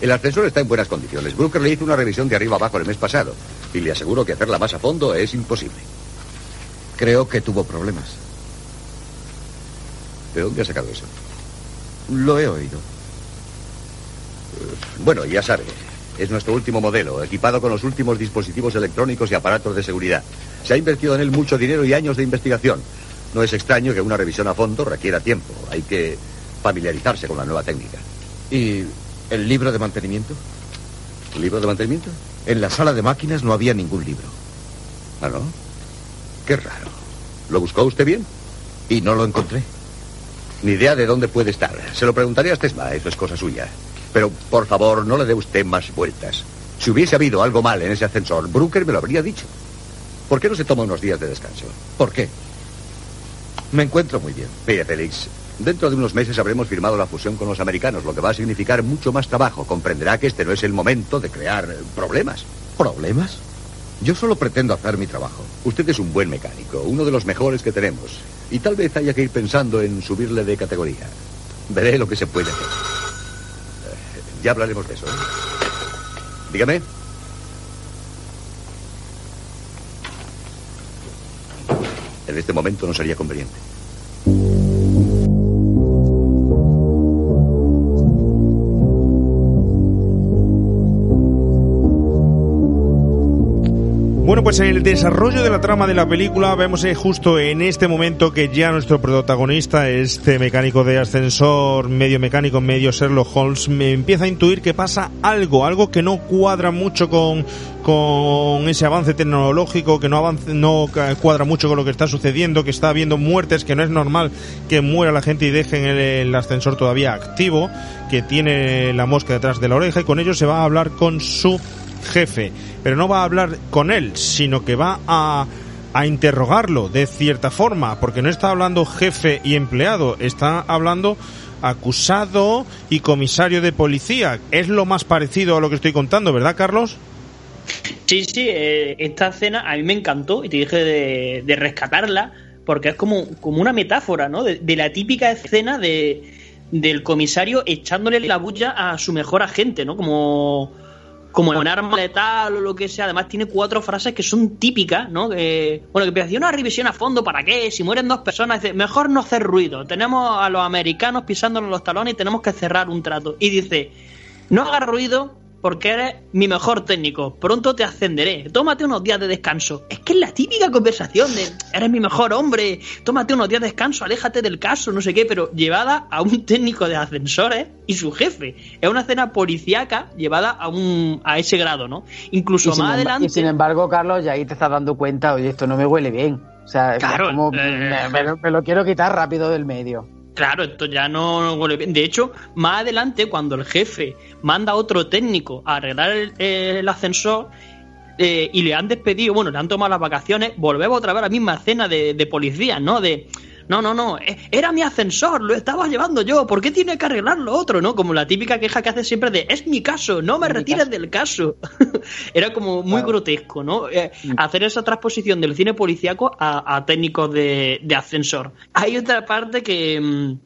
El ascensor está en buenas condiciones. Brooker le hizo una revisión de arriba abajo el mes pasado. Y le aseguro que hacerla más a fondo es imposible. Creo que tuvo problemas. ¿De dónde ha sacado eso? Lo he oído. Bueno, ya sabe. Es nuestro último modelo, equipado con los últimos dispositivos electrónicos y aparatos de seguridad. Se ha invertido en él mucho dinero y años de investigación. No es extraño que una revisión a fondo requiera tiempo. Hay que familiarizarse con la nueva técnica. ¿Y el libro de mantenimiento? ¿Libro de mantenimiento? En la sala de máquinas no había ningún libro. ¿Ah, no? Qué raro. ¿Lo buscó usted bien? Y no lo encontré. Ni idea de dónde puede estar. Se lo preguntaré a Stesma, eso es cosa suya. Pero, por favor, no le dé usted más vueltas. Si hubiese habido algo mal en ese ascensor, Brooker me lo habría dicho. ¿Por qué no se toma unos días de descanso? ¿Por qué? Me encuentro muy bien. Mire, Félix, dentro de unos meses habremos firmado la fusión con los americanos, lo que va a significar mucho más trabajo. Comprenderá que este no es el momento de crear problemas. ¿Problemas? Yo solo pretendo hacer mi trabajo. Usted es un buen mecánico, uno de los mejores que tenemos. Y tal vez haya que ir pensando en subirle de categoría. Veré lo que se puede hacer. Eh, Ya hablaremos de eso. ¿eh? Dígame. En este momento no sería conveniente. Pues el desarrollo de la trama de la película vemos eh, justo en este momento que ya nuestro protagonista, este mecánico de ascensor, medio mecánico, medio Sherlock Holmes, me empieza a intuir que pasa algo, algo que no cuadra mucho con, con ese avance tecnológico, que no, avance, no cuadra mucho con lo que está sucediendo, que está habiendo muertes, que no es normal que muera la gente y dejen el ascensor todavía activo, que tiene la mosca detrás de la oreja y con ello se va a hablar con su jefe, pero no va a hablar con él, sino que va a, a interrogarlo de cierta forma, porque no está hablando jefe y empleado, está hablando acusado y comisario de policía. Es lo más parecido a lo que estoy contando, ¿verdad, Carlos? Sí, sí, eh, esta escena a mí me encantó y te dije de, de rescatarla porque es como, como una metáfora, ¿no? De, de la típica escena de, del comisario echándole la bulla a su mejor agente, ¿no? Como, como en arma letal o lo que sea. Además tiene cuatro frases que son típicas, ¿no? Que, bueno, que hacía una revisión a fondo, ¿para qué? Si mueren dos personas, dice, mejor no hacer ruido. Tenemos a los americanos pisándonos los talones y tenemos que cerrar un trato. Y dice, no haga ruido porque eres mi mejor técnico. Pronto te ascenderé. Tómate unos días de descanso. Es que es la típica conversación de eres mi mejor hombre, tómate unos días de descanso, aléjate del caso, no sé qué, pero llevada a un técnico de ascensores y su jefe. Es una escena policíaca llevada a un a ese grado, ¿no? Incluso más adelante. Y sin embargo, Carlos, ya ahí te estás dando cuenta, oye, esto no me huele bien. O sea, Claro, como, eh. me, me lo- me lo quiero quitar rápido del medio. Claro, esto ya no. De hecho, más adelante, cuando el jefe manda a otro técnico a arreglar el, el ascensor eh, y le han despedido, bueno, le han tomado las vacaciones, volvemos otra vez a la misma escena de, de policía, ¿no? De, no, no, no, eh, era mi ascensor, lo estaba llevando yo, ¿por qué tiene que arreglarlo otro, no? Como la típica queja que hace siempre de, es mi caso, no me retires del caso. *laughs* Era como muy grotesco, ¿no? Eh, hacer esa transposición del cine policíaco a, a técnicos de, de ascensor. Hay otra parte que... mm,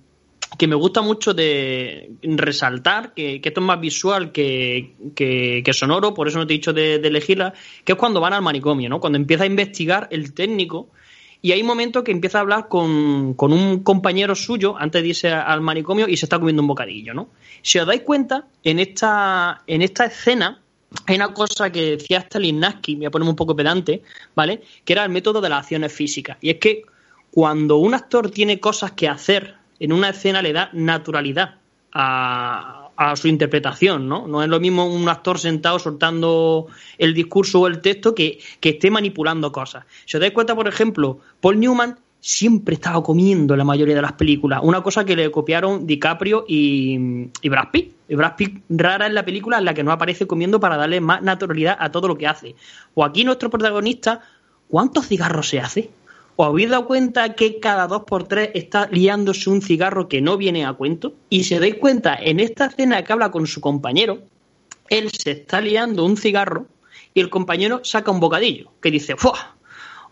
que me gusta mucho de resaltar, que, que esto es más visual que, que- que sonoro, por eso no te he dicho de, de elegirla, que es cuando van al manicomio, ¿no? Cuando empieza a investigar el técnico y hay momentos que empieza a hablar con, con un compañero suyo antes de irse al manicomio y se está comiendo un bocadillo, ¿no? Si os dais cuenta, en esta, en esta escena hay una cosa que decía Stanislavski, me voy a poner un poco pedante, ¿vale? Que era el método de las acciones físicas. Y es que cuando un actor tiene cosas que hacer en una escena le da naturalidad a, a su interpretación, ¿no? No es lo mismo un actor sentado soltando el discurso o el texto que, que esté manipulando cosas. Si os dais cuenta, por ejemplo, Paul Newman siempre estaba comiendo en la mayoría de las películas, una cosa que le copiaron DiCaprio y, y Brad Pitt. Y Brad Pitt rara es la película en la que no aparece comiendo para darle más naturalidad a todo lo que hace. O aquí nuestro protagonista, ¿cuántos cigarros se hace? ¿Os habéis dado cuenta que cada dos por tres está liándose un cigarro que no viene a cuento? Y si os dais cuenta, en esta escena que habla con su compañero, él se está liando un cigarro y el compañero saca un bocadillo, que dice, ¡fuah!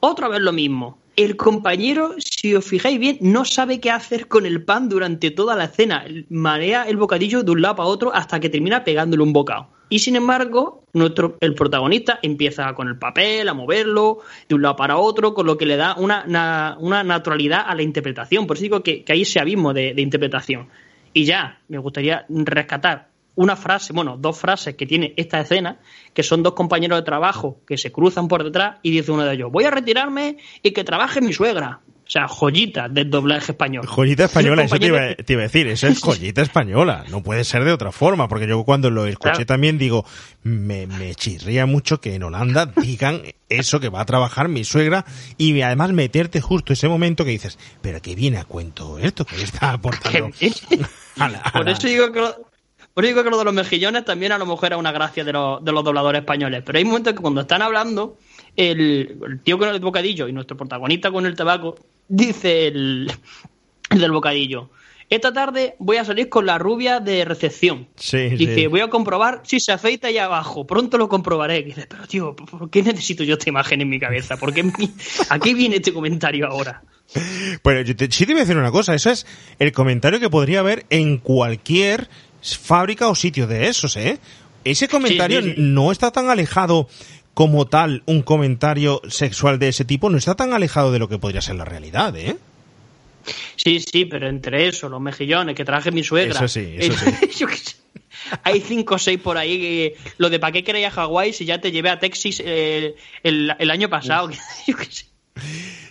Otra vez lo mismo. El compañero, si os fijáis bien, no sabe qué hacer con el pan durante toda la escena. Marea el bocadillo de un lado para otro hasta que termina pegándole un bocado. Y sin embargo, nuestro, el protagonista empieza con el papel, a moverlo de un lado para otro, con lo que le da una, na- una naturalidad a la interpretación. Por eso digo que, que hay ese abismo de, de interpretación. Y ya, me gustaría rescatar una frase, bueno, dos frases que tiene esta escena, que son dos compañeros de trabajo que se cruzan por detrás y dice uno de ellos, voy a retirarme y que trabaje mi suegra. O sea, joyita del doblaje español. Joyita española, eso te iba, te iba a decir, eso es *laughs* joyita española, no puede ser de otra forma, porque yo cuando lo escuché Claro. también digo, me, me chirría mucho que en Holanda digan eso que va a trabajar mi suegra y además meterte justo ese momento que dices, pero que viene a cuento esto, que está *laughs* aportando *laughs* a la- a Por eso digo que lo, por eso digo que lo de los mejillones también a lo mejor era una gracia de los, de los dobladores españoles. Pero hay momentos que cuando están hablando, el, el tío con el bocadillo y nuestro protagonista con el tabaco, dice el, el del bocadillo. Esta tarde voy a salir con la rubia de recepción. Sí, Dice, sí. voy a comprobar si se afeita allá abajo. Pronto lo comprobaré. Dice, pero tío, ¿por qué necesito yo esta imagen en mi cabeza? ¿Por qué mi- ¿A qué viene este comentario ahora? Pero yo te, sí te voy a decir una cosa, eso es el comentario que podría haber en cualquier fábrica o sitio de esos, ¿eh? Ese comentario sí. no está tan alejado como tal, un comentario sexual de ese tipo, no está tan alejado de lo que podría ser la realidad, ¿eh? Sí, sí, pero entre eso, los mejillones que traje mi suegra. Eso sí, eso sí. *laughs* Hay cinco o seis por ahí que lo de para qué queréis a Hawái si ya te llevé a Texas eh, el, el año pasado. *laughs* Yo qué sé.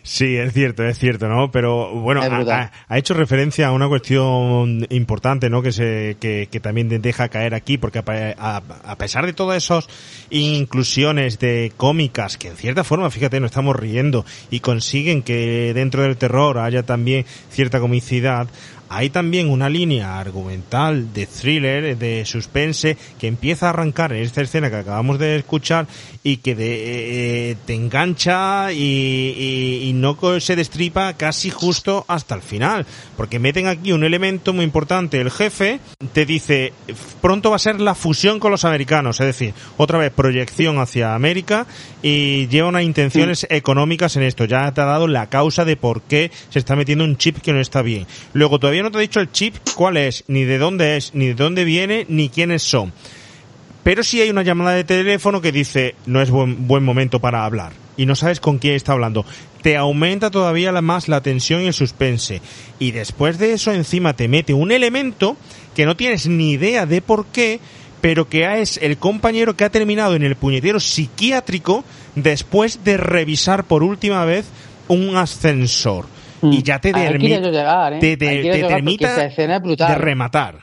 Sí, es cierto, es cierto, ¿no? Pero bueno, ha, hecho referencia a una cuestión importante, ¿no? Que se que, que también deja caer aquí, porque a, a- a pesar de todas esas inclusiones de cómicas que en cierta forma, fíjate, nos estamos riendo y consiguen que dentro del terror haya también cierta comicidad. Hay también una línea argumental de thriller, de suspense, que empieza a arrancar en esta escena que acabamos de escuchar y que de- eh, te engancha y, y- y no se destripa casi justo hasta el final. Porque meten aquí un elemento muy importante. El jefe te dice, pronto va a ser la fusión con los americanos, es decir, otra vez proyección hacia América y lleva unas intenciones económicas en esto. Ya te ha dado la causa de por qué se está metiendo un chip que no está bien. Luego todavía no te ha dicho el chip cuál es, ni de dónde es, ni de dónde viene, ni quiénes son. Pero sí hay una llamada de teléfono que dice no es buen, buen momento para hablar y no sabes con quién está hablando. Te aumenta todavía la, más la tensión y el suspense. Y después de eso encima te mete un elemento que no tienes ni idea de por qué, pero que es el compañero que ha terminado en el puñetero psiquiátrico después de revisar por última vez un ascensor. Y ya te, dermi- llegar, ¿eh? te, te- te brutal. de rematar.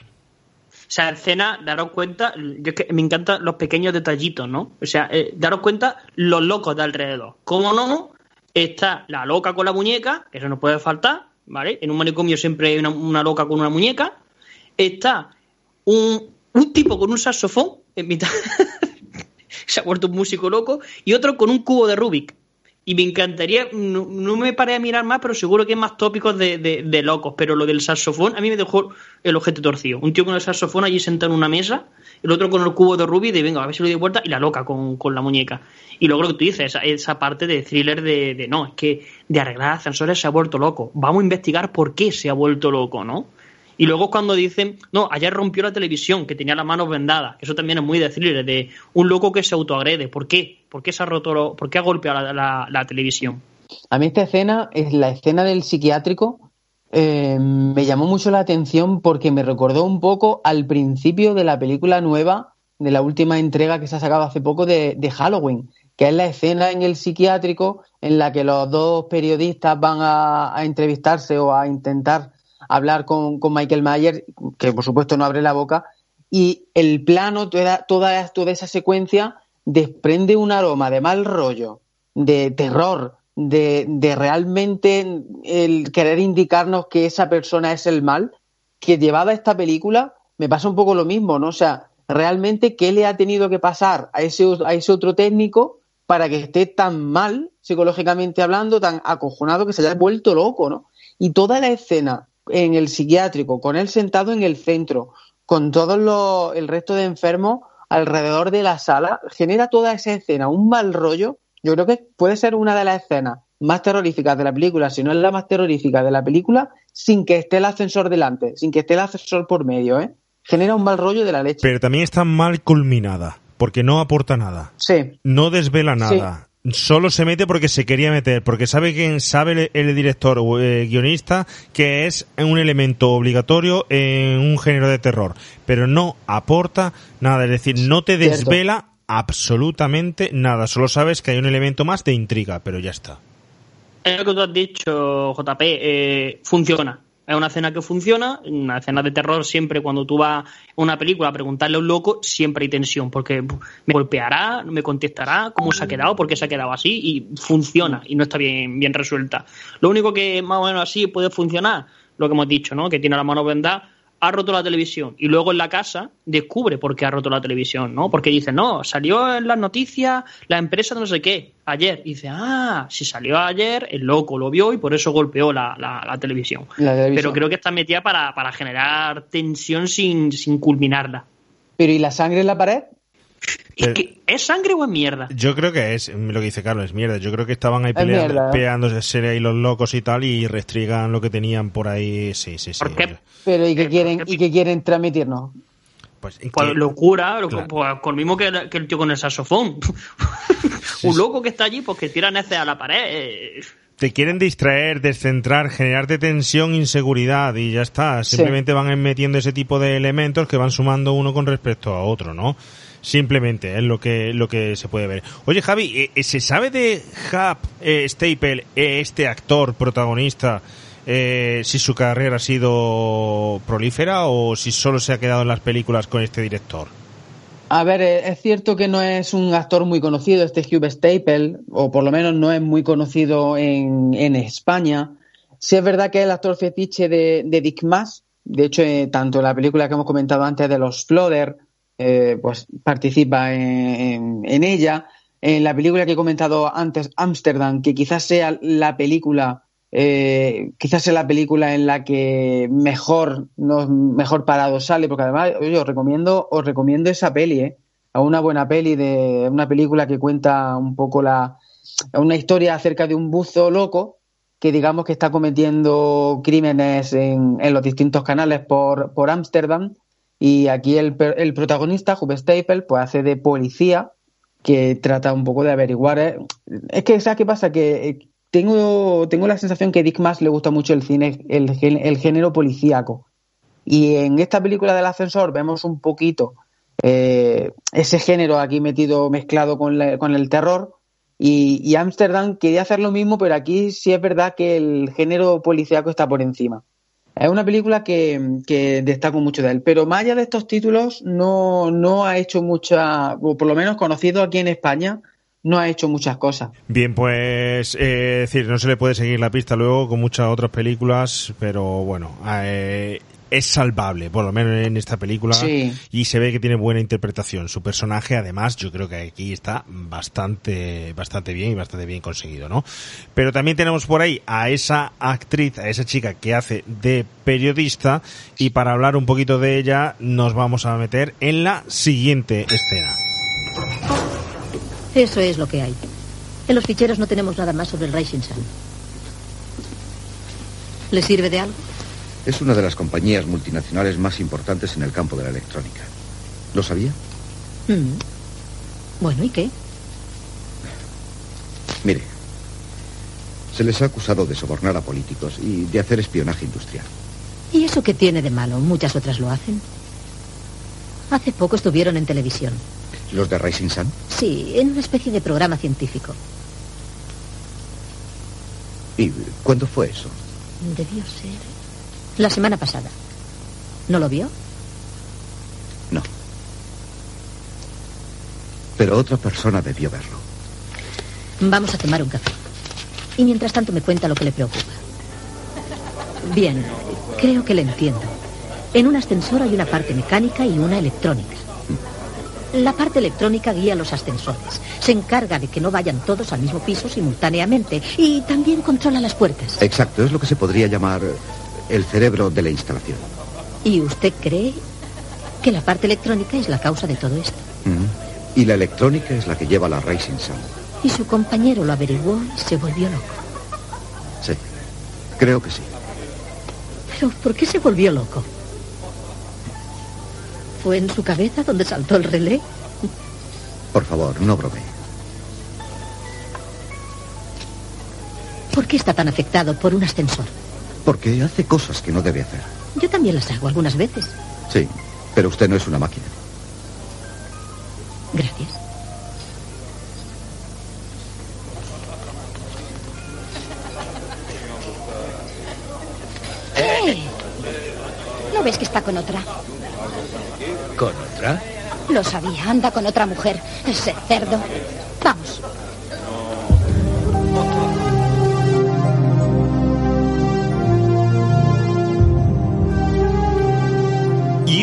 Sea, escena, daros cuenta, yo es que me encantan los pequeños detallitos, ¿no? O sea, eh, daros cuenta los locos de alrededor. ¿Cómo no? Está la loca con la muñeca, eso no puede faltar, ¿vale? En un manicomio siempre hay una, una loca con una muñeca. Está un, un tipo con un saxofón en mitad. *laughs* Se ha vuelto un músico loco. Y otro con un cubo de Rubik. Y me encantaría, no, no me paré a mirar más, pero seguro que hay más tópicos de, de- de locos. Pero lo del saxofón a mí me dejó el ojete torcido. Un tío con el saxofón allí sentado en una mesa, el otro con el cubo de Rubik, de venga, a ver si lo doy vuelta, y la loca con, con la muñeca. Y luego lo que tú dices, esa, esa parte de thriller de, de no, es que de arreglar ascensores se ha vuelto loco. Vamos a investigar por qué se ha vuelto loco, ¿no? Y luego cuando dicen, no, ayer rompió la televisión, que tenía las manos vendadas. Eso también es muy de thriller, de un loco que se autoagrede. ¿Por qué? ¿Por qué se ha roto, por qué ha golpeado la, televisión? A mí esta escena, es la escena del psiquiátrico, eh, me llamó mucho la atención porque me recordó un poco al principio de la película nueva, de la última entrega que se ha sacado hace poco de, de Halloween, que es la escena en el psiquiátrico en la que los dos periodistas van a entrevistarse o a intentar hablar con, con Michael Myers, que por supuesto no abre la boca, y el plano, toda, toda, toda esa secuencia desprende un aroma de mal rollo, de terror, de, de realmente el querer indicarnos que esa persona es el mal, que llevada esta película me pasa un poco lo mismo, ¿no? O sea, realmente qué le ha tenido que pasar a ese, a ese otro técnico para que esté tan mal psicológicamente hablando, tan acojonado que se haya vuelto loco, ¿no? Y toda la escena en el psiquiátrico, con él sentado en el centro, con todo lo- el resto de enfermos alrededor de la sala, genera toda esa escena un mal rollo. Yo creo que puede ser una de las escenas más terroríficas de la película, si no es la más terrorífica de la película, sin que esté el ascensor delante, sin que esté el ascensor por medio, ¿eh? Genera un mal rollo de la leche. Pero también está mal culminada, porque no aporta nada. Sí. No desvela nada. Solo se mete porque se quería meter, porque sabe quién sabe el, el director o eh, guionista que es un elemento obligatorio en un género de terror, pero no aporta nada, es decir, no te Cierto. desvela absolutamente nada, solo sabes que hay un elemento más de intriga, pero ya está. Es lo que tú has dicho, JP, eh, funciona. Es una escena que funciona, una escena de terror siempre cuando tú vas a una película a preguntarle a un loco, siempre hay tensión, porque me golpeará, me contestará, cómo se ha quedado, por qué se ha quedado así, y funciona, y no está bien, bien resuelta. Lo único que más o menos así puede funcionar, lo que hemos dicho, ¿no? Que tiene la mano vendada, ha roto la televisión, y luego en la casa descubre por qué ha roto la televisión, ¿no? Porque dice, no, salió en las noticias la empresa de no sé qué, ayer. Y dice, ah, si salió ayer, el loco lo vio y por eso golpeó la, la- la televisión. La televisión. Pero creo que está metida para, para generar tensión sin, sin culminarla. Pero ¿y la sangre en la pared? Pero- ¿Es sangre o es mierda? Yo creo que es lo que dice Carlos, es mierda. Yo creo que estaban ahí Es pelea- mierda, ¿eh? peleándose ahí los locos y tal y restrigan lo que tenían por ahí. Sí, sí, sí. ¿Por qué? Pero ¿y qué quieren, y qué quieren transmitirnos? Pues, Pues locura, lo- Claro. pues con lo mismo que, el- que el tío con el saxofón. *laughs* Un loco que está allí, pues que tira neces a la pared. eh, Te quieren distraer, descentrar, generarte tensión, inseguridad y ya está. Simplemente van metiendo ese tipo de elementos que van sumando uno con respecto a otro, ¿no? Simplemente es lo que lo que se puede ver. Oye, Javi, eh, eh, ¿se sabe de Hap eh, Staple, eh, este actor protagonista, si su carrera ha sido prolífera o si solo se ha quedado en las películas con este director? A ver, es cierto que no es un actor muy conocido, este Hugh Staple, o por lo menos no es muy conocido en, en España. Sí es verdad que es el actor fetiche de, Dick Mass. De hecho, tanto en la película que hemos comentado antes de los Flodder, eh, pues participa en, en- ella. En la película que he comentado antes, Amsterdam, que quizás sea la película, eh, quizás sea la película en la que mejor, no, mejor parado sale, porque además os recomiendo, os recomiendo esa peli, ¿eh? una buena peli de una película que cuenta un poco la una historia acerca de un buzo loco que digamos que está cometiendo crímenes en, en los distintos canales por por Ámsterdam y aquí el, el protagonista Hugh Staple pues hace de policía que trata un poco de averiguar ¿eh? es que sabes qué pasa que eh, tengo tengo la sensación que Dick Mass le gusta mucho el cine el, el género policíaco y en esta película del ascensor vemos un poquito eh, ese género aquí metido mezclado con, con el terror. Y, y Amsterdam quería hacer lo mismo, pero aquí sí es verdad que el género policíaco está por encima. Es una película que, que destaco mucho de él, pero más allá de estos títulos no, no ha hecho mucha, o por lo menos conocido aquí en España, no ha hecho muchas cosas. Bien, pues, eh, es decir, no se le puede seguir la pista luego con muchas otras películas, pero bueno, eh, es salvable, por lo menos en esta película, Sí. y se ve que tiene buena interpretación. Su personaje, además, yo creo que aquí está bastante, bastante bien y bastante bien conseguido, ¿no? Pero también tenemos por ahí a esa actriz, a esa chica que hace de periodista, y para hablar un poquito de ella, nos vamos a meter en la siguiente escena. Eso es lo que hay. En los ficheros no tenemos nada más sobre el Rising Sun. ¿Le sirve de algo? Es una de las compañías multinacionales más importantes en el campo de la electrónica. ¿Lo sabía? Mm. Bueno, ¿y qué? Mire, se les ha acusado de sobornar a políticos y de hacer espionaje industrial. ¿Y eso qué tiene de malo? Muchas otras lo hacen. Hace poco estuvieron en televisión. ¿Los de Rising Sun? Sí, en una especie de programa científico. ¿Y cuándo fue eso? Debió ser. La semana pasada. ¿No lo vio? No. Pero otra persona debió verlo. Vamos a tomar un café. Y mientras tanto me cuenta lo que le preocupa. Bien, creo que le entiendo. En un ascensor hay una parte mecánica y una electrónica. La parte electrónica guía los ascensores. Se encarga de que no vayan todos al mismo piso simultáneamente. Y también controla las puertas. Exacto, es lo que se podría llamar el cerebro de la instalación. ¿Y usted cree que la parte electrónica es la causa de todo esto? Mm. Y la electrónica es la que lleva la Rising Sun. Y su compañero lo averiguó y se volvió loco. Sí, creo que sí. Pero ¿por qué se volvió loco? ¿Fue en su cabeza donde saltó el relé? Por favor, no bromee. ¿Por qué está tan afectado por un ascensor? Porque hace cosas que no debe hacer. Yo también las hago algunas veces. Sí, pero usted no es una máquina. Gracias. ¡Eh! ¿No ves que está con otra? ¿Con otra? Lo sabía, anda con otra mujer. Ese cerdo. Vamos.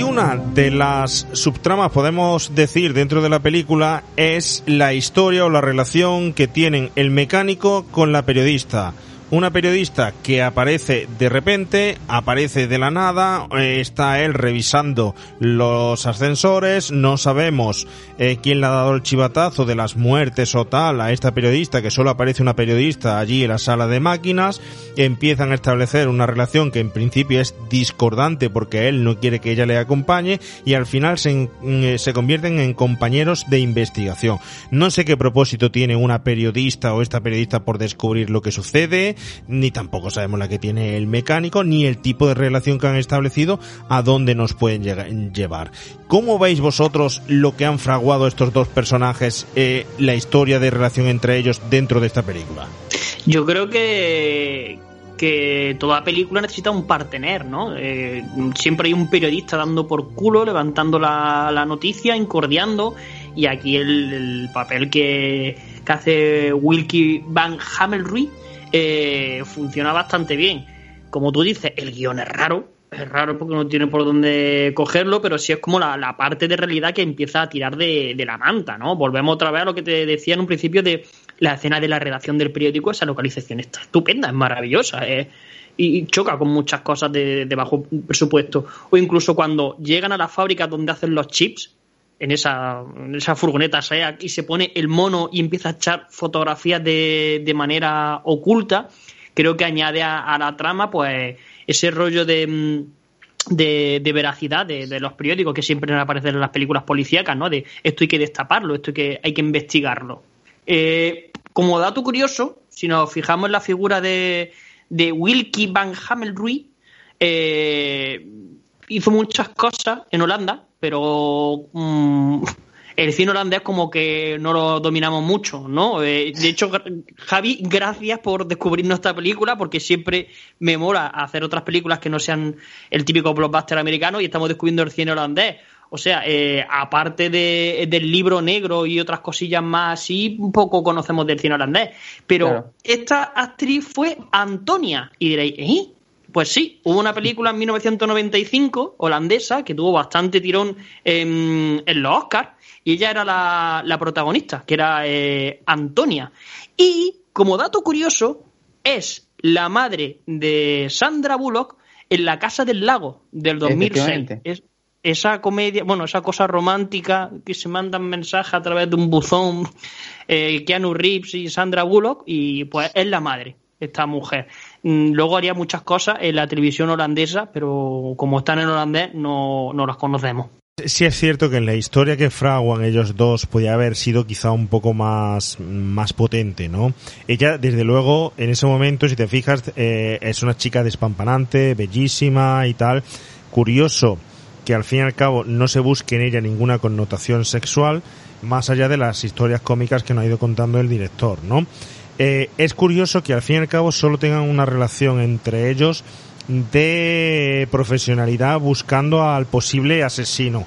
Una de las subtramas, podemos decir, dentro de la película es la historia o la relación que tienen el mecánico con la periodista. Una periodista que aparece de repente, aparece de la nada, eh, está él revisando los ascensores, no sabemos eh, quién le ha dado el chivatazo de las muertes o tal a esta periodista, que solo aparece una periodista allí en la sala de máquinas, empiezan a establecer una relación que en principio es discordante porque él no quiere que ella le acompañe y al final se, en- eh, se convierten en compañeros de investigación. No sé qué propósito tiene una periodista o esta periodista por descubrir lo que sucede, ni tampoco sabemos la que tiene el mecánico, ni el tipo de relación que han establecido, a dónde nos pueden llevar. ¿Cómo veis vosotros lo que han fraguado estos dos personajes, eh, la historia de relación entre ellos dentro de esta película? Yo creo que, que toda película necesita un partener, ¿no? Eh, siempre hay un periodista dando por culo, levantando la, la noticia, incordiando, y aquí el, el papel que, que hace Wilkie Van Hamelruy eh, funciona bastante bien. Como tú dices, el guion es raro, es raro porque no tiene por dónde cogerlo, pero sí es como la, la parte de realidad que empieza a tirar de, la manta, ¿no? Volvemos otra vez a lo que te decía en un principio de la escena de la redacción del periódico, esa localización está estupenda, es maravillosa, eh, y choca con muchas cosas de, de bajo presupuesto. O incluso cuando llegan a la fábrica donde hacen los chips, en esa, en esa furgoneta SEAT, y se pone el mono y empieza a echar fotografías de, de manera oculta, creo que añade a, la trama pues ese rollo de, mm, de, de veracidad de, los periódicos que siempre aparecen en las películas policíacas, ¿no? De esto hay que destaparlo, esto hay que, hay que investigarlo. Eh, como dato curioso, si nos fijamos en la figura de, de Wilkie Van Hamelruy, eh, hizo muchas cosas en Holanda, pero mm, el cine holandés como que no lo dominamos mucho, ¿no? Eh, de hecho, Javi, gracias por descubrirnos esta película, porque siempre me mola hacer otras películas que no sean el típico blockbuster americano y estamos descubriendo el cine holandés. O sea, eh, aparte de, del libro negro y otras cosillas más así, un poco conocemos del cine holandés. Pero esta actriz fue Antonia. Y diréis, ¿eh? Pues sí, hubo una película en 1995 holandesa que tuvo bastante tirón en, en los Oscars y ella era la, protagonista, que era eh, Antonia. Y como dato curioso, es la madre de Sandra Bullock en La Casa del Lago del 2006. Es, esa comedia, bueno, esa cosa romántica que se mandan mensajes a través de un buzón, eh, Keanu Reeves y Sandra Bullock, y pues es la madre, esta mujer. Mm, luego haría muchas cosas en la televisión holandesa, pero como están en holandés no, no las conocemos. Sí es cierto que en la historia que fraguan ellos dos podía haber sido quizá un poco más, más potente, ¿no? Ella, desde luego, en ese momento, si te fijas, eh, es una chica despampanante, bellísima y tal. Curioso que al fin y al cabo no se busque en ella ninguna connotación sexual, más allá de las historias cómicas que nos ha ido contando el director, ¿no? Eh, es curioso que al fin y al cabo solo tengan una relación entre ellos de profesionalidad buscando al posible asesino.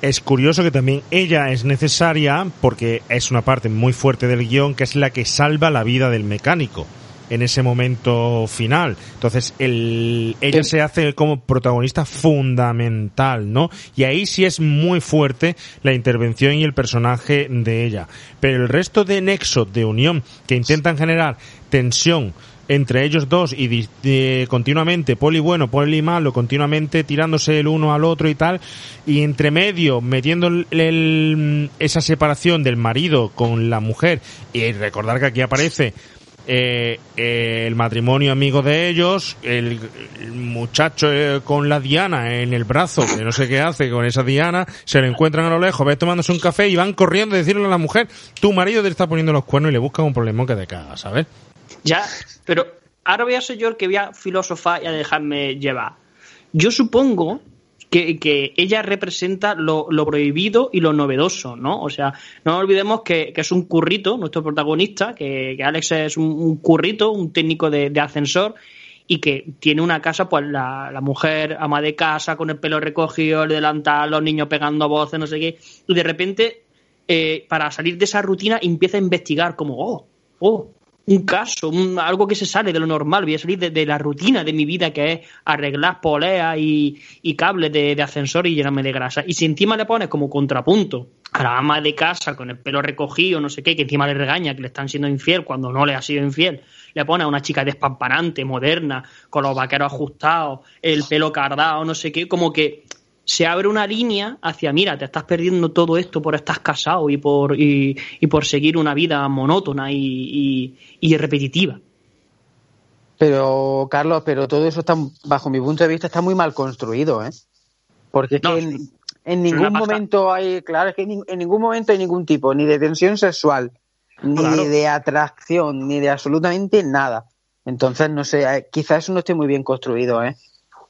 Es curioso que también ella es necesaria porque es una parte muy fuerte del guion que es la que salva la vida del mecánico en ese momento final. Entonces, el, ella se hace como protagonista fundamental, ¿no? Y ahí sí es muy fuerte la intervención y el personaje de ella. Pero el resto de nexo, de unión, que intentan generar tensión, entre ellos dos y continuamente poli bueno, poli malo, continuamente tirándose el uno al otro y tal, y entre medio metiendo esa separación del marido con la mujer, y recordar que aquí aparece eh, eh, el matrimonio amigo de ellos, el, muchacho eh, con la Diana en el brazo, que no sé qué hace con esa Diana, se lo encuentran a lo lejos, ves tomándose un café y van corriendo a decirle a la mujer, tu marido te está poniendo los cuernos y le busca un problema que te caga, ¿sabes? Ya, pero ahora voy a ser yo el que voy a filosofar y a dejarme llevar. Yo supongo que, ella representa lo, prohibido y lo novedoso, ¿no? O sea, no olvidemos que, es un currito, nuestro protagonista, que, Alex es un, currito, un técnico de, ascensor, y que tiene una casa, pues la, mujer ama de casa, con el pelo recogido, el delantal, los niños pegando voces, no sé qué, y de repente, eh, para salir de esa rutina, empieza a investigar como, oh, oh, un caso, algo que se sale de lo normal, voy a salir de, la rutina de mi vida que es arreglar poleas y, cables de, ascensor y llenarme de grasa. Y si encima le pones como contrapunto a la ama de casa con el pelo recogido, no sé qué, que encima le regaña que le están siendo infiel cuando no le ha sido infiel, le pones a una chica despampanante, moderna, con los vaqueros ajustados, el pelo cardado, no sé qué, como que se abre una línea hacia, mira, te estás perdiendo todo esto por estar casado y por, y, por seguir una vida monótona y, repetitiva. Pero, Carlos, pero todo eso está, bajo mi punto de vista, está muy mal construido, ¿eh? Porque en, ningún momento hay, claro, es que en, ningún momento hay ningún tipo, ni de tensión sexual, ni de atracción, ni de absolutamente nada. Entonces, no sé, eh, quizás eso no esté muy bien construido, ¿eh?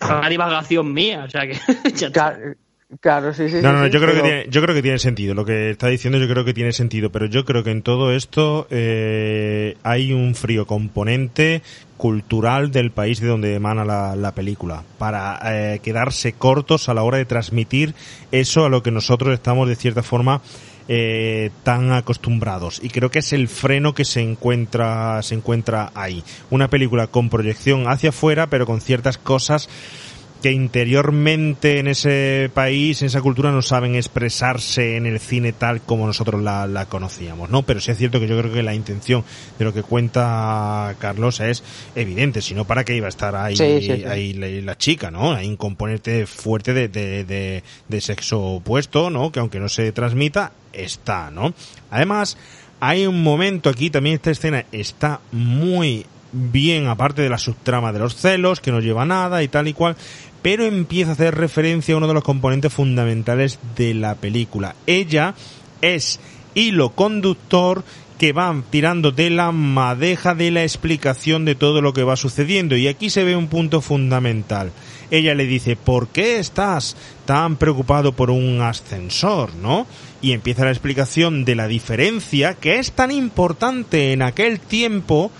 Una divagación mía, o sea que. *laughs* claro, sí, sí. No, no, yo, creo que tiene, yo creo que tiene sentido. Lo que está diciendo, yo creo que tiene sentido. Pero yo creo que en todo esto eh, hay un frío componente cultural del país de donde emana la, película, para eh, quedarse cortos a la hora de transmitir eso a lo que nosotros estamos de cierta forma eh, tan acostumbrados. Y creo que es el freno que se encuentra se encuentra ahí. Una película con proyección hacia afuera pero con ciertas cosas que interiormente en ese país, en esa cultura, no saben expresarse en el cine tal como nosotros la, conocíamos, ¿no? Pero sí es cierto que yo creo que la intención de lo que cuenta Carlos es evidente, si no, ¿para qué iba a estar ahí, ahí la, chica, ¿no? Hay un componente fuerte de, de, de sexo opuesto, ¿no? Que aunque no se transmita, está, ¿no? Además, hay un momento aquí, también esta escena está muy bien, aparte de la subtrama de los celos, que no lleva nada y tal y cual, pero empieza a hacer referencia a uno de los componentes fundamentales de la película. Ella es hilo conductor que va tirando de la madeja de la explicación de todo lo que va sucediendo. Y aquí se ve un punto fundamental. ella le dice, ¿por qué estás tan preocupado por un ascensor, no? Y empieza la explicación de la diferencia que es tan importante en aquel tiempo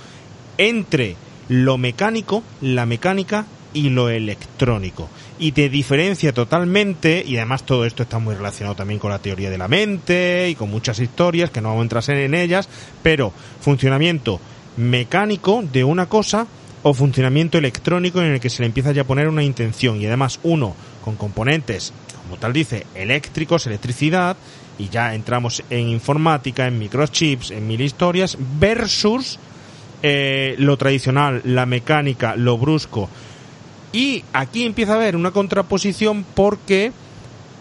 entre lo mecánico, la mecánica y lo electrónico. Y te diferencia totalmente, y además todo esto está muy relacionado también con la teoría de la mente y con muchas historias que no vamos a entrar en ellas, pero funcionamiento mecánico de una cosa o funcionamiento electrónico en el que se le empieza ya a poner una intención y además uno con componentes, como tal dice, eléctricos, electricidad, y ya entramos en informática, en microchips, en mil historias, versus eh, lo tradicional, la mecánica, lo brusco. Y aquí empieza a haber una contraposición porque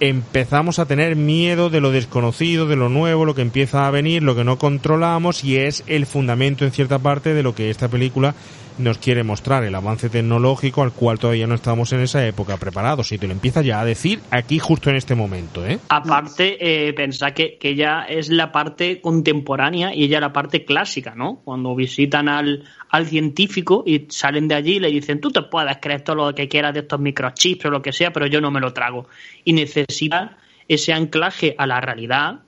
empezamos a tener miedo de lo desconocido, de lo nuevo, lo que empieza a venir, lo que no controlamos y es el fundamento en cierta parte de lo que esta película nos quiere mostrar, el avance tecnológico al cual todavía no estábamos en esa época preparados y te lo empieza ya a decir aquí justo en este momento. ¿eh? Aparte, eh, pensar que, que ella es la parte contemporánea y ella la parte clásica, ¿no? Cuando visitan al, al científico y salen de allí y le dicen, tú te puedes creer todo lo que quieras de estos microchips o lo que sea, pero yo no me lo trago. Y necesita ese anclaje a la realidad,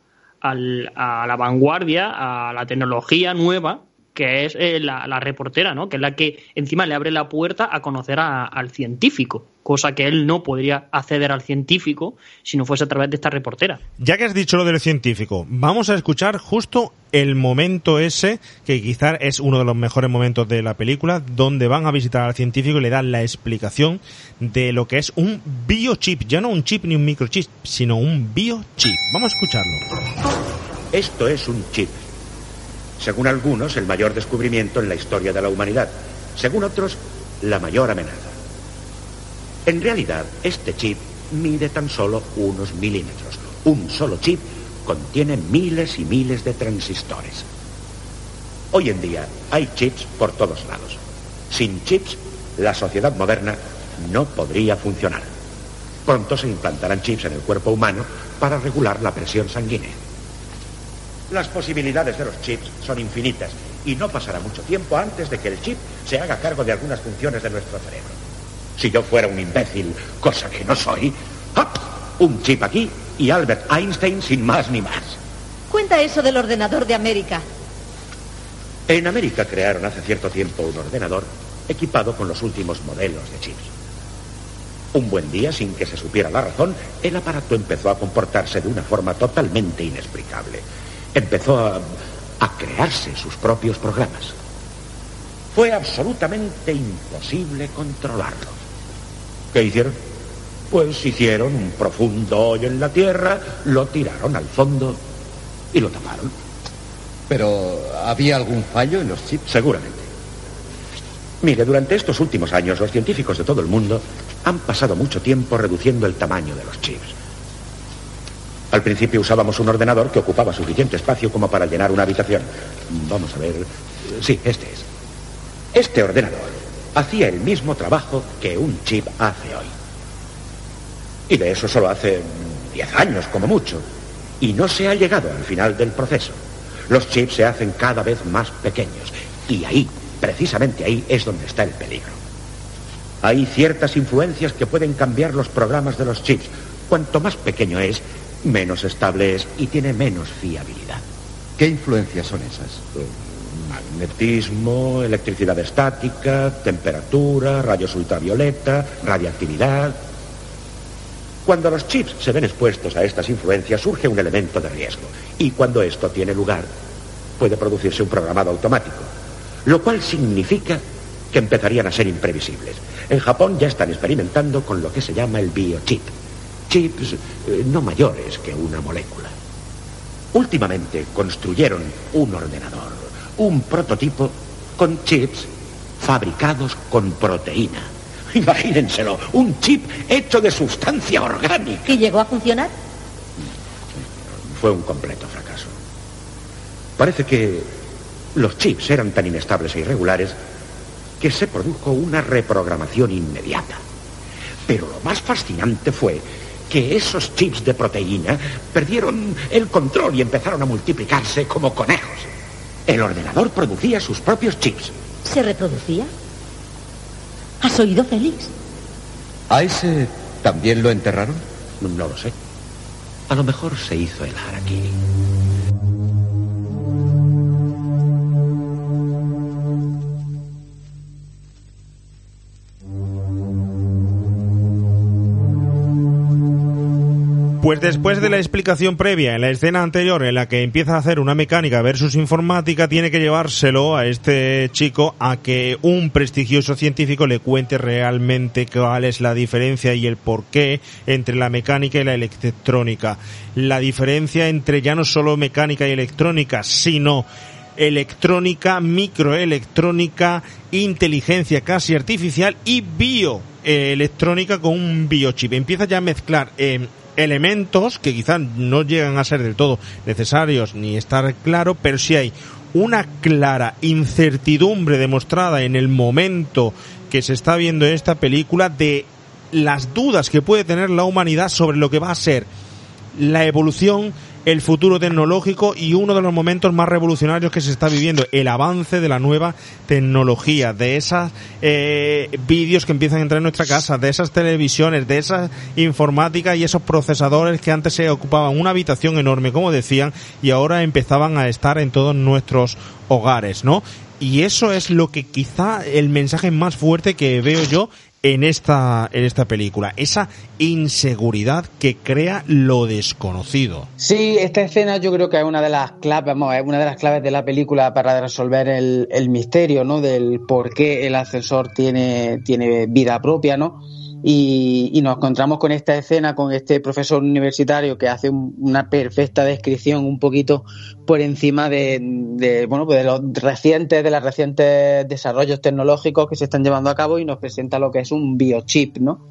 al, a la vanguardia, a la tecnología nueva que es eh, la, la, reportera, ¿no? Que es la que encima le abre la puerta a conocer a, al científico, cosa que él no podría acceder al científico si no fuese a través de esta reportera. Ya que has dicho lo del científico, vamos a escuchar justo el momento ese, que quizás es uno de los mejores momentos de la película, donde van a visitar al científico y le dan la explicación de lo que es un biochip, ya no un chip ni un microchip, sino un biochip. Vamos a escucharlo. Esto es un chip según algunos, el mayor descubrimiento en la historia de la humanidad. Según otros, la mayor amenaza. En realidad, este chip mide tan solo unos milímetros. Un solo chip contiene miles y miles de transistores. Hoy en día hay chips por todos lados. Sin chips, la sociedad moderna no podría funcionar. Pronto se implantarán chips en el cuerpo humano para regular la presión sanguínea. Las posibilidades de los chips son infinitas y no pasará mucho tiempo antes de que el chip se haga cargo de algunas funciones de nuestro cerebro. Si yo fuera un imbécil, cosa que no soy, ¡hop! un chip aquí y Albert Einstein sin más ni más. Cuenta eso del ordenador de América. En América crearon hace cierto tiempo un ordenador equipado con los últimos modelos de chips. Un buen día, sin que se supiera la razón, el aparato empezó a comportarse de una forma totalmente inexplicable empezó a, a crearse sus propios programas. Fue absolutamente imposible controlarlos. ¿Qué hicieron? Pues hicieron un profundo hoyo en la tierra, lo tiraron al fondo y lo taparon. ¿Pero había algún fallo en los chips? Seguramente. Mire, durante estos últimos años los científicos de todo el mundo han pasado mucho tiempo reduciendo el tamaño de los chips. Al principio usábamos un ordenador que ocupaba suficiente espacio como para llenar una habitación. Vamos a ver. Sí, este es. Este ordenador hacía el mismo trabajo que un chip hace hoy. Y de eso solo hace 10 años, como mucho. Y no se ha llegado al final del proceso. Los chips se hacen cada vez más pequeños. Y ahí, precisamente ahí, es donde está el peligro. Hay ciertas influencias que pueden cambiar los programas de los chips. Cuanto más pequeño es, menos estable es y tiene menos fiabilidad. ¿Qué influencias son esas? Magnetismo, electricidad estática, temperatura, rayos ultravioleta, radiactividad. Cuando los chips se ven expuestos a estas influencias surge un elemento de riesgo. Y cuando esto tiene lugar, puede producirse un programado automático. Lo cual significa que empezarían a ser imprevisibles. En Japón ya están experimentando con lo que se llama el biochip chips eh, no mayores que una molécula. Últimamente construyeron un ordenador, un prototipo con chips fabricados con proteína. Imagínenselo, un chip hecho de sustancia orgánica. ¿Y llegó a funcionar? Fue un completo fracaso. Parece que los chips eran tan inestables e irregulares que se produjo una reprogramación inmediata. Pero lo más fascinante fue que esos chips de proteína perdieron el control y empezaron a multiplicarse como conejos. El ordenador producía sus propios chips. ¿Se reproducía? ¿Has oído, Félix? ¿A ese también lo enterraron? No lo sé. A lo mejor se hizo el harakiri. Pues después de la explicación previa en la escena anterior en la que empieza a hacer una mecánica versus informática, tiene que llevárselo a este chico a que un prestigioso científico le cuente realmente cuál es la diferencia y el porqué entre la mecánica y la electrónica. La diferencia entre ya no solo mecánica y electrónica, sino electrónica, microelectrónica, inteligencia casi artificial y bioelectrónica con un biochip. Empieza ya a mezclar eh, elementos que quizás no llegan a ser del todo necesarios ni estar claro, pero sí hay una clara incertidumbre demostrada en el momento que se está viendo esta película de las dudas que puede tener la humanidad sobre lo que va a ser la evolución el futuro tecnológico y uno de los momentos más revolucionarios que se está viviendo, el avance de la nueva tecnología, de esas eh, vídeos que empiezan a entrar en nuestra casa, de esas televisiones, de esa informática y esos procesadores que antes se ocupaban una habitación enorme, como decían, y ahora empezaban a estar en todos nuestros hogares, ¿no? Y eso es lo que quizá el mensaje más fuerte que veo yo en esta, en esta película, esa inseguridad que crea lo desconocido. Sí, esta escena yo creo que es una de las claves, vamos, es una de las claves de la película para resolver el, el misterio, ¿no? Del por qué el ascensor tiene, tiene vida propia, ¿no? Y, nos encontramos con esta escena con este profesor universitario que hace una perfecta descripción un poquito por encima de, bueno pues de los recientes de los recientes desarrollos tecnológicos que se están llevando a cabo y nos presenta lo que es un biochip no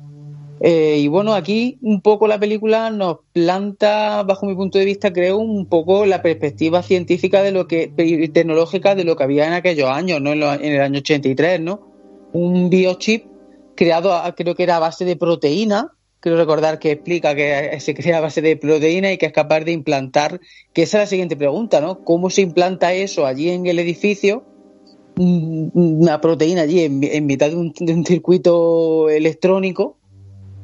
eh, y bueno aquí un poco la película nos planta bajo mi punto de vista creo un poco la perspectiva científica de lo que tecnológica de lo que había en aquellos años no en, en el año 83 no un biochip creado, creo que era a base de proteína. Creo recordar que explica que se crea a base de proteína y que es capaz de implantar, que esa es la siguiente pregunta, ¿no? ¿Cómo se implanta eso allí en el edificio? Una proteína allí en, mitad de un, circuito electrónico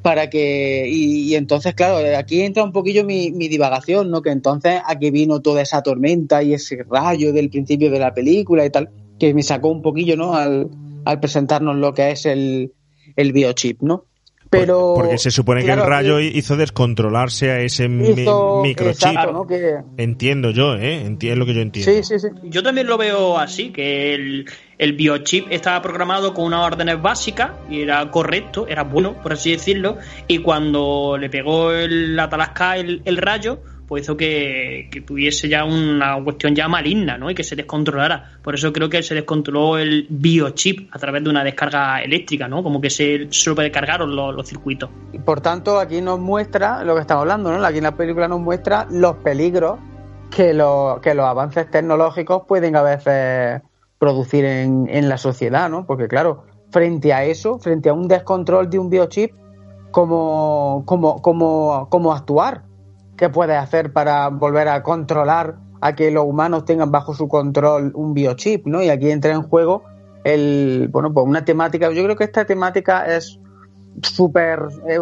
para que y, entonces claro aquí entra un poquillo mi, mi, divagación no que entonces aquí vino toda esa tormenta y ese rayo del principio de la película y tal que me sacó un poquillo no al, al presentarnos lo que es el, el biochip, ¿no? Pero, porque se supone que el rayo hizo descontrolarse a ese microchip. Entiendo yo, ¿eh? Entiendo lo que yo entiendo. Sí, sí, sí. Yo también lo veo así, que el, el biochip estaba programado con unas órdenes básicas y era correcto, era bueno, por así decirlo, y cuando le pegó el, la talasca el, el rayo, pues hizo que, tuviese ya una cuestión ya maligna, ¿no? Y que se descontrolara. Por eso creo que se descontroló el biochip a través de una descarga eléctrica, ¿no? Como que se sobrecargaron los, circuitos. Y por tanto, aquí nos muestra lo que estamos hablando, ¿no? Aquí en la película nos muestra los peligros que, los avances tecnológicos pueden a veces producir en, la sociedad, ¿no? Porque claro, frente a eso, frente a un descontrol de un biochip, ¿cómo, cómo, cómo, cómo actuar? Qué puede hacer para volver a controlar a que los humanos tengan bajo su control un biochip, ¿no? Y aquí entra en juego el, bueno, pues una temática, yo creo que esta temática es súper,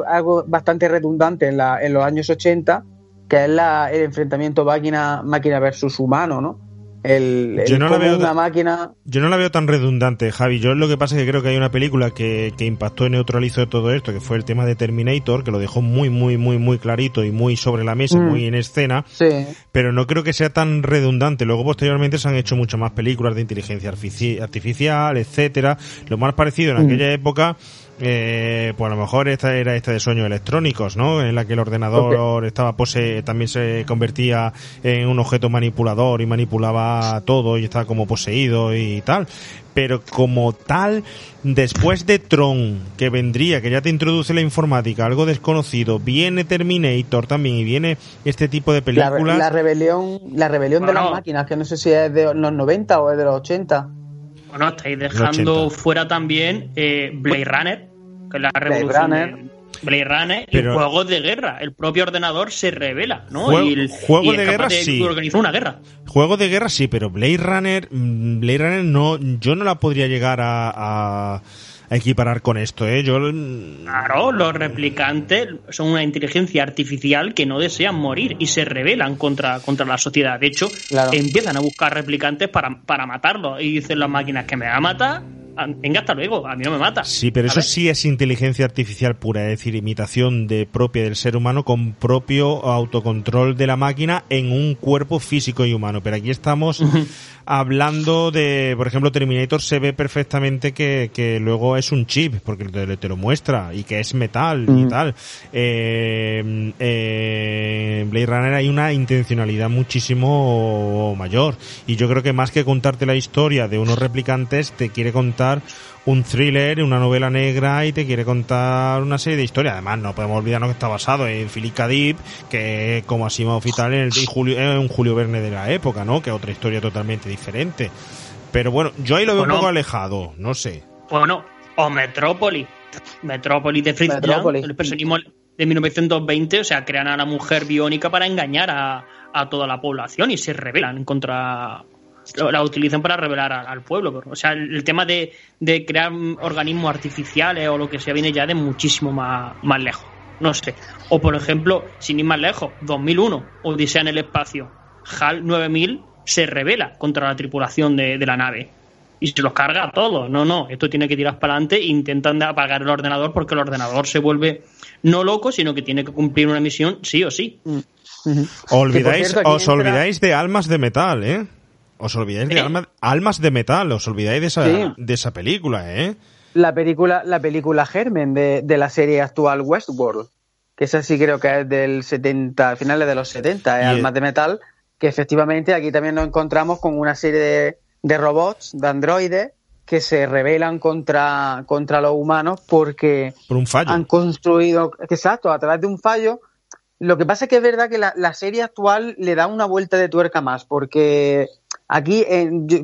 algo bastante redundante en, la, en los años 80, que es la, el enfrentamiento máquina, máquina versus humano, ¿no? El, yo no la veo una máquina. Yo no la veo tan redundante, Javi. Yo lo que pasa es que creo que hay una película que, que impactó y neutralizó todo esto, que fue el tema de Terminator, que lo dejó muy, muy, muy, muy clarito y muy sobre la mesa, Mm. muy en escena. Sí. Pero no creo que sea tan redundante. Luego, posteriormente, se han hecho muchas más películas de inteligencia artifici- artificial, etcétera. Lo más parecido en Mm. aquella época. Eh, pues a lo mejor esta era esta de sueños electrónicos, ¿no? En la que el ordenador estaba pose, también se convertía en un objeto manipulador y manipulaba todo y estaba como poseído y tal. Pero como tal, después de Tron, que vendría, que ya te introduce la informática, algo desconocido, viene Terminator también y viene este tipo de La, películas. la rebelión, la rebelión de las máquinas, que no sé si es de los 90 o es de los 80. Bueno, estáis dejando 80. fuera también eh, Blade Runner, que es la revolución Runner. de Blade Runner Pero- y juegos de guerra. El propio ordenador se revela, ¿no? Juego- y el, juego y de guerra, de sí. organizar una guerra. Juego de guerra sí, pero Blade Runner, mm, Blade Runner no, yo no la podría llegar a, a, equiparar con esto, ¿eh? Yo... Claro, los replicantes son una inteligencia artificial que no desean morir y se rebelan contra, contra la sociedad. De hecho, empiezan a buscar replicantes para, para matarlos y dicen las máquinas que me va a matar venga, hasta luego, a mí no me mata. Sí, pero eso sí es inteligencia artificial pura, es decir, imitación de propia del ser humano con propio autocontrol de la máquina en un cuerpo físico y humano. Pero aquí estamos hablando de, por ejemplo, Terminator se ve perfectamente que, que luego es un chip, porque te, te lo muestra, y que es metal y tal. Eh, eh, Blade Runner hay una intencionalidad muchísimo mayor. Y yo creo que más que contarte la historia de unos replicantes, te quiere contar un thriller, una novela negra y te quiere contar una serie de historias. Además, no podemos olvidarnos que está basado en Philip K. Dick, que como así oficial en el Julio, es un Julio Verne de la época, ¿no? Que es otra historia totalmente diferente. Pero bueno, yo ahí lo veo un poco alejado, no sé. Bueno, o Metrópoli. Metrópoli de Fritz Metrópoli. el personismo de 1920, o sea, crean a la mujer biónica para engañar a, a toda la población y se rebelan contra la utilizan para revelar al, pueblo. O sea, el, tema de, crear organismos artificiales o lo que sea viene ya de muchísimo más, más lejos. No sé. O por ejemplo, sin ir más lejos, 2001, Odisea en el espacio. HAL 9000 se revela contra la tripulación de, la nave y se los carga a todos. No, no, esto tiene que tirar para adelante e intentan apagar el ordenador porque el ordenador se vuelve no loco, sino que tiene que cumplir una misión sí o sí. Mm. Olvidáis, os olvidáis de almas de metal, ¿eh? Os olvidáis de Almas de Metal, os olvidáis de esa, de esa película, ¿eh? La película, la película Germen de, de, la serie actual Westworld, que esa sí creo que es del 70, finales de los 70, ¿eh? Almas de Metal, que efectivamente aquí también nos encontramos con una serie de, de robots, de androides, que se rebelan contra, contra los humanos porque Por un fallo. han construido, exacto, a través de un fallo. Lo que pasa es que es verdad que la, la serie actual le da una vuelta de tuerca más, porque Aquí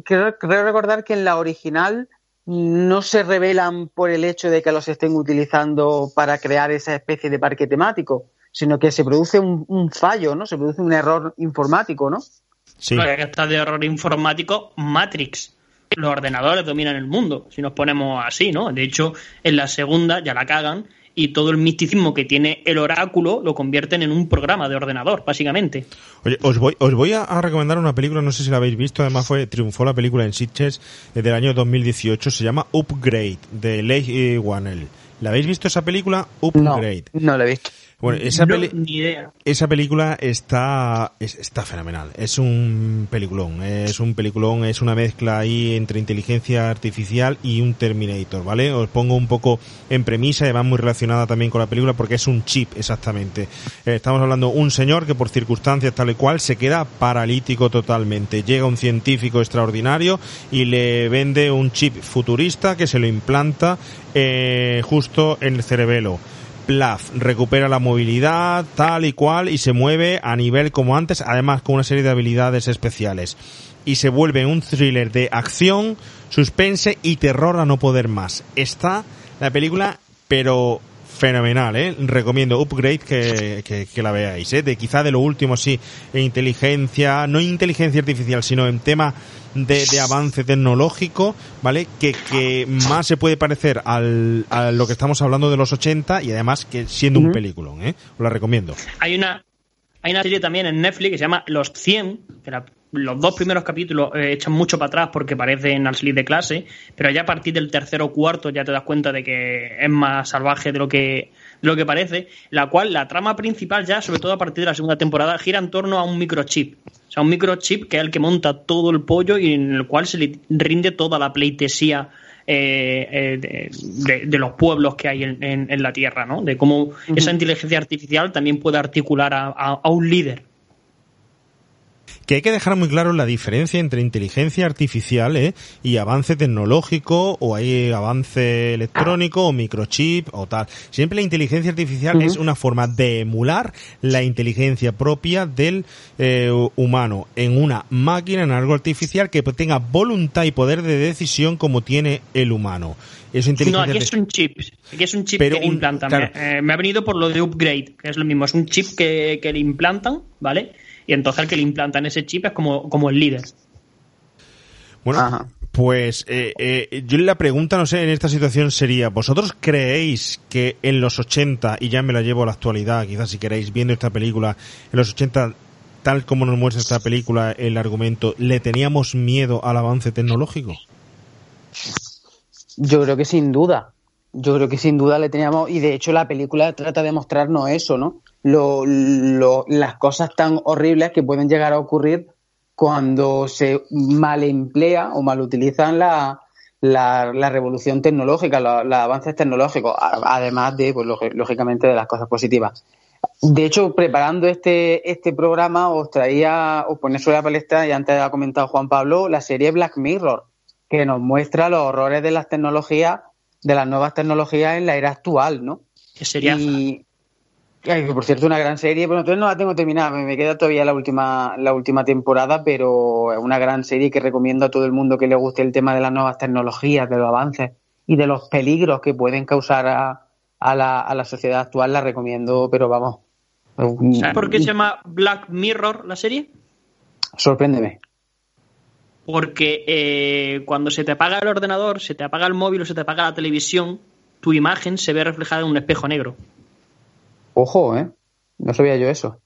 creo, recordar que en la original no se revelan por el hecho de que los estén utilizando para crear esa especie de parque temático, sino que se produce un, fallo, ¿no? Se produce un error informático, ¿no? Sí. que está de error informático Matrix. Los ordenadores dominan el mundo, si nos ponemos así, ¿no? De hecho, en la segunda ya la cagan y todo el misticismo que tiene el oráculo lo convierten en un programa de ordenador, básicamente. Oye, os voy, os voy a, recomendar una película, no sé si la habéis visto, además fue triunfó la película en Sitges desde el año 2018, se llama Upgrade, de Leigh Whannell. ¿La habéis visto esa película? Upgrade. No, no la he visto. Bueno, esa, esa película está, está fenomenal. Es un peliculón. Es un peliculón, es una mezcla ahí entre inteligencia artificial y un Terminator, ¿vale? Os pongo un poco en premisa y va muy relacionada también con la película porque es un chip, exactamente. Eh, estamos hablando de un señor que por circunstancias tal y cual se queda paralítico totalmente. Llega un científico extraordinario y le vende un chip futurista que se lo implanta eh, justo en el cerebelo Plaf recupera la movilidad tal y cual y se mueve a nivel como antes, además con una serie de habilidades especiales. Y se vuelve un thriller de acción, suspense y terror a no poder más. Está la película, pero fenomenal, ¿eh? Recomiendo Upgrade que, que, la veáis, ¿eh? De quizá de lo último, sí, en inteligencia, no inteligencia artificial, sino en tema de, avance tecnológico, ¿vale? Que, que más se puede parecer al, a lo que estamos hablando de los 80 y además que siendo un peliculón, ¿eh? Os la recomiendo. Hay una, hay una serie también en Netflix que se llama Los 100, que los dos primeros capítulos eh, echan mucho para atrás porque parecen al salir de clase, pero ya a partir del tercero o cuarto ya te das cuenta de que es más salvaje de lo que de lo que parece, la cual la trama principal ya, sobre todo a partir de la segunda temporada, gira en torno a un microchip. O sea, un microchip que es el que monta todo el pollo y en el cual se le rinde toda la pleitesía eh, eh, de, los pueblos que hay en, la Tierra, ¿no? De cómo esa inteligencia artificial también puede articular a un líder que hay que dejar muy claro la diferencia entre inteligencia artificial ¿eh? y avance tecnológico o hay avance electrónico o microchip o tal. Siempre la inteligencia artificial es una forma de emular la inteligencia propia del eh, humano en una máquina, en algo artificial que tenga voluntad y poder de decisión como tiene el humano. no, aquí es un chip. Aquí es un chip que le implantan. Eh, me, ha venido por lo de upgrade, que es lo mismo. Es un chip que, que le implantan, ¿vale? Y entonces el que le implantan ese chip es como, como el líder. Bueno, Pues eh, eh, yo la pregunta, no sé, en esta situación sería, ¿vosotros creéis que en los 80, y ya me la llevo a la actualidad, quizás si queréis, viendo esta película, en los 80, tal como nos muestra esta película, el argumento, ¿le teníamos miedo al avance tecnológico? Yo creo que sin duda. Yo creo que sin duda le teníamos, y de hecho la película trata de mostrarnos eso, ¿no? Lo, lo, las cosas tan horribles que pueden llegar a ocurrir cuando se mal emplea o mal utilizan la, la, la revolución tecnológica, los, avances tecnológicos, además de, pues, lógicamente, de las cosas positivas. De hecho, preparando este, este programa, os traía, os ponía sobre la palestra, y antes ha comentado Juan Pablo, la serie Black Mirror, que nos muestra los horrores de las tecnologías, de las nuevas tecnologías en la era actual, ¿no? Que sería. Y, por cierto, una gran serie. Bueno, entonces no la tengo terminada, me queda todavía la última, la última temporada, pero es una gran serie que recomiendo a todo el mundo que le guste el tema de las nuevas tecnologías, de los avances y de los peligros que pueden causar a, a, la, a la sociedad actual. La recomiendo, pero vamos. ¿Sabes por qué se llama Black Mirror la serie? Sorpréndeme. Porque eh, cuando se te apaga el ordenador, se te apaga el móvil o se te apaga la televisión, tu imagen se ve reflejada en un espejo negro. Ojo, ¿eh? No sabía yo eso.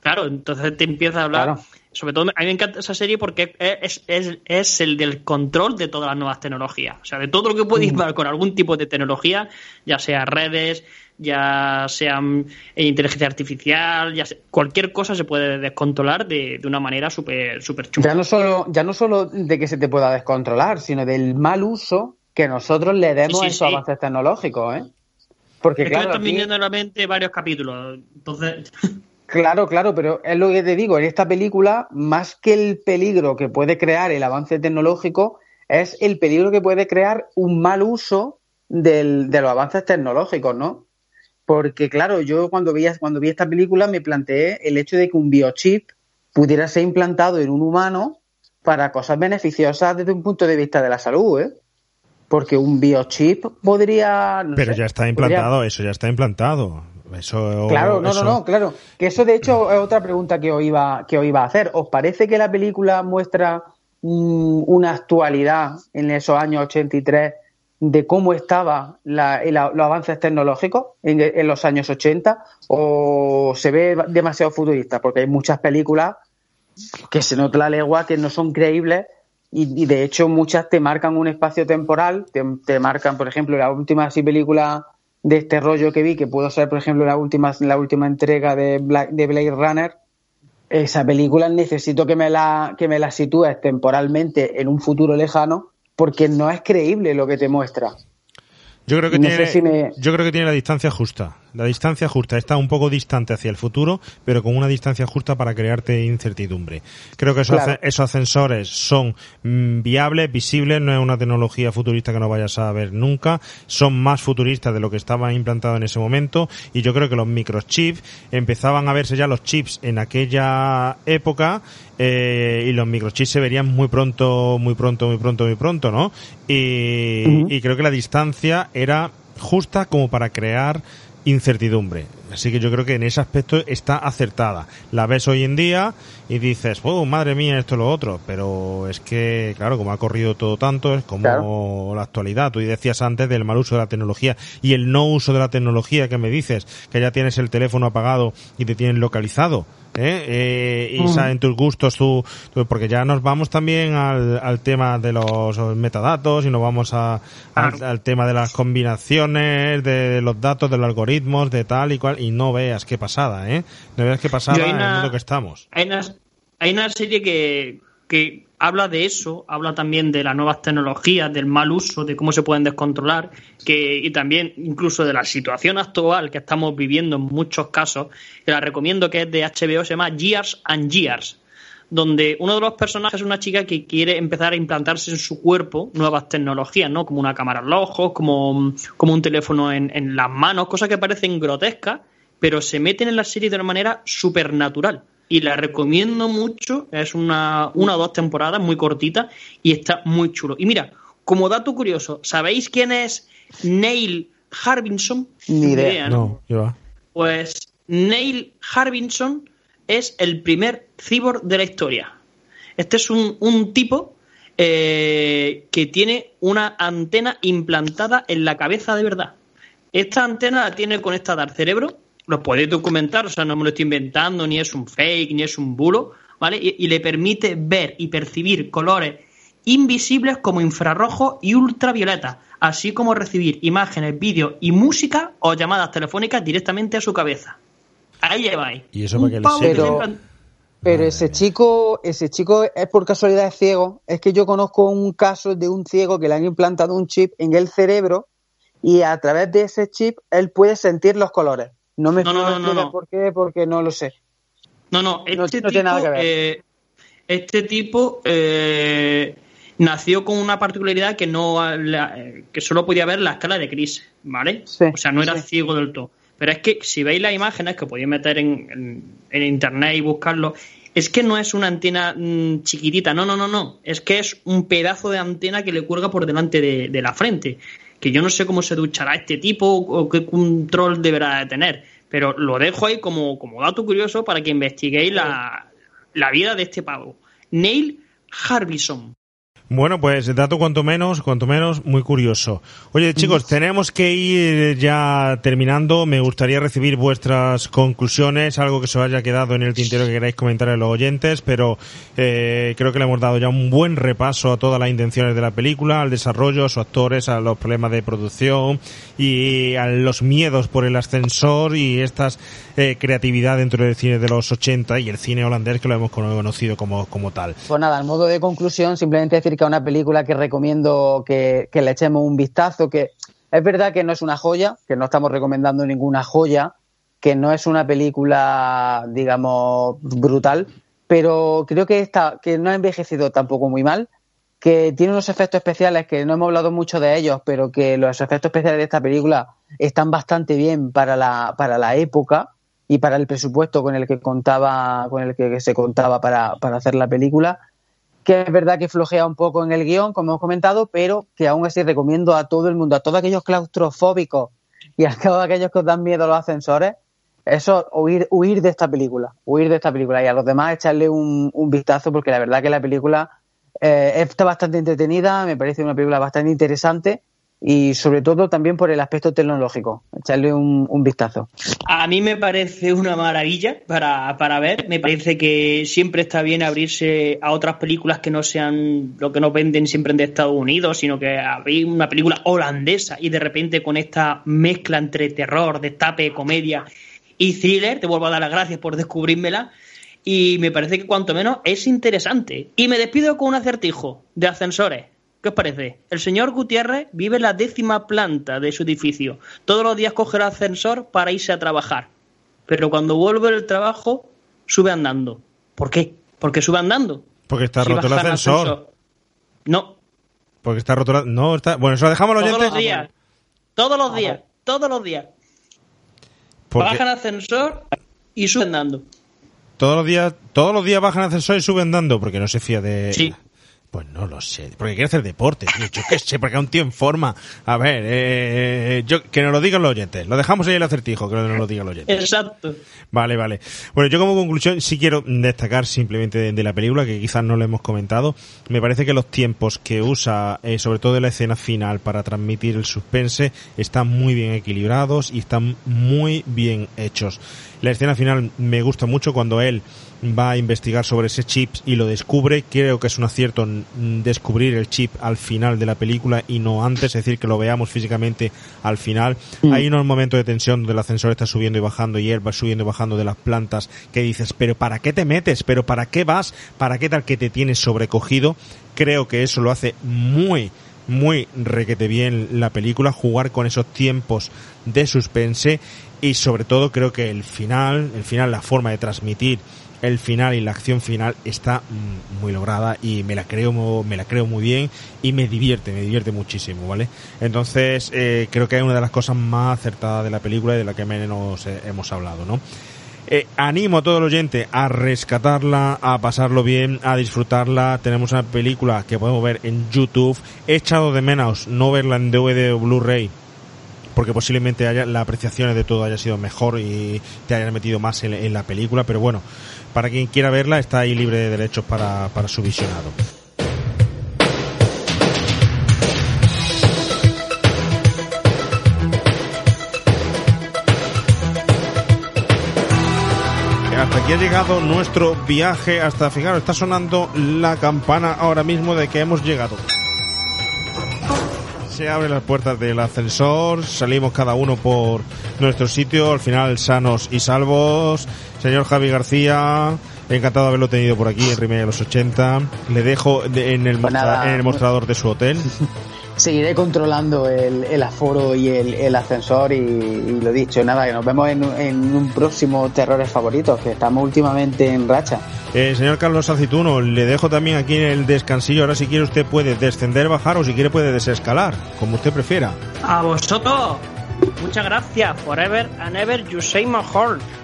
Claro, entonces te empieza a hablar. Claro. Sobre todo, a mí me encanta esa serie porque es, es, es, el del control de todas las nuevas tecnologías. O sea, de todo lo que puede ir mm. con algún tipo de tecnología, ya sea redes, ya sea inteligencia artificial, ya sea, cualquier cosa se puede descontrolar de, de una manera súper super chula. Ya no, solo, ya no solo de que se te pueda descontrolar, sino del mal uso que nosotros le demos sí, sí, a esos sí. avances tecnológicos, ¿eh? Porque es claro, que me están viniendo a la mente varios capítulos. Entonces. *laughs* Claro, claro, pero es lo que te digo, en esta película, más que el peligro que puede crear el avance tecnológico, es el peligro que puede crear un mal uso del, de los avances tecnológicos, ¿no? Porque, claro, yo cuando vi, cuando vi esta película me planteé el hecho de que un biochip pudiera ser implantado en un humano para cosas beneficiosas desde un punto de vista de la salud, ¿eh? Porque un biochip podría. No Pero sé, ya está implantado, podría... eso ya está implantado. Eso, claro, no, eso... no, no, claro. Que eso de hecho es otra pregunta que os iba, que os iba a hacer. ¿Os parece que la película muestra mmm, una actualidad en esos años 83 de cómo estaban los avances tecnológicos en, en, los años 80 o se ve demasiado futurista? Porque hay muchas películas que se nota la legua que no son creíbles y, y de hecho muchas te marcan un espacio temporal, te, te marcan, por ejemplo, la última así película de este rollo que vi, que pudo ser, por ejemplo, la última, la última entrega de, Black, de Blade Runner, esa película necesito que me la, que me la sitúes temporalmente en un futuro lejano, porque no es creíble lo que te muestra. Yo creo que, no tiene, sé si me... yo creo que tiene la distancia justa. La distancia justa está un poco distante hacia el futuro, pero con una distancia justa para crearte incertidumbre. Creo que esos, claro. esos ascensores son mm, viables, visibles, no es una tecnología futurista que no vayas a ver nunca, son más futuristas de lo que estaba implantado en ese momento y yo creo que los microchips empezaban a verse ya los chips en aquella época eh, y los microchips se verían muy pronto, muy pronto, muy pronto, muy pronto, ¿no? Y, uh -huh. y creo que la distancia era justa como para crear incertidumbre. Así que yo creo que en ese aspecto está acertada. La ves hoy en día y dices, oh, madre mía, esto es lo otro. Pero es que, claro, como ha corrido todo tanto, es como claro. la actualidad. Tú decías antes del mal uso de la tecnología y el no uso de la tecnología que me dices, que ya tienes el teléfono apagado y te tienen localizado. ¿Eh? Eh, y mm. saben tus gustos, tu, tu, porque ya nos vamos también al, al, tema de los metadatos y nos vamos a, al, al, tema de las combinaciones de los datos, de los algoritmos, de tal y cual, y no veas qué pasada, ¿eh? No veas qué pasada una, en el mundo que estamos. Hay una, hay una serie que, que habla de eso, habla también de las nuevas tecnologías, del mal uso, de cómo se pueden descontrolar, que, y también incluso de la situación actual que estamos viviendo en muchos casos, que la recomiendo que es de HBO, se llama Years and Years, donde uno de los personajes es una chica que quiere empezar a implantarse en su cuerpo nuevas tecnologías, ¿no? Como una cámara en los ojos, como, como un teléfono en, en las manos, cosas que parecen grotescas, pero se meten en la serie de una manera supernatural y la recomiendo mucho. Es una, una o dos temporadas muy cortita y está muy chulo. Y mira, como dato curioso, ¿sabéis quién es Neil Harbinson? Ni idea. No, yo. Pues Neil Harbinson es el primer cyborg de la historia. Este es un, un tipo eh, que tiene una antena implantada en la cabeza de verdad. Esta antena la tiene conectada al cerebro, lo podéis documentar, o sea, no me lo estoy inventando, ni es un fake, ni es un bulo, ¿vale? Y, y le permite ver y percibir colores invisibles como infrarrojo y ultravioleta, así como recibir imágenes, vídeos y música o llamadas telefónicas directamente a su cabeza. Ahí lleváis. Y eso para que le Pero- Pero ese chico, ese chico es por casualidad ciego. Es que yo conozco un caso de un ciego que le han implantado un chip en el cerebro y a través de ese chip él puede sentir los colores. No me No, no, no no, por qué, porque no lo sé. No, no, este no tipo, tiene nada que ver. eh, este tipo eh, nació con una particularidad que no la- que solo podía ver la escala de Gris, ¿vale? o sea, no era sí. ciego del todo. Pero es que si veis las imágenes que podéis meter en, en- en internet y buscarlo, es que no es una antena mm, chiquitita, no, no, no, no. Es que es un pedazo de antena que le cuelga por delante de, de la frente. Que yo no sé cómo se duchará este tipo o qué control deberá de tener. Pero lo dejo ahí como, como dato curioso para que investiguéis la, la vida de este pavo. Neil Harbison. Bueno, pues dato cuanto menos, cuanto menos, muy curioso. Oye, chicos, tenemos que ir ya terminando. Me gustaría recibir vuestras conclusiones, algo que se os haya quedado en el tintero que queráis comentar a los oyentes, pero eh, creo que le hemos dado ya un buen repaso a todas las intenciones de la película, al desarrollo, a sus actores, a los problemas de producción y a los miedos por el ascensor y estas eh, creatividad dentro del cine de los 80 y el cine holandés que lo hemos conocido como, como tal. Pues nada, en modo de conclusión, simplemente decir que es una película que recomiendo que, que le echemos un vistazo, que es verdad que no es una joya, que no estamos recomendando ninguna joya, que no es una película, digamos, brutal, pero creo que está, que no ha envejecido tampoco muy mal, que tiene unos efectos especiales que no hemos hablado mucho de ellos, pero que los efectos especiales de esta película están bastante bien para la, para la época y para el presupuesto con el que contaba, con el que se contaba para, para hacer la película que es verdad que flojea un poco en el guion, como hemos comentado, pero que aún así recomiendo a todo el mundo, a todos aquellos claustrofóbicos y a todos aquellos que os dan miedo a los ascensores, eso, huir, huir de esta película, huir de esta película y a los demás echarle un, un vistazo porque la verdad que la película eh, está bastante entretenida, me parece una película bastante interesante y sobre todo también por el aspecto tecnológico, echarle un, vistazo. A mí me parece una maravilla para, para ver. Me parece que siempre está bien abrirse a otras películas que no sean lo que nos venden siempre de Estados Unidos, sino que abrir una película holandesa y de repente con esta mezcla entre terror, destape, comedia y thriller. Te vuelvo a dar las gracias por descubrírmela. Y me parece que cuanto menos es interesante. Y me despido con un acertijo de ascensores. ¿Qué os parece? El señor Gutiérrez vive en la décima planta de su edificio. Todos los días coge el ascensor para irse a trabajar. Pero cuando vuelve del trabajo, sube andando. ¿Por qué? Porque sube andando. Porque está Si roto el ascensor. No, Porque está roto la- No, está... Bueno, eso lo dejamos a los todos oyentes. los días. Todos los días. Todos los días. Porque Baja en ascensor y sube andando. todos los días, todos los días bajan ascensor y suben dando, porque no se fía de. Sí. Pues no lo sé, porque quiere hacer deporte, tío. Yo qué sé, porque un tío en forma. A ver, eh, yo, que nos lo digan los oyentes. Lo dejamos ahí el acertijo, que nos lo digan los oyentes. Exacto. Vale, vale. Bueno, yo como conclusión sí quiero destacar simplemente de, de la película, que quizás no lo hemos comentado. Me parece que los tiempos que usa, eh, sobre todo en la escena final, para transmitir el suspense, están muy bien equilibrados y están muy bien hechos. La escena final me gusta mucho cuando él va a investigar sobre ese chip y lo descubre. Creo que es un acierto descubrir el chip al final de la película y no antes, es decir, que lo veamos físicamente al final. Mm. Hay unos momentos de tensión donde el ascensor está subiendo y bajando y él va subiendo y bajando de las plantas que dices, pero ¿para qué te metes? ¿Pero para qué vas? ¿Para qué tal que te tienes sobrecogido? Creo que eso lo hace muy muy requete bien la película, jugar con esos tiempos de suspense y sobre todo creo que el final, el final, la forma de transmitir el final y la acción final está mm, muy lograda y me la creo me la creo muy bien y me divierte me divierte muchísimo vale entonces eh, creo que es una de las cosas más acertadas de la película y de la que menos eh, hemos hablado no eh, animo a todo el oyente a rescatarla, a pasarlo bien, a disfrutarla. Tenemos una película que podemos ver en YouTube. He echado de menos no verla en DVD o Blu-ray porque posiblemente haya, la apreciación de todo haya sido mejor y te hayan metido más en la película, pero bueno, para quien quiera verla, está ahí libre de derechos para, para su visionado. hasta aquí ha llegado nuestro viaje. Hasta fijaros, está sonando la campana ahora mismo de que hemos llegado. Se abren las puertas del ascensor, salimos cada uno por nuestro sitio, al final sanos y salvos. Señor Javi García, encantado de haberlo tenido por aquí en Remake de los 80. Le dejo de- en, el Pues nada. en el mostrador de su hotel. *laughs* Seguiré controlando el, el aforo y el, el ascensor y, y lo dicho, nada, que nos vemos en, un- en un próximo Terrores Favoritos, que estamos últimamente en racha. Eh, señor Carlos Acituno, le dejo también aquí en el descansillo. Ahora si quiere usted puede descender, bajar o si quiere puede desescalar, como usted prefiera. A vosotros. Muchas gracias. Forever and ever you say my.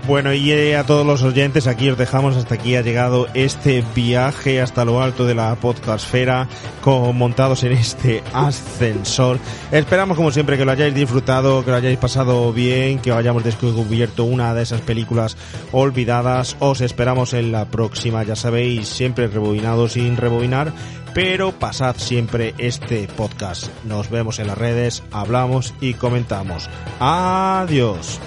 Bueno, y eh, a todos los oyentes, aquí os dejamos, hasta aquí ha llegado este viaje hasta lo alto de la podcastfera, con, montados en este *laughs* ascensor. Esperamos, como siempre, que lo hayáis disfrutado, que lo hayáis pasado bien, que hayamos descubierto una de esas películas olvidadas. Os esperamos en la próxima, ya sabéis, siempre rebobinado sin rebobinar, pero pasad siempre este podcast. Nos vemos en las redes, hablamos y comentamos. Adiós.